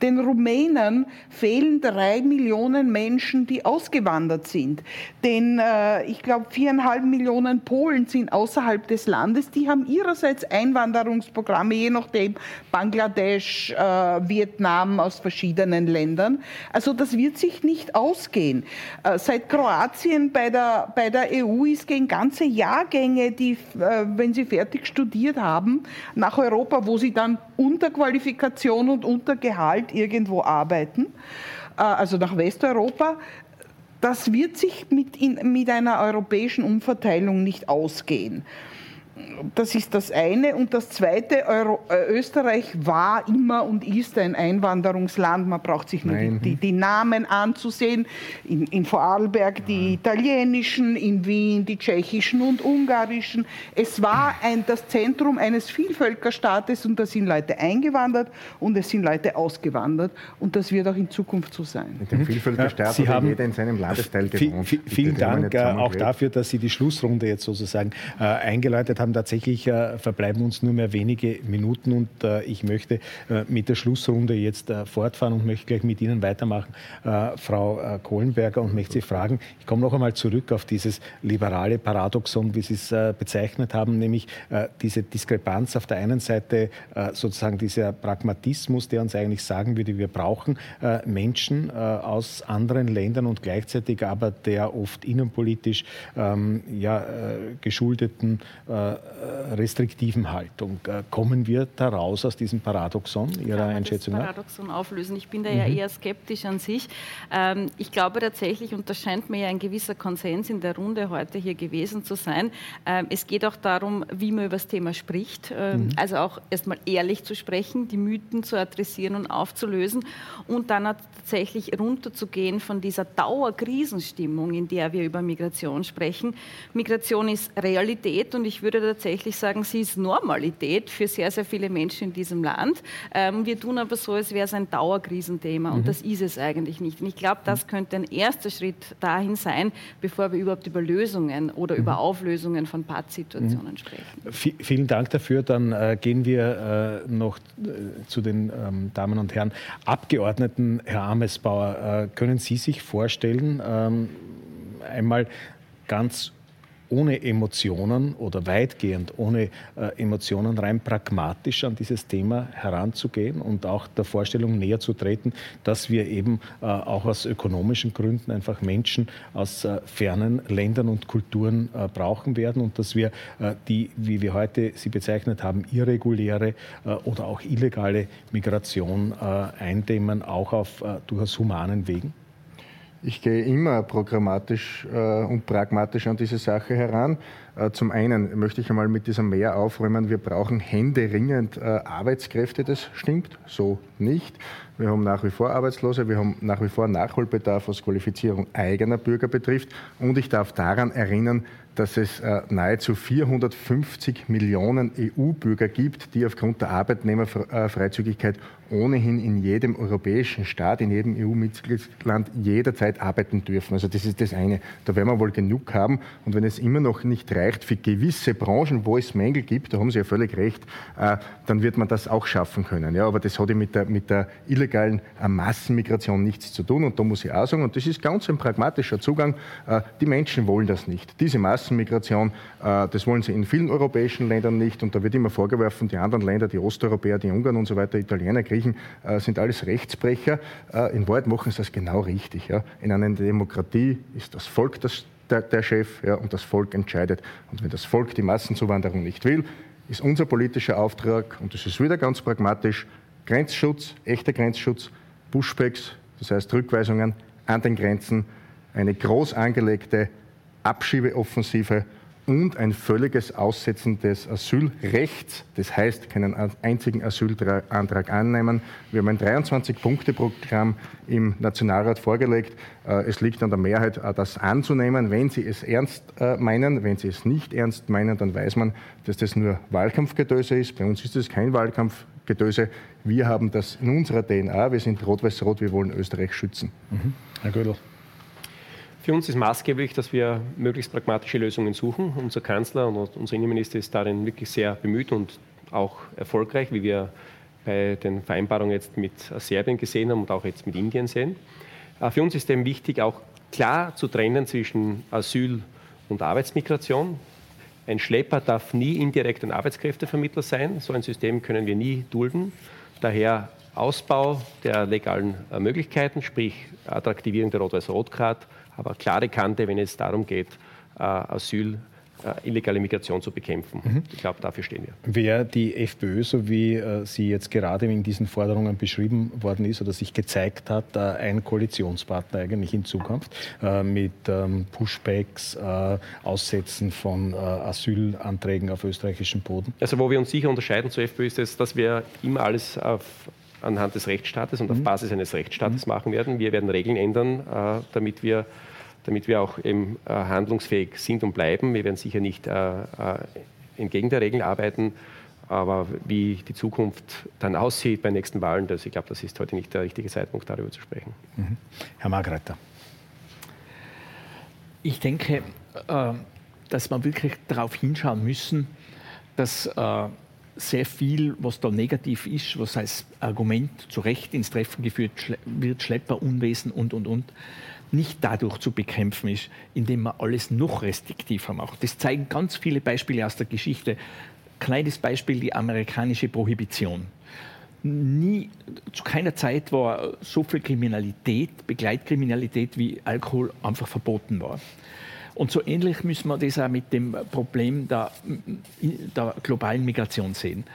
Den Rumänen fehlen drei Millionen Menschen, die ausgewandert sind. Denn äh, ich glaube, viereinhalb Millionen Polen sind außerhalb des Landes. Die haben ihrerseits Einwanderungsprogramme, je nachdem Bangladesch, äh, Vietnam, aus verschiedenen Ländern. Also das wird sich nicht ausgehen. Äh, seit Kroatien bei der, bei der EU ist gegen ganze Jahrgänge, die, äh, wenn sie fertig studiert haben, nach Europa, wo sie dann unter Qualifikation und unter Gehalt irgendwo arbeiten, äh, also nach Westeuropa, das wird sich mit, in, mit einer europäischen Umverteilung nicht ausgehen. Das ist das eine. Und das zweite, Euro, äh, Österreich war immer und ist ein Einwanderungsland. Man braucht sich nur die, die, die, Namen anzusehen. In, in Vorarlberg die italienischen, in Wien die tschechischen und ungarischen. Es war ein, das Zentrum eines Vielvölkerstaates und da sind Leute eingewandert und es sind Leute ausgewandert. Und das wird auch in Zukunft so sein.
Mit dem Vielvölkerstaat
Sie haben
jeder in seinem Landesteil gewohnt.
Vielen Dank äh, auch dafür, dass Sie die Schlussrunde jetzt sozusagen äh, eingeläutet haben haben. Tatsächlich äh, verbleiben uns nur mehr wenige Minuten und äh, ich möchte äh, mit der Schlussrunde jetzt äh, fortfahren und möchte gleich mit Ihnen weitermachen, äh, Frau äh, Kohlenberger, und möchte Sie fragen, ich komme noch einmal zurück auf dieses liberale Paradoxon, wie Sie es bezeichnet haben, nämlich diese Diskrepanz auf der einen Seite, sozusagen dieser Pragmatismus, der uns eigentlich sagen würde, wir brauchen Menschen aus anderen Ländern und gleichzeitig aber der oft innenpolitisch ähm, ja, geschuldeten äh, restriktiven Haltung. Äh, kommen wir daraus aus diesem Paradoxon Ihrer Kann Einschätzung
das Paradoxon auflösen. Ich bin da ja mhm. eher skeptisch an sich. Ähm, ich glaube tatsächlich, und das scheint mir ja ein gewisser Konsens in der Runde heute hier gewesen zu sein, ähm, es geht auch darum, wie man über das Thema spricht. Ähm, mhm. Also auch erstmal ehrlich zu sprechen, die Mythen zu adressieren und aufzulösen und dann tatsächlich runterzugehen von dieser Dauerkrisenstimmung, in der wir über Migration sprechen. Migration ist Realität und ich würde würde tatsächlich sagen, sie ist Normalität für sehr, sehr viele Menschen in diesem Land. Ähm, wir tun aber so, als wäre es ein Dauerkrisenthema und mhm. das ist es eigentlich nicht. Und ich glaube, das könnte ein erster Schritt dahin sein, bevor wir überhaupt über Lösungen oder mhm. über Auflösungen von Pattsituationen mhm. sprechen.
V vielen Dank dafür. Dann äh, gehen wir äh, noch äh, zu den ähm, Damen und Herren Abgeordneten. Herr Amesbauer, äh, können Sie sich vorstellen, ähm, einmal ganz ohne Emotionen oder weitgehend ohne äh, Emotionen rein pragmatisch an dieses Thema heranzugehen und auch der Vorstellung näher zu treten, dass wir eben äh, auch aus ökonomischen Gründen einfach Menschen aus äh, fernen Ländern und Kulturen äh, brauchen werden und dass wir äh, die, wie wir heute sie bezeichnet haben, irreguläre äh, oder auch illegale Migration eindämmen, auch auf durchaus humanen Wegen?
Ich gehe immer programmatisch äh, und pragmatisch an diese Sache heran. Äh, zum einen möchte ich einmal mit diesem Mehr aufräumen, wir brauchen händeringend äh, Arbeitskräfte. Das stimmt so nicht. Wir haben nach wie vor Arbeitslose, wir haben nach wie vor Nachholbedarf, was Qualifizierung eigener Bürger betrifft. Und ich darf daran erinnern, dass es nahezu 450 Millionen EU-Bürger gibt, die aufgrund der Arbeitnehmerfreizügigkeit ohnehin in jedem europäischen Staat, in jedem EU-Mitgliedsland jederzeit arbeiten dürfen. Also das ist das eine. Da werden wir wohl genug haben. Und wenn es immer noch nicht reicht für gewisse Branchen, wo es Mängel gibt, da haben Sie ja völlig recht, äh, dann wird man das auch schaffen können. Ja, aber das hat ja mit der, mit der illegalen äh, Massenmigration nichts zu tun. Und da muss ich auch sagen, und das ist ganz ein pragmatischer Zugang, die Menschen wollen das nicht. Diese Massen Massenmigration. Äh, das wollen sie in vielen europäischen Ländern nicht. Und da wird immer vorgeworfen, die anderen Länder, die Osteuropäer, die Ungarn und so weiter, Italiener, Griechen, äh, sind alles Rechtsbrecher. Äh, in Wahrheit machen sie das genau richtig. In einer Demokratie ist das Volk das, der, der Chef und das Volk entscheidet. Und wenn das Volk die Massenzuwanderung nicht will, ist unser politischer Auftrag, und das ist wieder ganz pragmatisch, Grenzschutz, echter Grenzschutz, Pushbacks, das heißt Rückweisungen an den Grenzen, eine groß angelegte Abschiebeoffensive und ein völliges Aussetzen des Asylrechts. Das heißt, keinen einzigen Asylantrag annehmen. Wir haben ein 23-Punkte-Programm im Nationalrat vorgelegt. Äh, es liegt an der Mehrheit, äh, das anzunehmen. Wenn Sie es ernst äh, meinen, wenn Sie es nicht ernst meinen, dann weiß man, dass das nur Wahlkampfgedöse ist. Bei uns ist es kein Wahlkampfgedöse. Wir haben das in unserer DNA. Wir sind rot-weiß-rot. Wir wollen Österreich schützen.
Mhm. Herr Gödel.
Für uns ist maßgeblich, dass wir möglichst pragmatische Lösungen suchen. Unser Kanzler und unser Innenminister ist darin wirklich sehr bemüht und auch erfolgreich, wie wir bei den Vereinbarungen jetzt mit Serbien gesehen haben und auch jetzt mit Indien sehen. Äh, für uns ist eben wichtig, auch klar zu trennen zwischen Asyl und Arbeitsmigration. Ein Schlepper darf nie indirekt ein Arbeitskräftevermittler sein. So ein System können wir nie dulden. Daher Ausbau der legalen äh, Möglichkeiten, sprich Attraktivierung der Rot-Weiß-Rot-Card, aber klare Kante, wenn es darum geht, äh, Asyl äh, illegale Migration zu bekämpfen. Mhm. Ich glaube, dafür stehen wir.
Wer die FPÖ, so wie äh, sie jetzt gerade in diesen Forderungen beschrieben worden ist oder sich gezeigt hat, äh, ein Koalitionspartner eigentlich in Zukunft äh, mit ähm, Pushbacks, Aussetzen von Asylanträgen auf österreichischem Boden?
Also wo wir uns sicher unterscheiden zur FPÖ ist es, dass wir immer alles auf anhand des Rechtsstaates und auf mhm. Basis eines Rechtsstaates mhm. machen werden. Wir werden Regeln ändern, damit wir damit wir auch eben äh, handlungsfähig sind und bleiben. Wir werden sicher nicht äh, äh, entgegen der Regeln arbeiten, aber wie die Zukunft dann aussieht bei nächsten Wahlen, das, ich glaube, das ist heute nicht der richtige Zeitpunkt, darüber zu sprechen.
Mhm. Herr Margreiter.
Ich denke, dass wir wirklich darauf hinschauen müssen, dass sehr viel, was da negativ ist, was als Argument zu Recht ins Treffen geführt wird, Schlepperunwesen und, und, und, nicht dadurch zu bekämpfen ist, indem man alles noch restriktiver macht. Das zeigen ganz viele Beispiele aus der Geschichte. Kleines Beispiel, die amerikanische Prohibition. Nie, zu keiner Zeit war so viel Kriminalität, Begleitkriminalität wie Alkohol einfach verboten war. Und so ähnlich müssen wir das auch mit dem Problem der, der globalen Migration sehen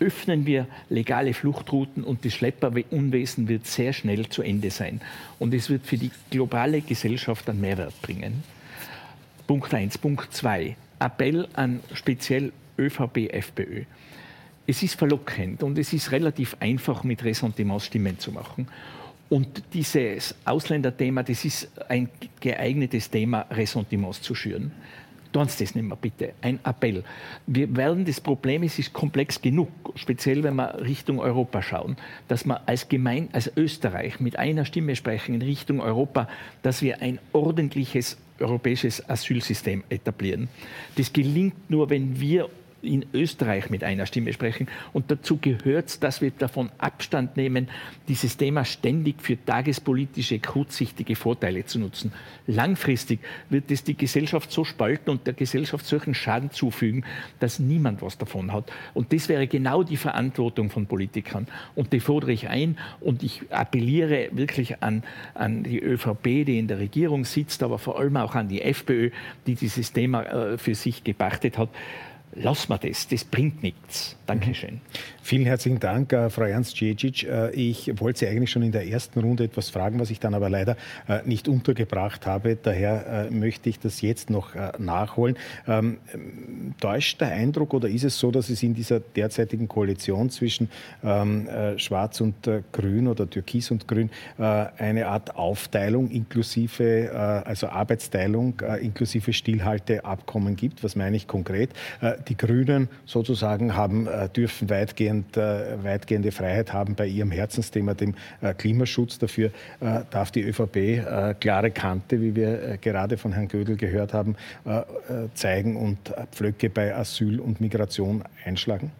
öffnen wir legale Fluchtrouten und das Schlepperunwesen wird sehr schnell zu Ende sein. Und es wird für die globale Gesellschaft einen Mehrwert bringen. Punkt 1. Punkt 2. Appell an speziell ÖVP, FPÖ. Es ist verlockend und es ist relativ einfach, mit Ressentiments Stimmen zu machen. Und dieses Ausländerthema, das ist ein geeignetes Thema, Ressentiments zu schüren tun Sie das nicht mehr, bitte. Ein Appell. Wir werden das Problem, es ist komplex genug, speziell wenn wir Richtung Europa schauen, dass wir als Gemein, als Österreich mit einer Stimme sprechen in Richtung Europa, dass wir ein ordentliches europäisches Asylsystem etablieren. Das gelingt nur, wenn wir in Österreich mit einer Stimme sprechen. Und dazu gehört dass wir davon Abstand nehmen, dieses Thema ständig für tagespolitische, kurzsichtige Vorteile zu nutzen. Langfristig wird es die Gesellschaft so spalten und der Gesellschaft solchen Schaden zufügen, dass niemand was davon hat. Und das wäre genau die Verantwortung von Politikern. Und die fordere ich ein und ich appelliere wirklich an, an die ÖVP, die in der Regierung sitzt, aber vor allem auch an die FPÖ, die dieses Thema äh, für sich gepachtet hat lass mal das, das bringt nichts. Dankeschön.
Vielen herzlichen Dank, äh, Frau Ernst Djecic. Äh, ich wollte Sie eigentlich schon in der ersten Runde etwas fragen, was ich dann aber leider äh, nicht untergebracht habe. Daher äh, möchte ich das jetzt noch äh, nachholen. Ähm, täuscht der Eindruck oder ist es so, dass es in dieser derzeitigen Koalition zwischen ähm, äh, Schwarz und Grün oder Türkis und Grün eine Art Aufteilung inklusive, also Arbeitsteilung inklusive Stillhalteabkommen gibt? Was meine ich konkret? die Grünen sozusagen haben, dürfen weitgehend, äh, weitgehende Freiheit haben bei ihrem Herzensthema, dem äh, Klimaschutz. Dafür darf die ÖVP klare Kante, wie wir gerade von Herrn Gödel gehört haben, zeigen und Pflöcke bei Asyl und Migration einschlagen?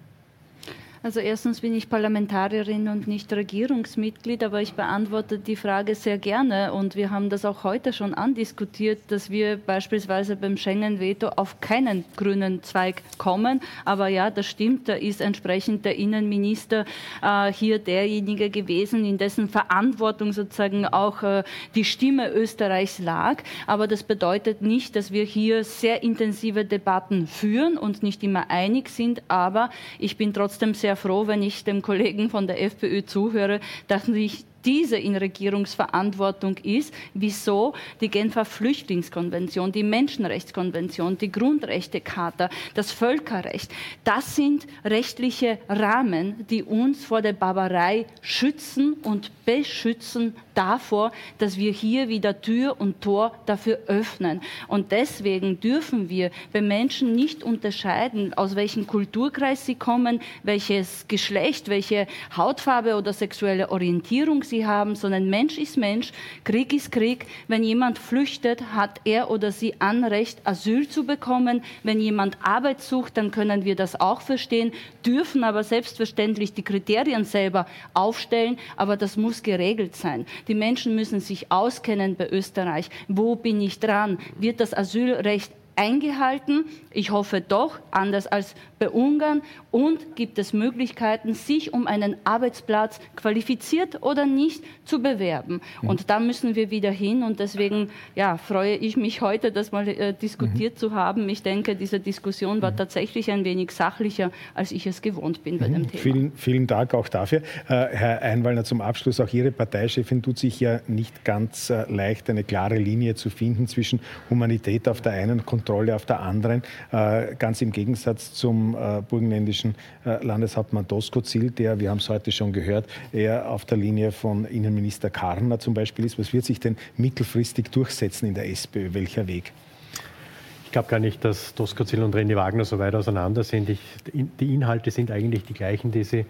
Also erstens bin ich Parlamentarierin und nicht Regierungsmitglied, aber ich beantworte die Frage sehr gerne und wir haben das auch heute schon andiskutiert, dass wir beispielsweise beim Schengen-Veto auf keinen grünen Zweig kommen. Aber ja, das stimmt, da ist entsprechend der Innenminister äh, hier derjenige gewesen, in dessen Verantwortung sozusagen auch äh, die Stimme Österreichs lag. Aber das bedeutet nicht, dass wir hier sehr intensive Debatten führen und nicht immer einig sind. Aber ich bin trotzdem sehr froh, wenn ich dem Kollegen von der FPÖ zuhöre, dass ich diese in Regierungsverantwortung ist, wieso die Genfer Flüchtlingskonvention, die Menschenrechtskonvention, die Grundrechtecharta, das Völkerrecht, das sind rechtliche Rahmen, die uns vor der Barbarei schützen und beschützen davor, dass wir hier wieder Tür und Tor dafür öffnen. Und deswegen dürfen wir bei Menschen nicht unterscheiden, aus welchem Kulturkreis sie kommen, welches Geschlecht, welche Hautfarbe oder sexuelle Orientierung sie haben, sondern Mensch ist Mensch, Krieg ist Krieg. Wenn jemand flüchtet, hat er oder sie Anrecht, Asyl zu bekommen. Wenn jemand Arbeit sucht, dann können wir das auch verstehen, dürfen aber selbstverständlich die Kriterien selber aufstellen, aber das muss geregelt sein. Die Menschen müssen sich auskennen bei Österreich. Wo bin ich dran? Wird das Asylrecht eingehalten? Ich hoffe doch, anders als Ungarn. Und gibt es Möglichkeiten, sich um einen Arbeitsplatz qualifiziert oder nicht zu bewerben? Mhm. Und da müssen wir wieder hin. Und deswegen ja, freue ich mich heute, das mal äh, diskutiert mhm. zu haben. Ich denke, diese Diskussion war mhm. tatsächlich ein wenig sachlicher, als ich es gewohnt bin bei dem mhm. Thema.
Vielen, vielen Dank auch dafür. Äh, Herr Einwallner, zum Abschluss, auch Ihre Parteichefin tut sich ja nicht ganz äh, leicht, eine klare Linie zu finden zwischen Humanität auf der einen und Kontrolle auf der anderen. Äh, ganz im Gegensatz zum äh, burgenländischen äh, Landeshauptmann Doskozil, der, wir haben es heute schon gehört, eher auf der Linie von Innenminister Karner zum Beispiel ist. Was wird sich denn mittelfristig durchsetzen in der SPÖ? Welcher Weg?
Ich glaube gar nicht, dass Doskozil und René Wagner so weit auseinander sind. Ich, die Inhalte sind eigentlich die gleichen, die sie,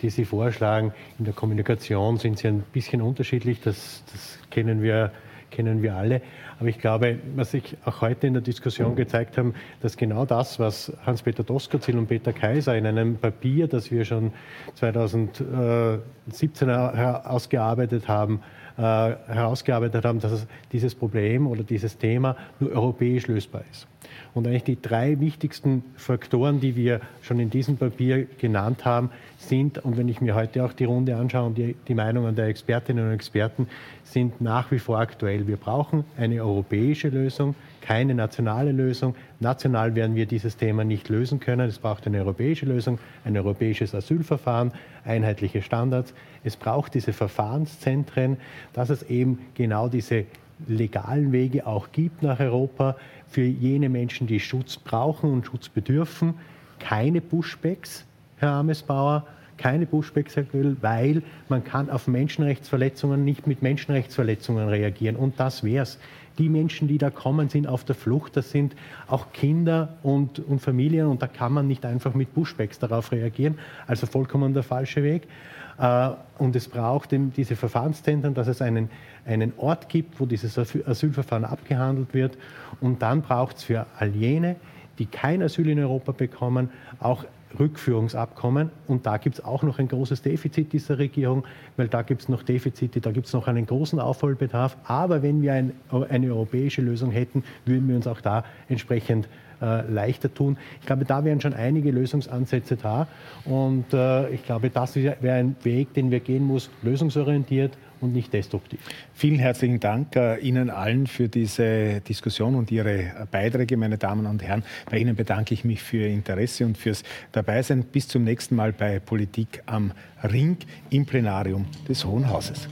die sie vorschlagen. In der Kommunikation sind sie ein bisschen unterschiedlich, das, das kennen, wir, kennen wir alle. Aber ich glaube, was sich auch heute in der Diskussion gezeigt haben, dass genau das, was Hans-Peter Doskozil und Peter Kaiser in einem Papier, das wir schon 2017 ausgearbeitet haben, herausgearbeitet haben, dass dieses Problem oder dieses Thema nur europäisch lösbar ist. Und eigentlich die drei wichtigsten Faktoren, die wir schon in diesem Papier genannt haben, sind, und wenn ich mir heute auch die Runde anschaue und die, die Meinungen der Expertinnen und Experten, sind nach wie vor aktuell. Wir brauchen eine europäische Lösung, keine nationale Lösung. National werden wir dieses Thema nicht lösen können. Es braucht eine europäische Lösung, ein europäisches Asylverfahren, einheitliche Standards. Es braucht diese Verfahrenszentren, dass es eben genau diese legalen Wege auch gibt nach Europa für jene Menschen, die Schutz brauchen und Schutz bedürfen. Keine Pushbacks, Herr Amesbauer, keine Pushbacks, Herr Göll, weil man kann auf Menschenrechtsverletzungen nicht mit Menschenrechtsverletzungen reagieren. Und das wär's. Die Menschen, die da kommen, sind auf der Flucht. Das sind auch Kinder und, und Familien. Und da kann man nicht einfach mit Pushbacks darauf reagieren. Also vollkommen der falsche Weg. Äh, und es braucht eben diese Verfahrenszentren, dass es einen, einen Ort gibt, wo dieses Asylverfahren abgehandelt wird. Und dann braucht es für all jene, die kein Asyl in Europa bekommen, auch Rückführungsabkommen. Und da gibt es auch noch ein großes Defizit dieser Regierung, weil da gibt es noch Defizite, da gibt es noch einen großen Aufholbedarf. Aber wenn wir ein, eine europäische Lösung hätten, würden wir uns auch da entsprechend äh, leichter tun. Ich glaube, da wären schon einige Lösungsansätze da. Und äh, ich glaube, das wäre ein Weg, den wir gehen muss, lösungsorientiert und nicht destruktiv.
Vielen herzlichen Dank äh, Ihnen allen für diese Diskussion und Ihre Beiträge, meine Damen und Herren. Bei Ihnen bedanke ich mich für Ihr Interesse und fürs Dabeisein. Bis zum nächsten Mal bei Politik am Ring im Plenarium des Hohen Hauses.